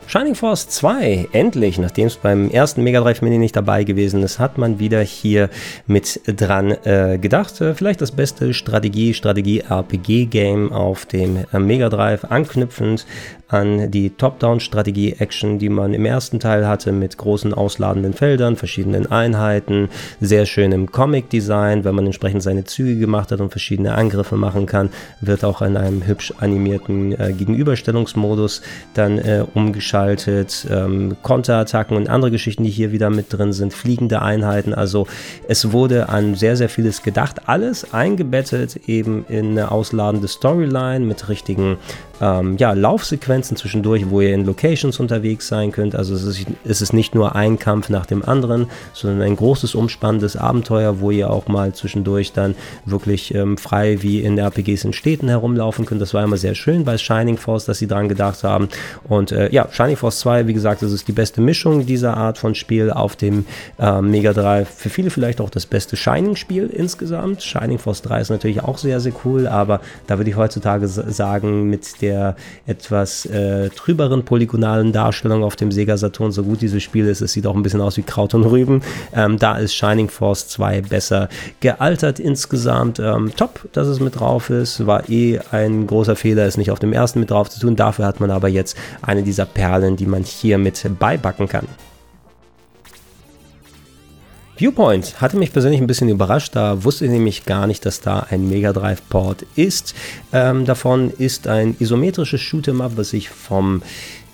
Shining Force 2, endlich, nachdem es beim ersten Mega Drive Mini nicht dabei gewesen ist, hat man wieder hier mit dran äh, gedacht. Äh, vielleicht das beste Strategie, Strategie-RPG-Game auf dem äh, Mega Drive, anknüpfend an die Top-Down-Strategie-Action, die man im ersten Teil hatte, mit großen ausladenden Feldern, verschiedenen Einheiten, sehr schönem Comic-Design. Wenn man entsprechend seine Züge gemacht hat und verschiedene Angriffe machen kann, wird auch in einem hübsch animierten äh, Gegenüberstellungsmodus dann äh, umgeschaltet. Ähm, Konterattacken und andere Geschichten, die hier wieder mit drin sind, fliegende Einheiten. Also es wurde an sehr, sehr vieles gedacht. Alles eingebettet eben in eine ausladende Storyline mit richtigen ähm, ja, Laufsequenzen zwischendurch, wo ihr in Locations unterwegs sein könnt. Also es ist, es ist nicht nur ein Kampf nach dem anderen, sondern ein großes, umspannendes Abenteuer, wo ihr auch mal zwischendurch dann wirklich ähm, frei wie in RPGs in Städten herumlaufen könnt. Das war immer sehr schön bei Shining Force, dass sie daran gedacht haben. Und äh, ja, Shining Shining Force 2, wie gesagt, das ist die beste Mischung dieser Art von Spiel auf dem äh, Mega Drive. Für viele vielleicht auch das beste Shining-Spiel insgesamt. Shining Force 3 ist natürlich auch sehr, sehr cool, aber da würde ich heutzutage sagen, mit der etwas äh, trüberen polygonalen Darstellung auf dem Sega Saturn, so gut dieses Spiel ist, es sieht auch ein bisschen aus wie Kraut und Rüben. Ähm, da ist Shining Force 2 besser gealtert insgesamt. Ähm, top, dass es mit drauf ist. War eh ein großer Fehler, es nicht auf dem ersten mit drauf zu tun. Dafür hat man aber jetzt eine dieser Perlen, die man hier mit beibacken kann. Viewpoint hatte mich persönlich ein bisschen überrascht. Da wusste ich nämlich gar nicht, dass da ein Mega Drive Port ist. Ähm, davon ist ein isometrisches Shoot'em Up, was ich vom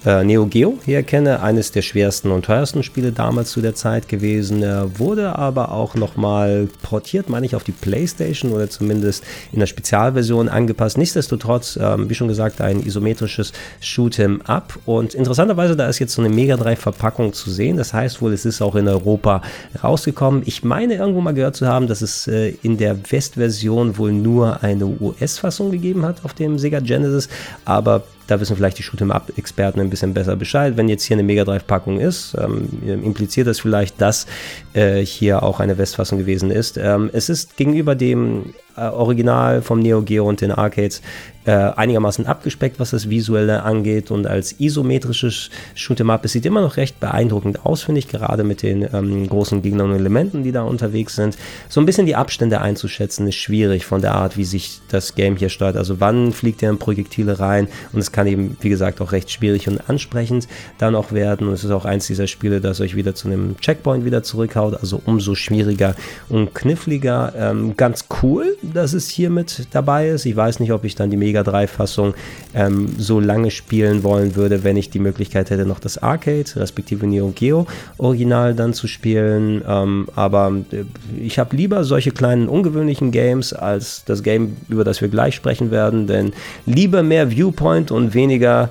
äh, Neo Geo her kenne, eines der schwersten und teuersten Spiele damals zu der Zeit gewesen, äh, wurde aber auch nochmal portiert, meine ich, auf die Playstation oder zumindest in der Spezialversion angepasst. Nichtsdestotrotz, ähm, wie schon gesagt, ein isometrisches Shoot'em Up und interessanterweise, da ist jetzt so eine Mega 3 Verpackung zu sehen, das heißt wohl, es ist auch in Europa rausgekommen. Ich meine irgendwo mal gehört zu haben, dass es äh, in der Westversion wohl nur eine US-Fassung gegeben hat auf dem Sega Genesis, aber da wissen vielleicht die Shoot'em-Up-Experten ein bisschen besser Bescheid. Wenn jetzt hier eine Mega Drive-Packung ist, ähm, impliziert das vielleicht, dass äh, hier auch eine Westfassung gewesen ist. Ähm, es ist gegenüber dem äh, Original vom Neo Geo und den Arcades äh, einigermaßen abgespeckt, was das Visuelle angeht und als isometrisches Shoot'em Up. Es sieht immer noch recht beeindruckend aus, finde ich, gerade mit den ähm, großen Gegnern und Elementen, die da unterwegs sind. So ein bisschen die Abstände einzuschätzen ist schwierig von der Art, wie sich das Game hier steuert. Also wann fliegt der in Projektile rein und es kann eben, wie gesagt, auch recht schwierig und ansprechend dann auch werden. Und es ist auch eins dieser Spiele, das euch wieder zu einem Checkpoint wieder zurückhaut, also umso schwieriger und kniffliger. Ähm, ganz cool, dass es hier mit dabei ist. Ich weiß nicht, ob ich dann die Mega 3 Fassung ähm, so lange spielen wollen würde, wenn ich die Möglichkeit hätte, noch das Arcade, respektive Neo Geo Original dann zu spielen. Ähm, aber äh, ich habe lieber solche kleinen ungewöhnlichen Games als das Game, über das wir gleich sprechen werden, denn lieber mehr Viewpoint und weniger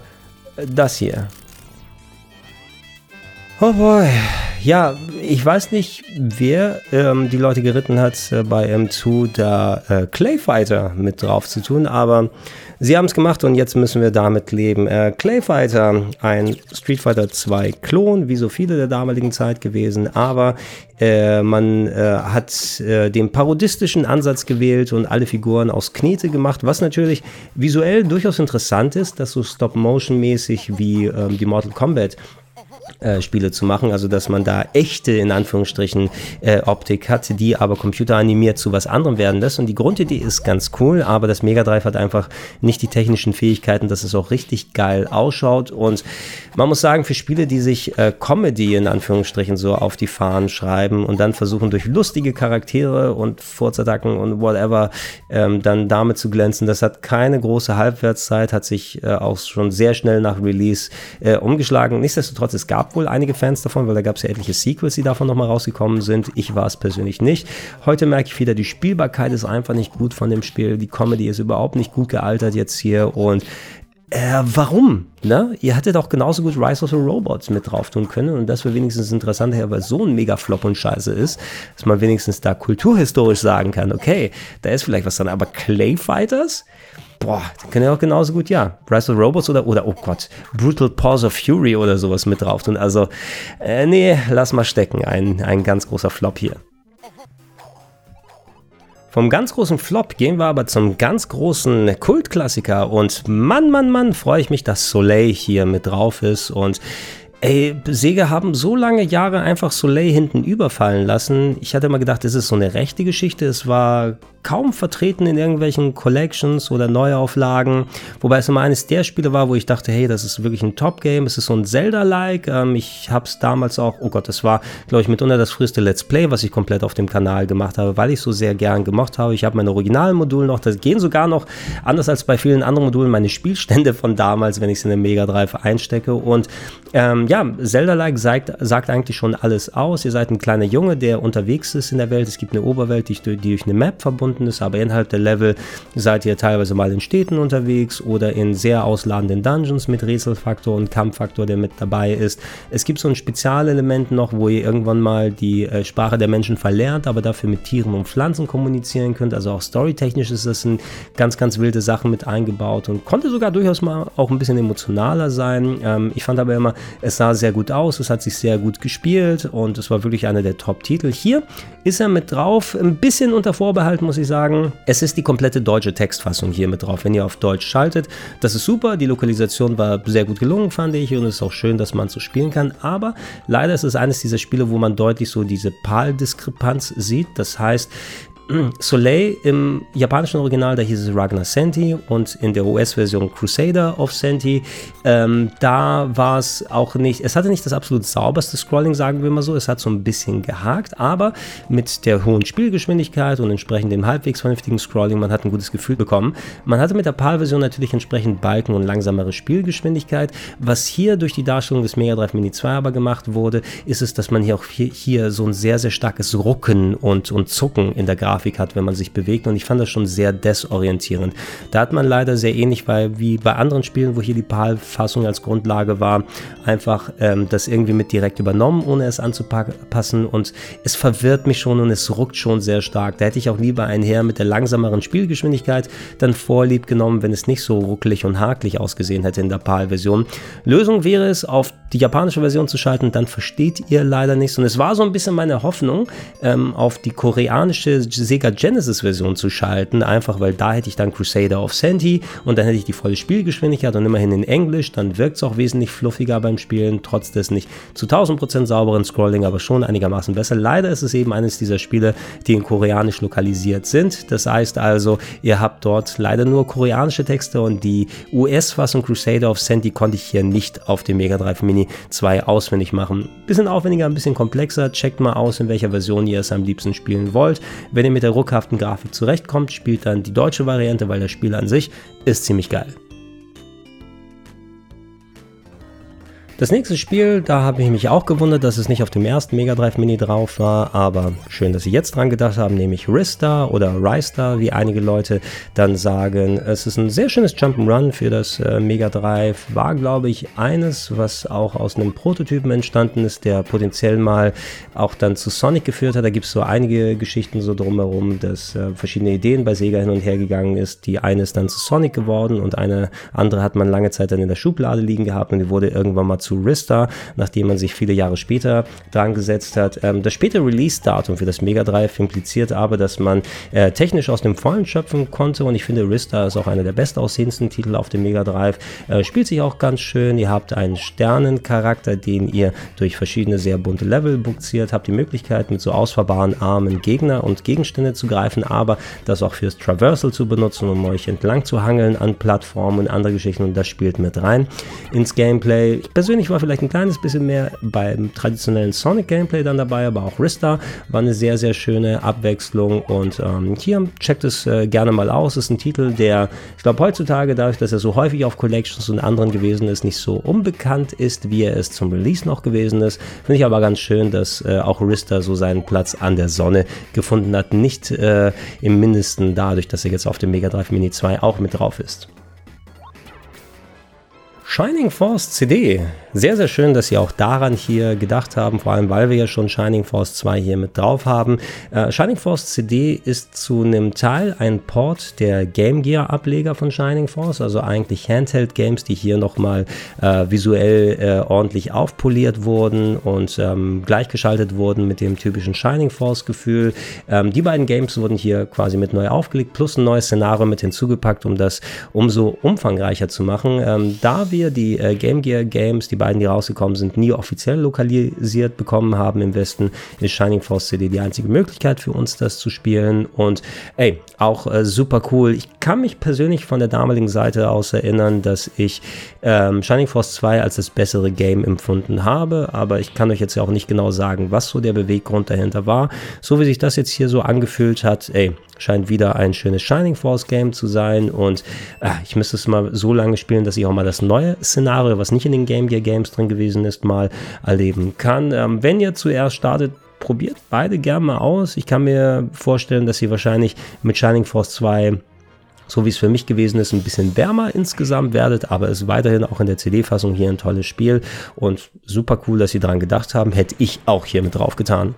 äh, das hier. Oh boy. Ja, ich weiß nicht, wer ähm, die Leute geritten hat, äh, bei M2 da äh, Clayfighter mit drauf zu tun, aber sie haben es gemacht und jetzt müssen wir damit leben. Äh, Clayfighter, ein Street Fighter 2 Klon, wie so viele der damaligen Zeit gewesen, aber äh, man äh, hat äh, den parodistischen Ansatz gewählt und alle Figuren aus Knete gemacht, was natürlich visuell durchaus interessant ist, dass so Stop-Motion-mäßig wie ähm, die Mortal Kombat äh, Spiele zu machen, also dass man da echte, in Anführungsstrichen, äh, Optik hat, die aber computeranimiert zu was anderem werden lässt. Und die Grundidee ist ganz cool, aber das Mega Drive hat einfach nicht die technischen Fähigkeiten, dass es auch richtig geil ausschaut. Und man muss sagen, für Spiele, die sich äh, Comedy in Anführungsstrichen so auf die Fahnen schreiben und dann versuchen durch lustige Charaktere und Furzattacken und whatever ähm, dann damit zu glänzen, das hat keine große Halbwertszeit, hat sich äh, auch schon sehr schnell nach Release äh, umgeschlagen. Nichtsdestotrotz, es gab wohl einige Fans davon, weil da gab es ja etliche Sequels, die davon nochmal rausgekommen sind. Ich war es persönlich nicht. Heute merke ich wieder, die Spielbarkeit ist einfach nicht gut von dem Spiel. Die Comedy ist überhaupt nicht gut gealtert jetzt hier und äh, warum? Ne? Ihr hättet auch genauso gut Rise of the Robots mit drauf tun können und das wäre wenigstens interessant, weil so ein Mega-Flop und Scheiße ist, dass man wenigstens da kulturhistorisch sagen kann, okay, da ist vielleicht was dran, aber Clay Fighters? Boah, können ja auch genauso gut, ja, of Robots oder, oder, oh Gott, Brutal Pause of Fury oder sowas mit drauf tun. Also, äh, nee, lass mal stecken. Ein, ein ganz großer Flop hier. Vom ganz großen Flop gehen wir aber zum ganz großen Kultklassiker und Mann, Mann, Mann, freue ich mich, dass Soleil hier mit drauf ist und Ey, Sega haben so lange Jahre einfach Soleil hinten überfallen lassen. Ich hatte immer gedacht, das ist so eine rechte Geschichte. Es war kaum vertreten in irgendwelchen Collections oder Neuauflagen. Wobei es immer eines der Spiele war, wo ich dachte, hey, das ist wirklich ein Top-Game. Es ist so ein Zelda-like. Ähm, ich habe es damals auch, oh Gott, das war, glaube ich, mitunter das früheste Let's Play, was ich komplett auf dem Kanal gemacht habe, weil ich so sehr gern gemocht habe. Ich habe meine Originalmodule noch, das gehen sogar noch, anders als bei vielen anderen Modulen, meine Spielstände (laughs) von damals, wenn ich sie in den Mega Drive einstecke. Und ähm, ja, Zelda-like sagt, sagt eigentlich schon alles aus. Ihr seid ein kleiner Junge, der unterwegs ist in der Welt. Es gibt eine Oberwelt, die durch eine Map verbunden ist, aber innerhalb der Level seid ihr teilweise mal in Städten unterwegs oder in sehr ausladenden Dungeons mit Rätselfaktor und Kampffaktor, der mit dabei ist. Es gibt so ein Spezialelement noch, wo ihr irgendwann mal die äh, Sprache der Menschen verlernt, aber dafür mit Tieren und Pflanzen kommunizieren könnt. Also auch storytechnisch ist das ein ganz, ganz wilde Sachen mit eingebaut und konnte sogar durchaus mal auch ein bisschen emotionaler sein. Ähm, ich fand aber immer, es sah sehr gut aus, es hat sich sehr gut gespielt und es war wirklich einer der Top-Titel. Hier ist er mit drauf, ein bisschen unter Vorbehalt, muss ich sagen. Es ist die komplette deutsche Textfassung hier mit drauf, wenn ihr auf Deutsch schaltet. Das ist super, die Lokalisation war sehr gut gelungen, fand ich, und es ist auch schön, dass man so spielen kann. Aber leider ist es eines dieser Spiele, wo man deutlich so diese PAL-Diskrepanz sieht. Das heißt, Soleil im japanischen Original, da hieß es Ragnar Senti und in der US-Version Crusader of Senti, ähm, da war es auch nicht, es hatte nicht das absolut sauberste Scrolling, sagen wir mal so, es hat so ein bisschen gehakt, aber mit der hohen Spielgeschwindigkeit und entsprechend dem halbwegs vernünftigen Scrolling, man hat ein gutes Gefühl bekommen. Man hatte mit der PAL-Version natürlich entsprechend Balken und langsamere Spielgeschwindigkeit. Was hier durch die Darstellung des Mega Drive Mini 2 aber gemacht wurde, ist es, dass man hier auch hier, hier so ein sehr, sehr starkes Rucken und, und Zucken in der Grafik Grafik hat, wenn man sich bewegt. Und ich fand das schon sehr desorientierend. Da hat man leider sehr ähnlich, weil wie bei anderen Spielen, wo hier die PAL-Fassung als Grundlage war, einfach ähm, das irgendwie mit direkt übernommen, ohne es anzupassen. Und es verwirrt mich schon und es ruckt schon sehr stark. Da hätte ich auch lieber einher mit der langsameren Spielgeschwindigkeit dann vorlieb genommen, wenn es nicht so ruckelig und hakelig ausgesehen hätte in der PAL-Version. Lösung wäre es, auf die japanische Version zu schalten, dann versteht ihr leider nichts. Und es war so ein bisschen meine Hoffnung, ähm, auf die koreanische Sega Genesis Version zu schalten, einfach weil da hätte ich dann Crusader of Senti und dann hätte ich die volle Spielgeschwindigkeit und immerhin in Englisch, dann wirkt es auch wesentlich fluffiger beim Spielen, trotz des nicht zu 1000% sauberen Scrolling, aber schon einigermaßen besser. Leider ist es eben eines dieser Spiele, die in koreanisch lokalisiert sind. Das heißt also, ihr habt dort leider nur koreanische Texte und die US-Fassung Crusader of Senti konnte ich hier nicht auf dem Mega Drive Mini 2 auswendig machen. Bisschen aufwendiger, ein bisschen komplexer. Checkt mal aus, in welcher Version ihr es am liebsten spielen wollt. Wenn ihr mit der ruckhaften Grafik zurechtkommt, spielt dann die deutsche Variante, weil das Spiel an sich ist ziemlich geil. Das nächste Spiel, da habe ich mich auch gewundert, dass es nicht auf dem ersten Mega Drive Mini drauf war, aber schön, dass sie jetzt dran gedacht haben, nämlich Rista oder Rista, wie einige Leute dann sagen. Es ist ein sehr schönes Jump'n'Run für das äh, Mega Drive, war glaube ich eines, was auch aus einem Prototypen entstanden ist, der potenziell mal auch dann zu Sonic geführt hat. Da gibt es so einige Geschichten so drumherum, dass äh, verschiedene Ideen bei Sega hin und her gegangen ist. Die eine ist dann zu Sonic geworden und eine andere hat man lange Zeit dann in der Schublade liegen gehabt und die wurde irgendwann mal zu zu Rista, nachdem man sich viele Jahre später dran gesetzt hat. Ähm, das späte Release-Datum für das Mega Drive impliziert aber, dass man äh, technisch aus dem Vollen schöpfen konnte und ich finde, Rista ist auch einer der bestaussehendsten Titel auf dem Mega Drive. Äh, spielt sich auch ganz schön. Ihr habt einen Sternencharakter, den ihr durch verschiedene sehr bunte Level buxiert, habt die Möglichkeit mit so ausfahrbaren Armen Gegner und Gegenstände zu greifen, aber das auch fürs Traversal zu benutzen, um euch entlang zu hangeln an Plattformen und andere Geschichten und das spielt mit rein ins Gameplay. Ich persönlich ich war vielleicht ein kleines bisschen mehr beim traditionellen Sonic-Gameplay dann dabei, aber auch Rista war eine sehr, sehr schöne Abwechslung und ähm, hier checkt es äh, gerne mal aus. Ist ein Titel, der, ich glaube, heutzutage, dadurch, dass er so häufig auf Collections und anderen gewesen ist, nicht so unbekannt ist, wie er es zum Release noch gewesen ist. Finde ich aber ganz schön, dass äh, auch Rista so seinen Platz an der Sonne gefunden hat. Nicht äh, im Mindesten dadurch, dass er jetzt auf dem Mega Drive Mini 2 auch mit drauf ist. Shining Force CD sehr, sehr schön, dass Sie auch daran hier gedacht haben, vor allem weil wir ja schon Shining Force 2 hier mit drauf haben. Äh, Shining Force CD ist zu einem Teil ein Port der Game Gear Ableger von Shining Force, also eigentlich Handheld Games, die hier nochmal äh, visuell äh, ordentlich aufpoliert wurden und ähm, gleichgeschaltet wurden mit dem typischen Shining Force Gefühl. Ähm, die beiden Games wurden hier quasi mit neu aufgelegt, plus ein neues Szenario mit hinzugepackt, um das umso umfangreicher zu machen. Ähm, da wir die äh, Game Gear Games, die beiden, die rausgekommen sind, nie offiziell lokalisiert bekommen haben im Westen, ist Shining Force CD die einzige Möglichkeit für uns, das zu spielen. Und ey, auch äh, super cool. Ich kann mich persönlich von der damaligen Seite aus erinnern, dass ich ähm, Shining Force 2 als das bessere Game empfunden habe, aber ich kann euch jetzt ja auch nicht genau sagen, was so der Beweggrund dahinter war. So wie sich das jetzt hier so angefühlt hat, ey, scheint wieder ein schönes Shining Force Game zu sein und äh, ich müsste es mal so lange spielen, dass ich auch mal das neue Szenario, was nicht in den Game Gear Games drin gewesen ist, mal erleben kann. Ähm, wenn ihr zuerst startet, probiert beide gerne mal aus. Ich kann mir vorstellen, dass ihr wahrscheinlich mit Shining Force 2 so wie es für mich gewesen ist, ein bisschen wärmer insgesamt werdet, aber es ist weiterhin auch in der CD-Fassung hier ein tolles Spiel und super cool, dass sie daran gedacht haben. Hätte ich auch hier mit drauf getan.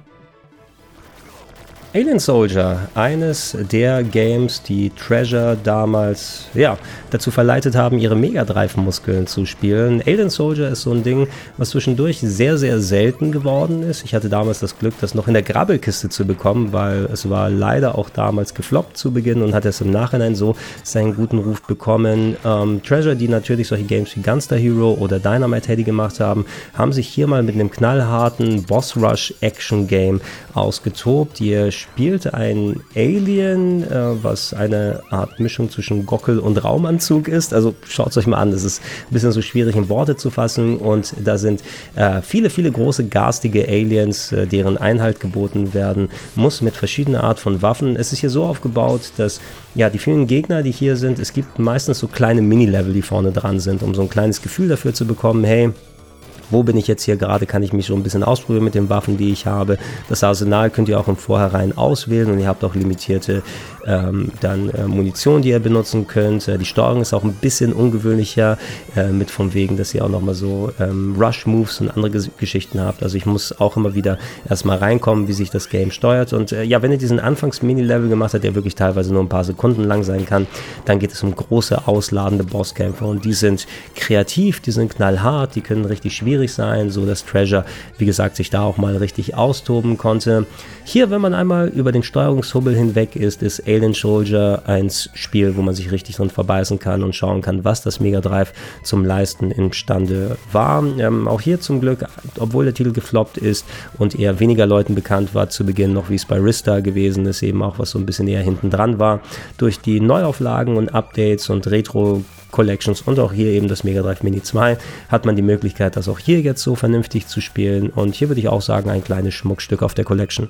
Alien Soldier, eines der Games, die Treasure damals ja, dazu verleitet haben, ihre Mega Drive-Muskeln zu spielen. Alien Soldier ist so ein Ding, was zwischendurch sehr, sehr selten geworden ist. Ich hatte damals das Glück, das noch in der Grabbelkiste zu bekommen, weil es war leider auch damals gefloppt zu Beginn und hat es im Nachhinein so seinen guten Ruf bekommen. Ähm, Treasure, die natürlich solche Games wie Gunster Hero oder Dynamite Heady gemacht haben, haben sich hier mal mit einem knallharten Boss Rush Action Game ausgetobt. Ihr spielt ein Alien, äh, was eine Art Mischung zwischen Gockel und Raumanzug ist. Also schaut es euch mal an, es ist ein bisschen so schwierig in Worte zu fassen und da sind äh, viele, viele große garstige Aliens, äh, deren Einhalt geboten werden muss mit verschiedener Art von Waffen. Es ist hier so aufgebaut, dass ja, die vielen Gegner, die hier sind, es gibt meistens so kleine Mini-Level, die vorne dran sind, um so ein kleines Gefühl dafür zu bekommen, hey, wo bin ich jetzt hier gerade, kann ich mich so ein bisschen ausprobieren mit den Waffen, die ich habe. Das Arsenal könnt ihr auch im Vorhinein auswählen und ihr habt auch limitierte ähm, dann äh, Munition, die ihr benutzen könnt. Äh, die Steuerung ist auch ein bisschen ungewöhnlicher, äh, mit von wegen, dass ihr auch nochmal so ähm, Rush-Moves und andere Ges Geschichten habt. Also ich muss auch immer wieder erstmal reinkommen, wie sich das Game steuert. Und äh, ja, wenn ihr diesen Anfangs-Mini-Level gemacht habt, der wirklich teilweise nur ein paar Sekunden lang sein kann, dann geht es um große, ausladende Bosskämpfe und die sind kreativ, die sind knallhart, die können richtig schwierig sein, so dass Treasure, wie gesagt, sich da auch mal richtig austoben konnte. Hier, wenn man einmal über den Steuerungshubbel hinweg ist, ist Alien Soldier ein Spiel, wo man sich richtig drin verbeißen kann und schauen kann, was das Mega Drive zum Leisten imstande war. Ähm, auch hier zum Glück, obwohl der Titel gefloppt ist und eher weniger Leuten bekannt war zu Beginn, noch wie es bei Rista gewesen ist, eben auch was so ein bisschen eher hinten dran war, durch die Neuauflagen und Updates und Retro Collections und auch hier eben das Mega Drive Mini 2 hat man die Möglichkeit, das auch hier jetzt so vernünftig zu spielen. Und hier würde ich auch sagen, ein kleines Schmuckstück auf der Collection.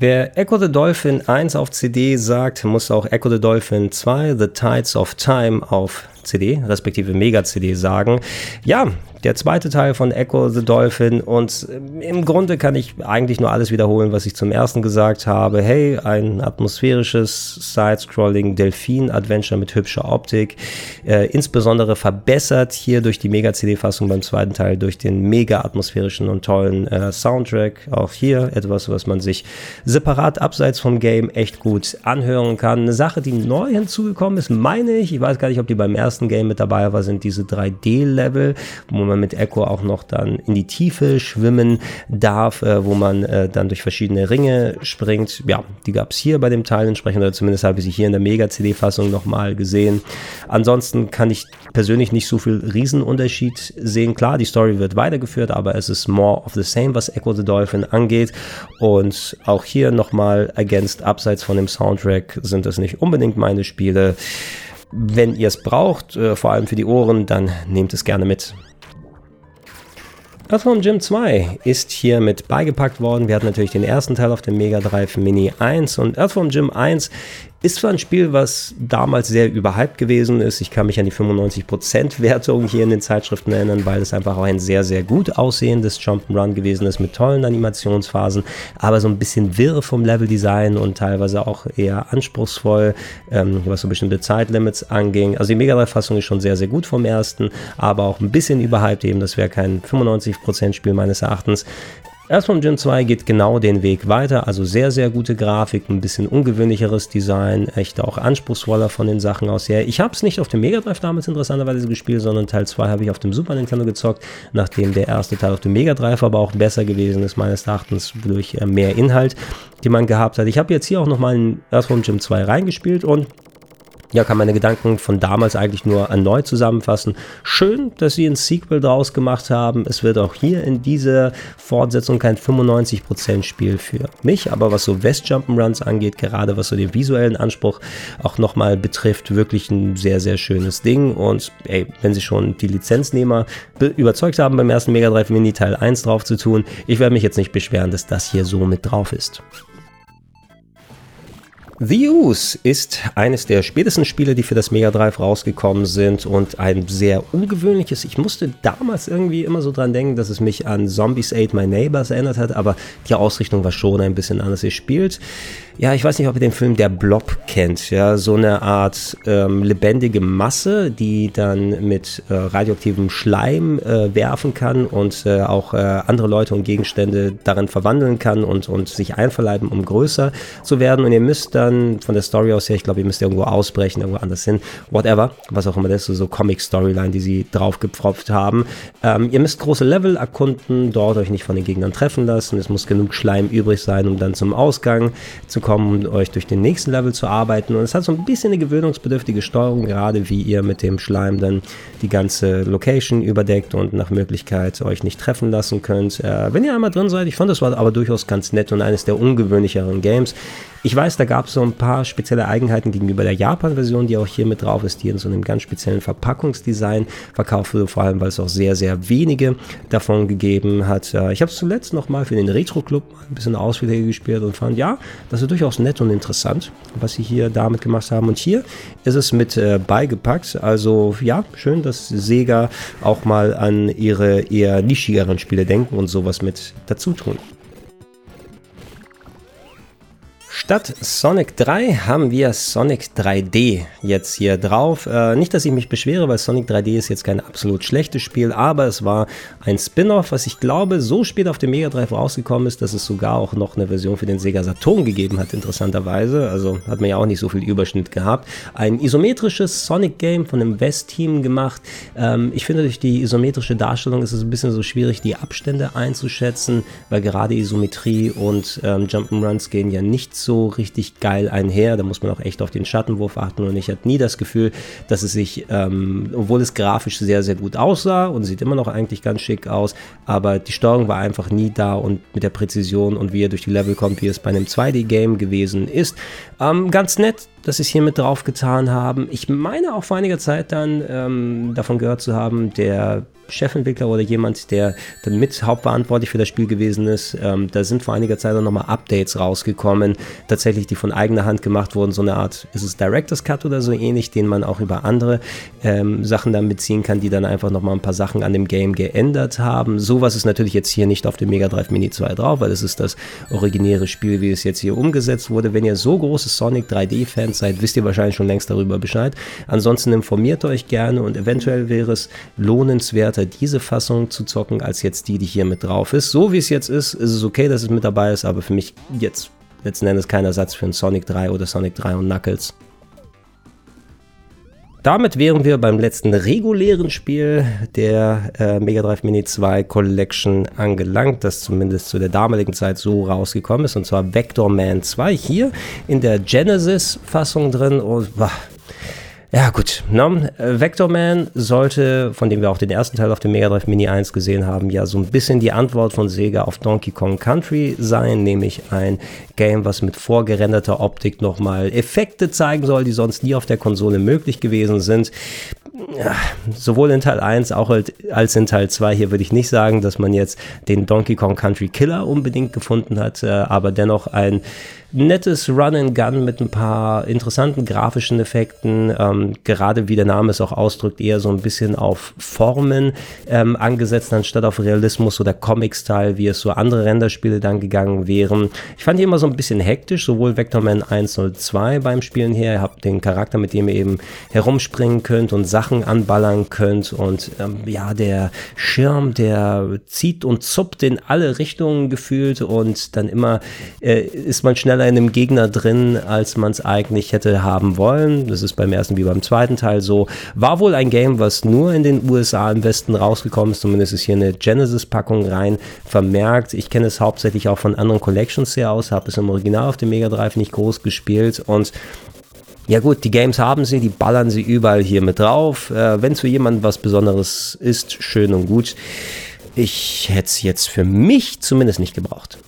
Wer Echo the Dolphin 1 auf CD sagt, muss auch Echo the Dolphin 2 The Tides of Time auf CD, respektive Mega-CD sagen. Ja, der zweite Teil von Echo the Dolphin und äh, im Grunde kann ich eigentlich nur alles wiederholen, was ich zum ersten gesagt habe. Hey, ein atmosphärisches Side-Scrolling Delfin-Adventure mit hübscher Optik, äh, insbesondere verbessert hier durch die Mega-CD-Fassung beim zweiten Teil durch den mega atmosphärischen und tollen äh, Soundtrack. Auch hier etwas, was man sich separat abseits vom Game echt gut anhören kann. Eine Sache, die neu hinzugekommen ist, meine ich, ich weiß gar nicht, ob die beim ersten Game mit dabei war, sind diese 3D-Level, wo man man mit Echo auch noch dann in die Tiefe schwimmen darf, äh, wo man äh, dann durch verschiedene Ringe springt. Ja, die gab es hier bei dem Teil entsprechend, oder zumindest habe ich sie hier in der Mega-CD-Fassung nochmal gesehen. Ansonsten kann ich persönlich nicht so viel Riesenunterschied sehen. Klar, die Story wird weitergeführt, aber es ist more of the same, was Echo the Dolphin angeht. Und auch hier nochmal ergänzt, abseits von dem Soundtrack sind es nicht unbedingt meine Spiele. Wenn ihr es braucht, äh, vor allem für die Ohren, dann nehmt es gerne mit. Earthworm Jim 2 ist hier mit beigepackt worden. Wir hatten natürlich den ersten Teil auf dem Mega Drive Mini 1 und Earthworm Jim 1 ist zwar ein Spiel, was damals sehr überhyped gewesen ist. Ich kann mich an die 95% Wertung hier in den Zeitschriften erinnern, weil es einfach auch ein sehr, sehr gut aussehendes Jump'n'Run gewesen ist mit tollen Animationsphasen, aber so ein bisschen wirr vom Leveldesign und teilweise auch eher anspruchsvoll, ähm, was so bestimmte Zeitlimits anging. Also die Mega Drive-Fassung ist schon sehr, sehr gut vom ersten, aber auch ein bisschen überhyped eben. Das wäre kein 95% Spiel meines Erachtens. Earthworm Jim 2 geht genau den Weg weiter, also sehr, sehr gute Grafik, ein bisschen ungewöhnlicheres Design, echt auch anspruchsvoller von den Sachen aus her. Ich habe es nicht auf dem Mega Drive damals interessanterweise gespielt, sondern Teil 2 habe ich auf dem Super Nintendo gezockt, nachdem der erste Teil auf dem Mega Drive aber auch besser gewesen ist, meines Erachtens durch äh, mehr Inhalt, die man gehabt hat. Ich habe jetzt hier auch nochmal in Earthworm Jim 2 reingespielt und ja, kann meine Gedanken von damals eigentlich nur erneut zusammenfassen. Schön, dass sie ein Sequel draus gemacht haben. Es wird auch hier in dieser Fortsetzung kein 95% Spiel für mich, aber was so West Jump'n'Runs angeht, gerade was so den visuellen Anspruch auch nochmal betrifft, wirklich ein sehr, sehr schönes Ding. Und ey, wenn sie schon die Lizenznehmer überzeugt haben, beim ersten Mega Drive Mini Teil 1 drauf zu tun, ich werde mich jetzt nicht beschweren, dass das hier so mit drauf ist. The Ooze ist eines der spätesten Spiele, die für das Mega Drive rausgekommen sind und ein sehr ungewöhnliches. Ich musste damals irgendwie immer so dran denken, dass es mich an Zombies Ate My Neighbors erinnert hat, aber die Ausrichtung war schon ein bisschen anders. Ihr spielt ja, ich weiß nicht, ob ihr den Film Der Blob kennt. Ja, so eine Art ähm, lebendige Masse, die dann mit äh, radioaktivem Schleim äh, werfen kann und äh, auch äh, andere Leute und Gegenstände darin verwandeln kann und, und sich einverleiben, um größer zu werden. Und ihr müsst dann von der Story aus her, ich glaube, ihr müsst irgendwo ausbrechen, irgendwo anders hin, whatever, was auch immer das ist, so Comic-Storyline, die sie draufgepfropft haben. Ähm, ihr müsst große Level erkunden, dort euch nicht von den Gegnern treffen lassen. Es muss genug Schleim übrig sein, um dann zum Ausgang zu kommen, euch durch den nächsten Level zu arbeiten. Und es hat so ein bisschen eine gewöhnungsbedürftige Steuerung, gerade wie ihr mit dem Schleim dann die ganze Location überdeckt und nach Möglichkeit euch nicht treffen lassen könnt. Äh, wenn ihr einmal drin seid, ich fand das war aber durchaus ganz nett und eines der ungewöhnlicheren Games. Ich weiß, da gab es so ein paar spezielle Eigenheiten gegenüber der Japan-Version, die auch hier mit drauf ist, die in so einem ganz speziellen Verpackungsdesign verkauft wurde, vor allem weil es auch sehr, sehr wenige davon gegeben hat. Ich habe es zuletzt nochmal für den Retro-Club ein bisschen ausführlicher gespielt und fand, ja, das ist durchaus nett und interessant, was sie hier damit gemacht haben. Und hier ist es mit äh, beigepackt. Also ja, schön, dass Sega auch mal an ihre eher nischigeren Spiele denken und sowas mit dazu tun. Statt Sonic 3 haben wir Sonic 3D jetzt hier drauf. Äh, nicht, dass ich mich beschwere, weil Sonic 3D ist jetzt kein absolut schlechtes Spiel, aber es war ein Spin-off, was ich glaube so spät auf dem Mega Drive rausgekommen ist, dass es sogar auch noch eine Version für den Sega Saturn gegeben hat, interessanterweise. Also hat man ja auch nicht so viel Überschnitt gehabt. Ein isometrisches Sonic-Game von einem West-Team gemacht. Ähm, ich finde, durch die isometrische Darstellung ist es ein bisschen so schwierig, die Abstände einzuschätzen, weil gerade Isometrie und ähm, Jump'n'Runs gehen ja nicht so richtig geil einher. Da muss man auch echt auf den Schattenwurf achten und ich hatte nie das Gefühl, dass es sich, ähm, obwohl es grafisch sehr, sehr gut aussah und sieht immer noch eigentlich ganz schick aus, aber die Steuerung war einfach nie da und mit der Präzision und wie er durch die Level kommt, wie es bei einem 2D-Game gewesen ist. Ähm, ganz nett, dass sie es hier mit drauf getan haben. Ich meine auch vor einiger Zeit dann ähm, davon gehört zu haben, der Chefentwickler oder jemand, der dann mit hauptverantwortlich für das Spiel gewesen ist. Ähm, da sind vor einiger Zeit auch nochmal Updates rausgekommen, tatsächlich, die von eigener Hand gemacht wurden. So eine Art, ist es Director's Cut oder so ähnlich, den man auch über andere ähm, Sachen dann beziehen kann, die dann einfach nochmal ein paar Sachen an dem Game geändert haben. Sowas ist natürlich jetzt hier nicht auf dem Mega Drive Mini 2 drauf, weil es ist das originäre Spiel, wie es jetzt hier umgesetzt wurde. Wenn ihr so große Sonic 3D-Fans seid, wisst ihr wahrscheinlich schon längst darüber Bescheid. Ansonsten informiert euch gerne und eventuell wäre es lohnenswert, interessanter, diese Fassung zu zocken, als jetzt die, die hier mit drauf ist. So wie es jetzt ist, ist es okay, dass es mit dabei ist, aber für mich jetzt letzten Endes kein Ersatz für ein Sonic 3 oder Sonic 3 und Knuckles. Damit wären wir beim letzten regulären Spiel der äh, Mega Drive Mini 2 Collection angelangt, das zumindest zu der damaligen Zeit so rausgekommen ist, und zwar Vector Man 2 hier in der Genesis-Fassung drin. Und, boah, ja, gut. Ne? Vector sollte, von dem wir auch den ersten Teil auf dem Mega Drive Mini 1 gesehen haben, ja so ein bisschen die Antwort von Sega auf Donkey Kong Country sein, nämlich ein Game, was mit vorgerenderter Optik nochmal Effekte zeigen soll, die sonst nie auf der Konsole möglich gewesen sind. Sowohl in Teil 1 auch als in Teil 2 hier würde ich nicht sagen, dass man jetzt den Donkey Kong Country Killer unbedingt gefunden hat, äh, aber dennoch ein nettes Run and Gun mit ein paar interessanten grafischen Effekten. Ähm, gerade wie der Name es auch ausdrückt, eher so ein bisschen auf Formen ähm, angesetzt, anstatt auf Realismus oder Comic-Style, wie es so andere Renderspiele dann gegangen wären. Ich fand die immer so ein bisschen hektisch, sowohl Vector Man 102 beim Spielen her. Ihr habt den Charakter, mit dem ihr eben herumspringen könnt und Sachen anballern könnt. Und ähm, ja, der Schirm, der zieht und zuppt in alle Richtungen gefühlt und dann immer äh, ist man schneller in einem Gegner drin, als man es eigentlich hätte haben wollen. Das ist beim ersten wie beim zweiten Teil so. War wohl ein Game, was nur in den USA im Westen rausgekommen ist. Zumindest ist hier eine Genesis-Packung rein vermerkt. Ich kenne es hauptsächlich auch von anderen Collections her aus, habe es im Original auf dem Mega Drive nicht groß gespielt und ja gut, die Games haben sie, die ballern sie überall hier mit drauf. Äh, Wenn es für jemanden was Besonderes ist, schön und gut. Ich hätte es jetzt für mich zumindest nicht gebraucht.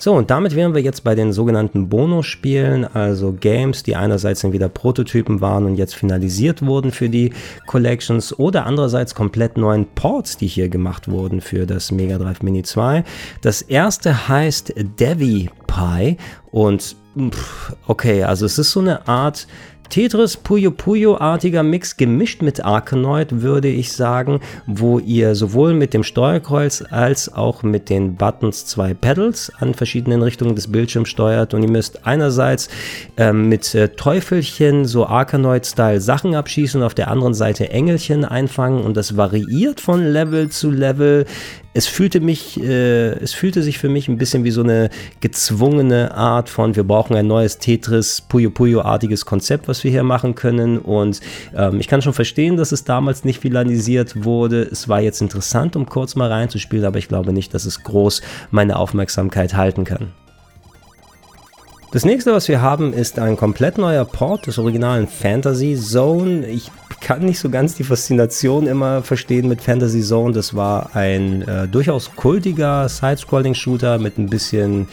So, und damit wären wir jetzt bei den sogenannten Bonusspielen, also Games, die einerseits dann wieder Prototypen waren und jetzt finalisiert wurden für die Collections oder andererseits komplett neuen Ports, die hier gemacht wurden für das Mega Drive Mini 2. Das erste heißt Devi Pie Und okay, also es ist so eine Art Tetris Puyo Puyo-artiger Mix gemischt mit Arkanoid, würde ich sagen, wo ihr sowohl mit dem Steuerkreuz als auch mit den Buttons zwei Pedals an verschiedenen Richtungen des Bildschirms steuert. Und ihr müsst einerseits ähm, mit äh, Teufelchen so Arkanoid-Style Sachen abschießen, auf der anderen Seite Engelchen einfangen. Und das variiert von Level zu Level es fühlte mich, äh, es fühlte sich für mich ein bisschen wie so eine gezwungene Art von, wir brauchen ein neues Tetris Puyo Puyo-artiges Konzept, was wir hier machen können. Und ähm, ich kann schon verstehen, dass es damals nicht finalisiert wurde. Es war jetzt interessant, um kurz mal reinzuspielen, aber ich glaube nicht, dass es groß meine Aufmerksamkeit halten kann. Das nächste, was wir haben, ist ein komplett neuer Port des originalen Fantasy Zone. Ich kann nicht so ganz die Faszination immer verstehen mit Fantasy Zone. Das war ein äh, durchaus kultiger Side-Scrolling-Shooter mit ein bisschen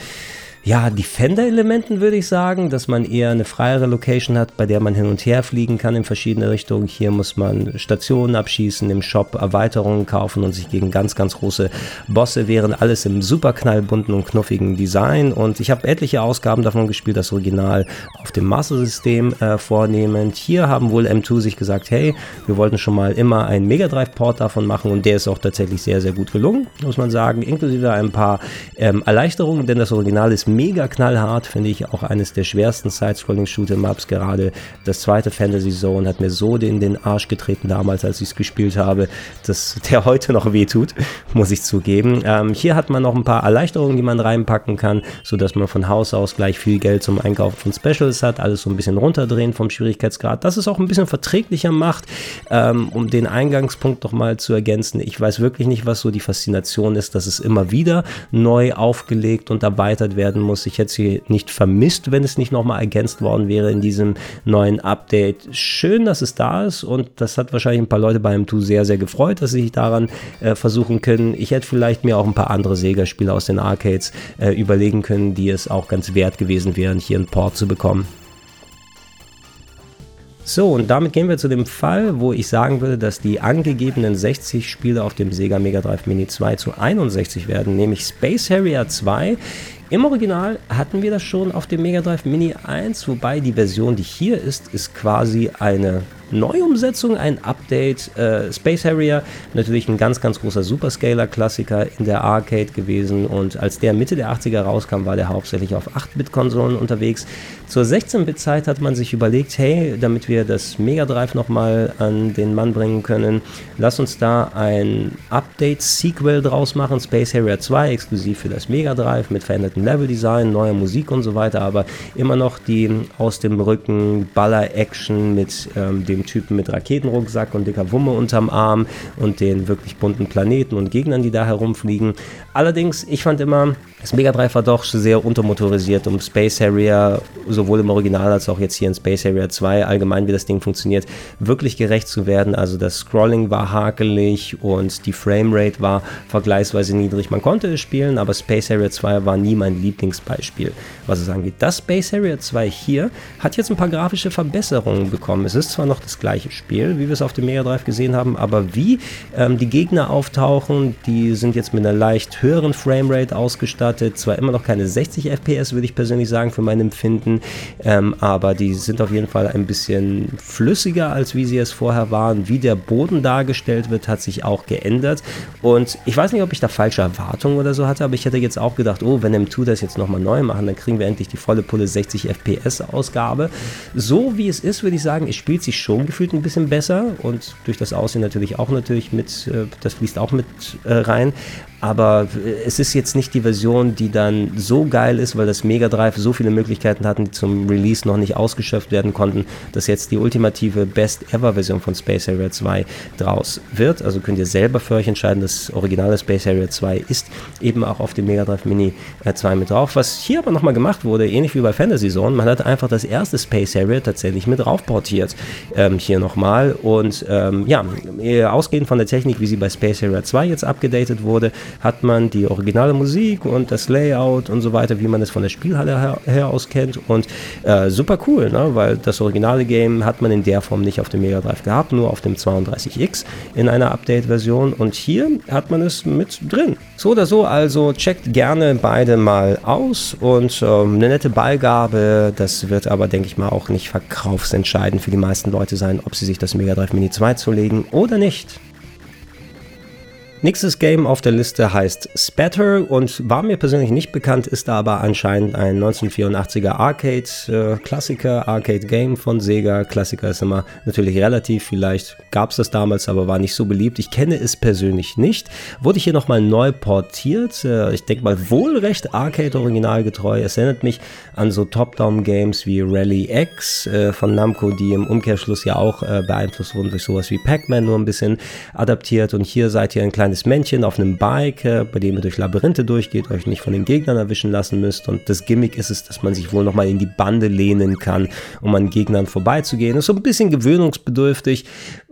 ja, Defender-Elementen würde ich sagen, dass man eher eine freiere Location hat, bei der man hin und her fliegen kann in verschiedene Richtungen. Hier muss man Stationen abschießen, im Shop Erweiterungen kaufen und sich gegen ganz, ganz große Bosse wehren. Alles im super knallbunten und knuffigen Design. Und ich habe etliche Ausgaben davon gespielt, das Original auf dem Master-System äh, vornehmend. Hier haben wohl M2 sich gesagt, hey, wir wollten schon mal immer einen Mega Drive-Port davon machen und der ist auch tatsächlich sehr, sehr gut gelungen, muss man sagen. Inklusive ein paar ähm, Erleichterungen, denn das Original ist mega knallhart, finde ich auch eines der schwersten Side-Scrolling-Shoot'em-Ups. Gerade das zweite Fantasy Zone hat mir so in den Arsch getreten damals, als ich es gespielt habe, dass der heute noch wehtut, muss ich zugeben. Ähm, hier hat man noch ein paar Erleichterungen, die man reinpacken kann, sodass man von Haus aus gleich viel Geld zum Einkaufen von Specials hat, alles so ein bisschen runterdrehen vom Schwierigkeitsgrad. Das ist auch ein bisschen verträglicher macht, ähm, um den Eingangspunkt noch mal zu ergänzen. Ich weiß wirklich nicht, was so die Faszination ist, dass es immer wieder neu aufgelegt und erweitert werden muss. Ich hätte sie nicht vermisst, wenn es nicht nochmal ergänzt worden wäre in diesem neuen Update. Schön, dass es da ist und das hat wahrscheinlich ein paar Leute bei M2 sehr, sehr gefreut, dass sie sich daran äh, versuchen können. Ich hätte vielleicht mir auch ein paar andere Sega-Spiele aus den Arcades äh, überlegen können, die es auch ganz wert gewesen wären, hier einen Port zu bekommen. So, und damit gehen wir zu dem Fall, wo ich sagen würde, dass die angegebenen 60 Spiele auf dem Sega Mega Drive Mini 2 zu 61 werden, nämlich Space Harrier 2 im Original hatten wir das schon auf dem Mega Drive Mini 1, wobei die Version, die hier ist, ist quasi eine Neuumsetzung, ein Update. Äh, Space Harrier, natürlich ein ganz, ganz großer Superscaler-Klassiker in der Arcade gewesen und als der Mitte der 80er rauskam, war der hauptsächlich auf 8-Bit-Konsolen unterwegs. Zur 16-Bit-Zeit hat man sich überlegt, hey, damit wir das Mega Drive nochmal an den Mann bringen können, lass uns da ein Update-Sequel draus machen, Space Harrier 2, exklusiv für das Mega Drive mit verändertem Level-Design, neuer Musik und so weiter, aber immer noch die aus dem Rücken Baller-Action mit ähm, dem Typen mit Raketenrucksack und dicker Wumme unterm Arm und den wirklich bunten Planeten und Gegnern, die da herumfliegen. Allerdings, ich fand immer, das Mega Drive war doch sehr untermotorisiert, um Space Harrier, sowohl im Original als auch jetzt hier in Space Harrier 2, allgemein wie das Ding funktioniert, wirklich gerecht zu werden. Also das Scrolling war hakelig und die Framerate war vergleichsweise niedrig. Man konnte es spielen, aber Space Harrier 2 war nie mein Lieblingsbeispiel, was es angeht. Das Space Harrier 2 hier hat jetzt ein paar grafische Verbesserungen bekommen. Es ist zwar noch das gleiche Spiel, wie wir es auf dem Mega Drive gesehen haben, aber wie ähm, die Gegner auftauchen, die sind jetzt mit einer leicht höheren Framerate ausgestattet zwar immer noch keine 60 FPS, würde ich persönlich sagen, für mein Empfinden, ähm, aber die sind auf jeden Fall ein bisschen flüssiger, als wie sie es vorher waren. Wie der Boden dargestellt wird, hat sich auch geändert. Und ich weiß nicht, ob ich da falsche Erwartungen oder so hatte, aber ich hätte jetzt auch gedacht, oh, wenn M2 das jetzt nochmal neu machen, dann kriegen wir endlich die volle Pulle 60 FPS-Ausgabe. So wie es ist, würde ich sagen, es spielt sich schon gefühlt ein bisschen besser und durch das Aussehen natürlich auch natürlich mit, äh, das fließt auch mit äh, rein aber es ist jetzt nicht die Version, die dann so geil ist, weil das Mega Drive so viele Möglichkeiten hatten, die zum Release noch nicht ausgeschöpft werden konnten, dass jetzt die ultimative Best-Ever-Version von Space Harrier 2 draus wird. Also könnt ihr selber für euch entscheiden, das originale Space Harrier 2 ist eben auch auf dem Mega Drive Mini 2 äh, mit drauf. Was hier aber nochmal gemacht wurde, ähnlich wie bei Fantasy Zone, man hat einfach das erste Space Harrier tatsächlich mit drauf portiert. Ähm, hier nochmal. Und ähm, ja, ausgehend von der Technik, wie sie bei Space Harrier 2 jetzt abgedatet wurde, hat man die originale Musik und das Layout und so weiter, wie man es von der Spielhalle her, her aus kennt. Und äh, super cool, ne? weil das originale Game hat man in der Form nicht auf dem Mega Drive gehabt, nur auf dem 32X in einer Update-Version. Und hier hat man es mit drin. So oder so, also checkt gerne beide mal aus und ähm, eine nette Beigabe. Das wird aber, denke ich mal, auch nicht verkaufsentscheidend für die meisten Leute sein, ob sie sich das Mega Drive Mini 2 zulegen oder nicht. Nächstes Game auf der Liste heißt Spatter und war mir persönlich nicht bekannt, ist aber anscheinend ein 1984er Arcade-Klassiker, äh, Arcade-Game von Sega. Klassiker ist immer natürlich relativ, vielleicht gab es das damals, aber war nicht so beliebt. Ich kenne es persönlich nicht. Wurde hier nochmal neu portiert. Äh, ich denke mal wohl recht Arcade-originalgetreu. Es erinnert mich an so Top-Down-Games wie Rally X äh, von Namco, die im Umkehrschluss ja auch beeinflusst wurden durch sowas wie Pac-Man, nur ein bisschen adaptiert. Und hier seid ihr ein kleines kleines Männchen auf einem Bike, äh, bei dem ihr durch Labyrinthe durchgeht, euch nicht von den Gegnern erwischen lassen müsst. Und das Gimmick ist es, dass man sich wohl nochmal in die Bande lehnen kann, um an Gegnern vorbeizugehen. Ist so ein bisschen gewöhnungsbedürftig.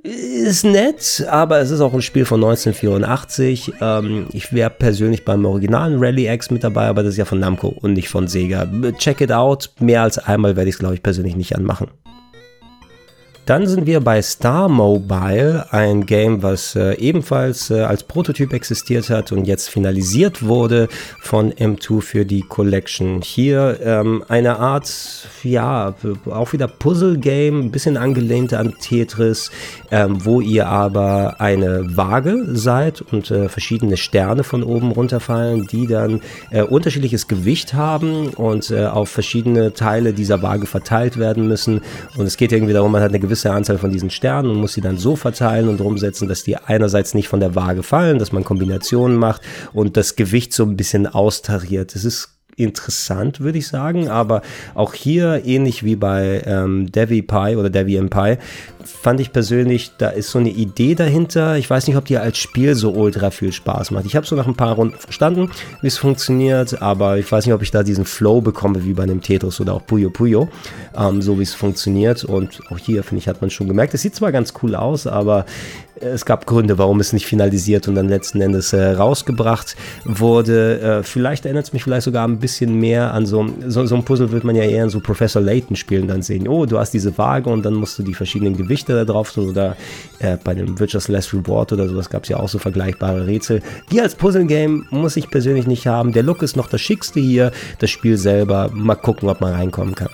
Ist nett, aber es ist auch ein Spiel von 1984. Ähm, ich wäre persönlich beim originalen Rally X mit dabei, aber das ist ja von Namco und nicht von Sega. Check it out. Mehr als einmal werde ich es, glaube ich, persönlich nicht anmachen. Dann sind wir bei Star Mobile, ein Game, was äh, ebenfalls äh, als Prototyp existiert hat und jetzt finalisiert wurde von M2 für die Collection. Hier ähm, eine Art, ja, auch wieder Puzzle-Game, ein bisschen angelehnt an Tetris, ähm, wo ihr aber eine Waage seid und äh, verschiedene Sterne von oben runterfallen, die dann äh, unterschiedliches Gewicht haben und äh, auf verschiedene Teile dieser Waage verteilt werden müssen. Und es geht irgendwie darum, man hat eine gewisse gewisse Anzahl von diesen Sternen und muss sie dann so verteilen und umsetzen, dass die einerseits nicht von der Waage fallen, dass man Kombinationen macht und das Gewicht so ein bisschen austariert. Es ist interessant, würde ich sagen. Aber auch hier, ähnlich wie bei ähm, Devi Pie oder Devi Pie, fand ich persönlich, da ist so eine Idee dahinter. Ich weiß nicht, ob die als Spiel so ultra viel Spaß macht. Ich habe so nach ein paar Runden verstanden, wie es funktioniert, aber ich weiß nicht, ob ich da diesen Flow bekomme wie bei einem Tetris oder auch Puyo Puyo, ähm, so wie es funktioniert. Und auch hier, finde ich, hat man schon gemerkt, es sieht zwar ganz cool aus, aber es gab Gründe, warum es nicht finalisiert und dann letzten Endes äh, rausgebracht wurde. Äh, vielleicht erinnert es mich vielleicht sogar ein bisschen mehr an so, so, so ein Puzzle, wird man ja eher in so Professor Layton spielen dann sehen. Oh, du hast diese Waage und dann musst du die verschiedenen Gewichte da drauf tun oder äh, bei dem Virtuous Last Reward oder sowas gab es ja auch so vergleichbare Rätsel. Die als Puzzle-Game muss ich persönlich nicht haben. Der Look ist noch das schickste hier. Das Spiel selber, mal gucken, ob man reinkommen kann.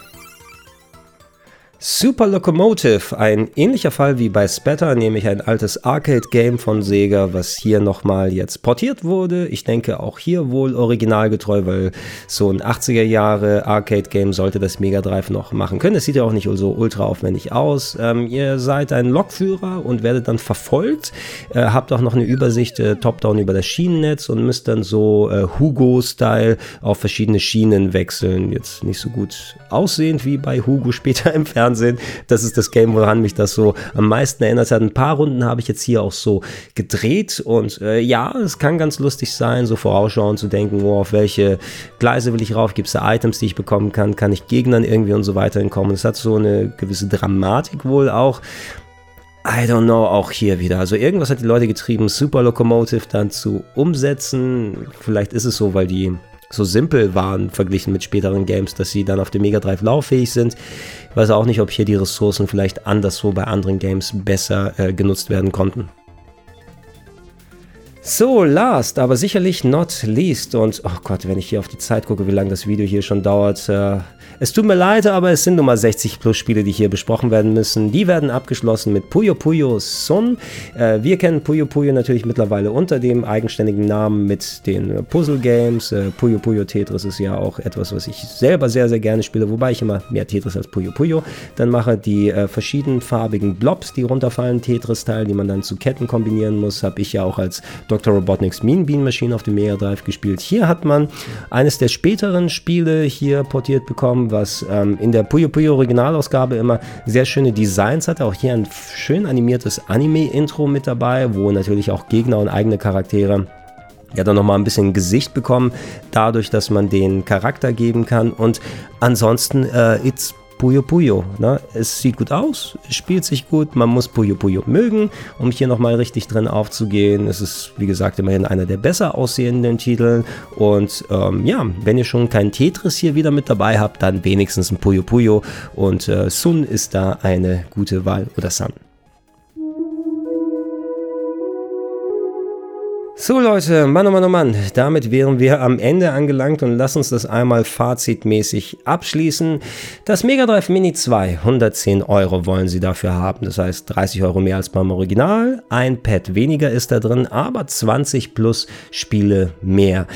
Super Locomotive, ein ähnlicher Fall wie bei Spatter, nämlich ein altes Arcade-Game von Sega, was hier nochmal jetzt portiert wurde. Ich denke auch hier wohl originalgetreu, weil so ein 80er Jahre Arcade-Game sollte das Mega Drive noch machen können. Es sieht ja auch nicht so ultra aufwendig aus. Ähm, ihr seid ein Lokführer und werdet dann verfolgt, äh, habt auch noch eine Übersicht äh, top-down über das Schienennetz und müsst dann so äh, Hugo-Style auf verschiedene Schienen wechseln. Jetzt nicht so gut aussehend wie bei Hugo später im Fernsehen Fernsehen. Das ist das Game, woran mich das so am meisten erinnert hat. Ein paar Runden habe ich jetzt hier auch so gedreht und äh, ja, es kann ganz lustig sein, so vorausschauend zu denken, oh, auf welche Gleise will ich rauf, gibt es da Items, die ich bekommen kann, kann ich Gegnern irgendwie und so weiter entkommen. Es hat so eine gewisse Dramatik wohl auch. I don't know, auch hier wieder. Also irgendwas hat die Leute getrieben, Super Locomotive dann zu umsetzen. Vielleicht ist es so, weil die so simpel waren verglichen mit späteren Games, dass sie dann auf dem Mega Drive lauffähig sind. Ich weiß auch nicht, ob hier die Ressourcen vielleicht anderswo bei anderen Games besser äh, genutzt werden konnten. So, last, aber sicherlich not least. Und, oh Gott, wenn ich hier auf die Zeit gucke, wie lange das Video hier schon dauert, äh, es tut mir leid, aber es sind nun mal 60 plus Spiele, die hier besprochen werden müssen. Die werden abgeschlossen mit Puyo Puyo Sun. Äh, wir kennen Puyo Puyo natürlich mittlerweile unter dem eigenständigen Namen mit den Puzzle Games. Äh, Puyo Puyo Tetris ist ja auch etwas, was ich selber sehr, sehr gerne spiele, wobei ich immer mehr Tetris als Puyo Puyo dann mache. Die äh, verschiedenfarbigen Blobs, die runterfallen, Tetris-Teil, die man dann zu Ketten kombinieren muss, habe ich ja auch als Dr. Robotniks Mean Bean Machine auf dem Mega Drive gespielt. Hier hat man eines der späteren Spiele hier portiert bekommen, was ähm, in der Puyo Puyo Originalausgabe immer sehr schöne Designs hatte. Auch hier ein schön animiertes Anime-Intro mit dabei, wo natürlich auch Gegner und eigene Charaktere ja dann nochmal ein bisschen Gesicht bekommen, dadurch, dass man den Charakter geben kann. Und ansonsten, äh, it's Puyo Puyo. Ne? Es sieht gut aus, es spielt sich gut, man muss Puyo Puyo mögen, um hier nochmal richtig drin aufzugehen. Es ist, wie gesagt, immerhin einer der besser aussehenden Titel. Und ähm, ja, wenn ihr schon kein Tetris hier wieder mit dabei habt, dann wenigstens ein Puyo Puyo. Und äh, Sun ist da eine gute Wahl oder Sun. So Leute, Mann, oh Mann, oh Mann, damit wären wir am Ende angelangt und lass uns das einmal fazitmäßig abschließen. Das Mega Drive Mini 2, 110 Euro wollen sie dafür haben, das heißt 30 Euro mehr als beim Original, ein Pad weniger ist da drin, aber 20 plus Spiele mehr.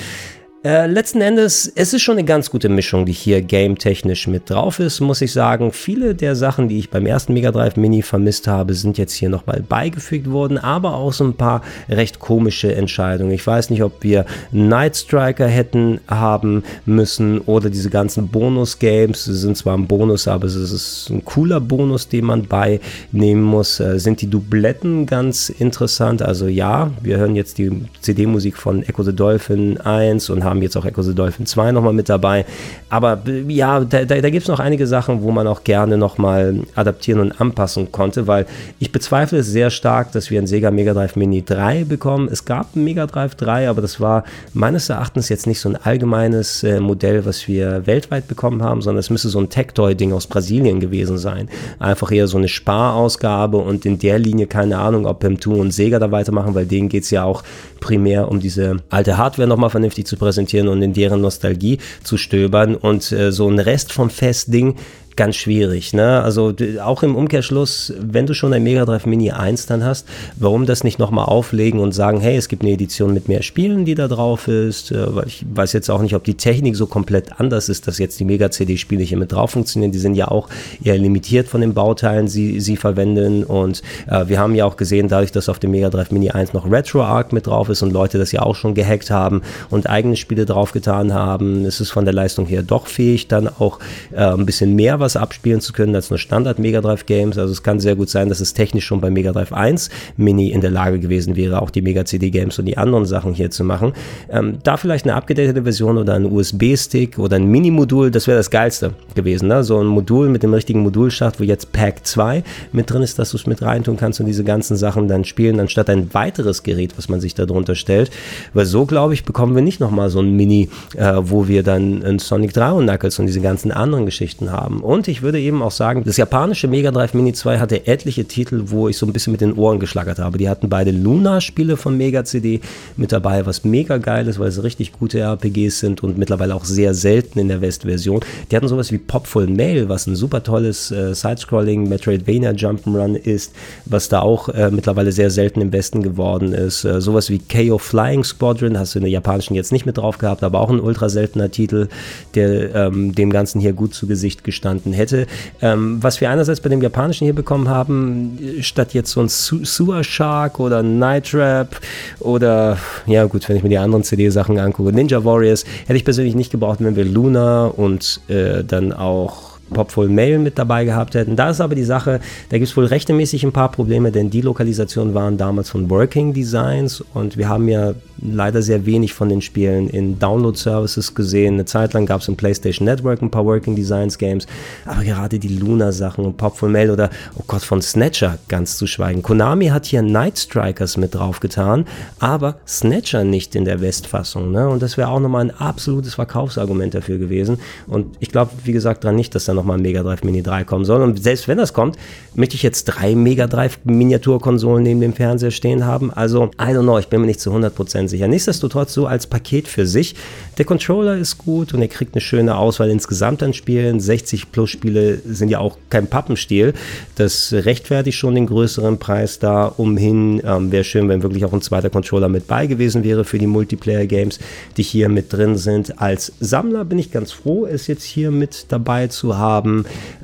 Äh, letzten Endes, es ist schon eine ganz gute Mischung, die hier game-technisch mit drauf ist, muss ich sagen. Viele der Sachen, die ich beim ersten Mega Drive Mini vermisst habe, sind jetzt hier nochmal beigefügt worden, aber auch so ein paar recht komische Entscheidungen. Ich weiß nicht, ob wir Night Striker hätten haben müssen oder diese ganzen Bonus-Games. Sie sind zwar ein Bonus, aber es ist ein cooler Bonus, den man beinehmen muss. Äh, sind die Dubletten ganz interessant? Also ja, wir hören jetzt die CD-Musik von Echo the Dolphin 1 und haben haben jetzt auch Echo the Dolphin 2 nochmal mit dabei. Aber ja, da, da, da gibt es noch einige Sachen, wo man auch gerne nochmal adaptieren und anpassen konnte, weil ich bezweifle es sehr stark, dass wir ein Sega Mega Drive Mini 3 bekommen. Es gab ein Mega Drive 3, aber das war meines Erachtens jetzt nicht so ein allgemeines äh, Modell, was wir weltweit bekommen haben, sondern es müsste so ein Tectoy-Ding aus Brasilien gewesen sein. Einfach eher so eine Sparausgabe und in der Linie keine Ahnung, ob M2 und Sega da weitermachen, weil denen geht es ja auch primär um diese alte Hardware nochmal vernünftig zu präsentieren und in deren Nostalgie zu stöbern. Und äh, so ein Rest vom Festding ganz schwierig. Ne? Also auch im Umkehrschluss, wenn du schon ein Mega Drive Mini 1 dann hast, warum das nicht nochmal auflegen und sagen, hey, es gibt eine Edition mit mehr Spielen, die da drauf ist. Äh, weil ich weiß jetzt auch nicht, ob die Technik so komplett anders ist, dass jetzt die Mega CD-Spiele hier mit drauf funktionieren. Die sind ja auch eher limitiert von den Bauteilen, sie sie verwenden. Und äh, wir haben ja auch gesehen, dadurch, dass auf dem Mega Drive Mini 1 noch RetroArch mit drauf ist und Leute das ja auch schon gehackt haben und eigene Spiele draufgetan haben, ist es von der Leistung her doch fähig, dann auch äh, ein bisschen mehr was abspielen zu können als nur Standard Mega Drive Games. Also es kann sehr gut sein, dass es technisch schon bei Mega Drive 1 Mini in der Lage gewesen wäre, auch die Mega CD Games und die anderen Sachen hier zu machen. Ähm, da vielleicht eine abgedatete Version oder ein USB-Stick oder ein Mini-Modul, das wäre das geilste gewesen. Ne? So ein Modul mit dem richtigen Modulschacht, wo jetzt Pack 2 mit drin ist, dass du es mit reintun kannst und diese ganzen Sachen dann spielen, anstatt ein weiteres Gerät, was man sich da drunter stellt. Weil so, glaube ich, bekommen wir nicht nochmal so ein Mini, äh, wo wir dann ein Sonic 3 und Knuckles und diese ganzen anderen Geschichten haben. Und und ich würde eben auch sagen, das japanische Mega Drive Mini 2 hatte etliche Titel, wo ich so ein bisschen mit den Ohren geschlagert habe. Die hatten beide Luna-Spiele von Mega CD mit dabei, was mega geil ist, weil es richtig gute RPGs sind und mittlerweile auch sehr selten in der West-Version. Die hatten sowas wie Popful Mail, was ein super tolles äh, Sidescrolling Metroidvania Jump'n'Run ist, was da auch äh, mittlerweile sehr selten im Westen geworden ist. Äh, sowas wie KO Flying Squadron hast du in der japanischen jetzt nicht mit drauf gehabt, aber auch ein ultra seltener Titel, der ähm, dem Ganzen hier gut zu Gesicht gestanden hätte. Ähm, was wir einerseits bei dem japanischen hier bekommen haben, statt jetzt so ein Sewer Shark oder Night Trap oder, ja gut, wenn ich mir die anderen CD-Sachen angucke, Ninja Warriors, hätte ich persönlich nicht gebraucht, wenn wir Luna und äh, dann auch Popful Mail mit dabei gehabt hätten. Da ist aber die Sache, da gibt es wohl rechtemäßig ein paar Probleme, denn die Lokalisationen waren damals von Working Designs und wir haben ja leider sehr wenig von den Spielen in Download-Services gesehen. Eine Zeit lang gab es im PlayStation Network ein paar Working Designs Games, aber gerade die Luna-Sachen und Popful Mail oder, oh Gott, von Snatcher ganz zu schweigen. Konami hat hier Night Strikers mit draufgetan, aber Snatcher nicht in der Westfassung. Ne? Und das wäre auch nochmal ein absolutes Verkaufsargument dafür gewesen. Und ich glaube, wie gesagt, dran nicht, dass da nochmal ein Mega Drive Mini 3 kommen soll. Und selbst wenn das kommt, möchte ich jetzt drei Mega Drive Miniaturkonsolen neben dem Fernseher stehen haben. Also, I don't know, ich bin mir nicht zu 100% sicher. Nichtsdestotrotz so als Paket für sich. Der Controller ist gut und er kriegt eine schöne Auswahl insgesamt an Spielen. 60 plus Spiele sind ja auch kein Pappenstiel. Das rechtfertigt schon den größeren Preis da umhin. Ähm, Wäre schön, wenn wirklich auch ein zweiter Controller mit bei gewesen wäre für die Multiplayer-Games, die hier mit drin sind. Als Sammler bin ich ganz froh, es jetzt hier mit dabei zu haben.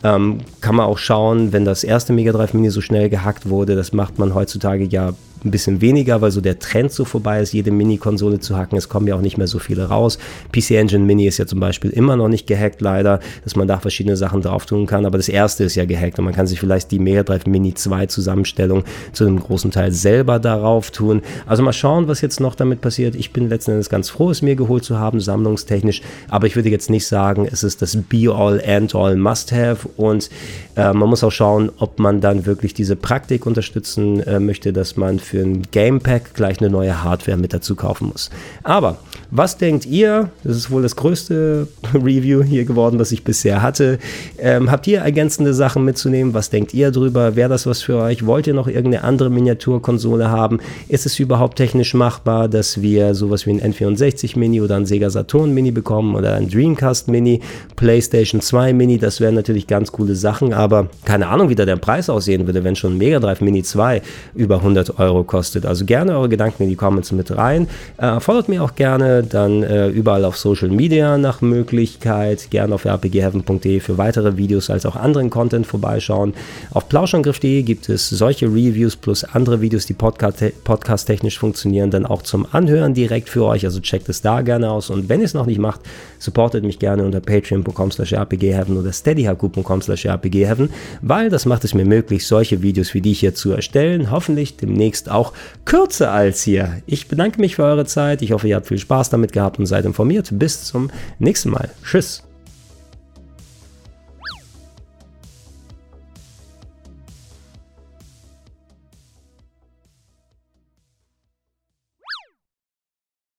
Ähm, kann man auch schauen, wenn das erste Mega Drive Mini so schnell gehackt wurde. Das macht man heutzutage ja ein bisschen weniger, weil so der Trend so vorbei ist, jede Mini-Konsole zu hacken. Es kommen ja auch nicht mehr so viele raus. PC Engine Mini ist ja zum Beispiel immer noch nicht gehackt, leider, dass man da verschiedene Sachen drauf tun kann. Aber das erste ist ja gehackt und man kann sich vielleicht die Mega Drive Mini 2 Zusammenstellung zu einem großen Teil selber darauf tun. Also mal schauen, was jetzt noch damit passiert. Ich bin letzten Endes ganz froh, es mir geholt zu haben, sammlungstechnisch. Aber ich würde jetzt nicht sagen, es ist das Be-all, End-all, Must-have. Und äh, man muss auch schauen, ob man dann wirklich diese Praktik unterstützen äh, möchte, dass man für ein Game Pack gleich eine neue Hardware mit dazu kaufen muss. Aber was denkt ihr? Das ist wohl das größte (laughs) Review hier geworden, was ich bisher hatte. Ähm, habt ihr ergänzende Sachen mitzunehmen? Was denkt ihr drüber? Wäre das was für euch? Wollt ihr noch irgendeine andere Miniaturkonsole haben? Ist es überhaupt technisch machbar, dass wir sowas wie ein N64 Mini oder ein Sega Saturn Mini bekommen oder ein Dreamcast Mini, PlayStation 2 Mini? Das wären natürlich ganz coole Sachen, aber keine Ahnung, wie da der Preis aussehen würde, wenn schon ein Mega Drive Mini 2 über 100 Euro kostet. Also gerne eure Gedanken in die Comments mit rein. Äh, folgt mir auch gerne dann äh, überall auf Social Media nach Möglichkeit. Gerne auf rpgheaven.de für weitere Videos als auch anderen Content vorbeischauen. Auf plauschangriff.de gibt es solche Reviews plus andere Videos, die podcast-technisch funktionieren, dann auch zum Anhören direkt für euch. Also checkt es da gerne aus. Und wenn ihr es noch nicht macht, supportet mich gerne unter patreon.com slash rpgheaven oder steadyhq.com slash rpgheaven, weil das macht es mir möglich, solche Videos wie die hier zu erstellen. Hoffentlich demnächst auch kürzer als hier. Ich bedanke mich für eure Zeit. Ich hoffe, ihr habt viel Spaß damit gehabt und seid informiert. Bis zum nächsten Mal. Tschüss.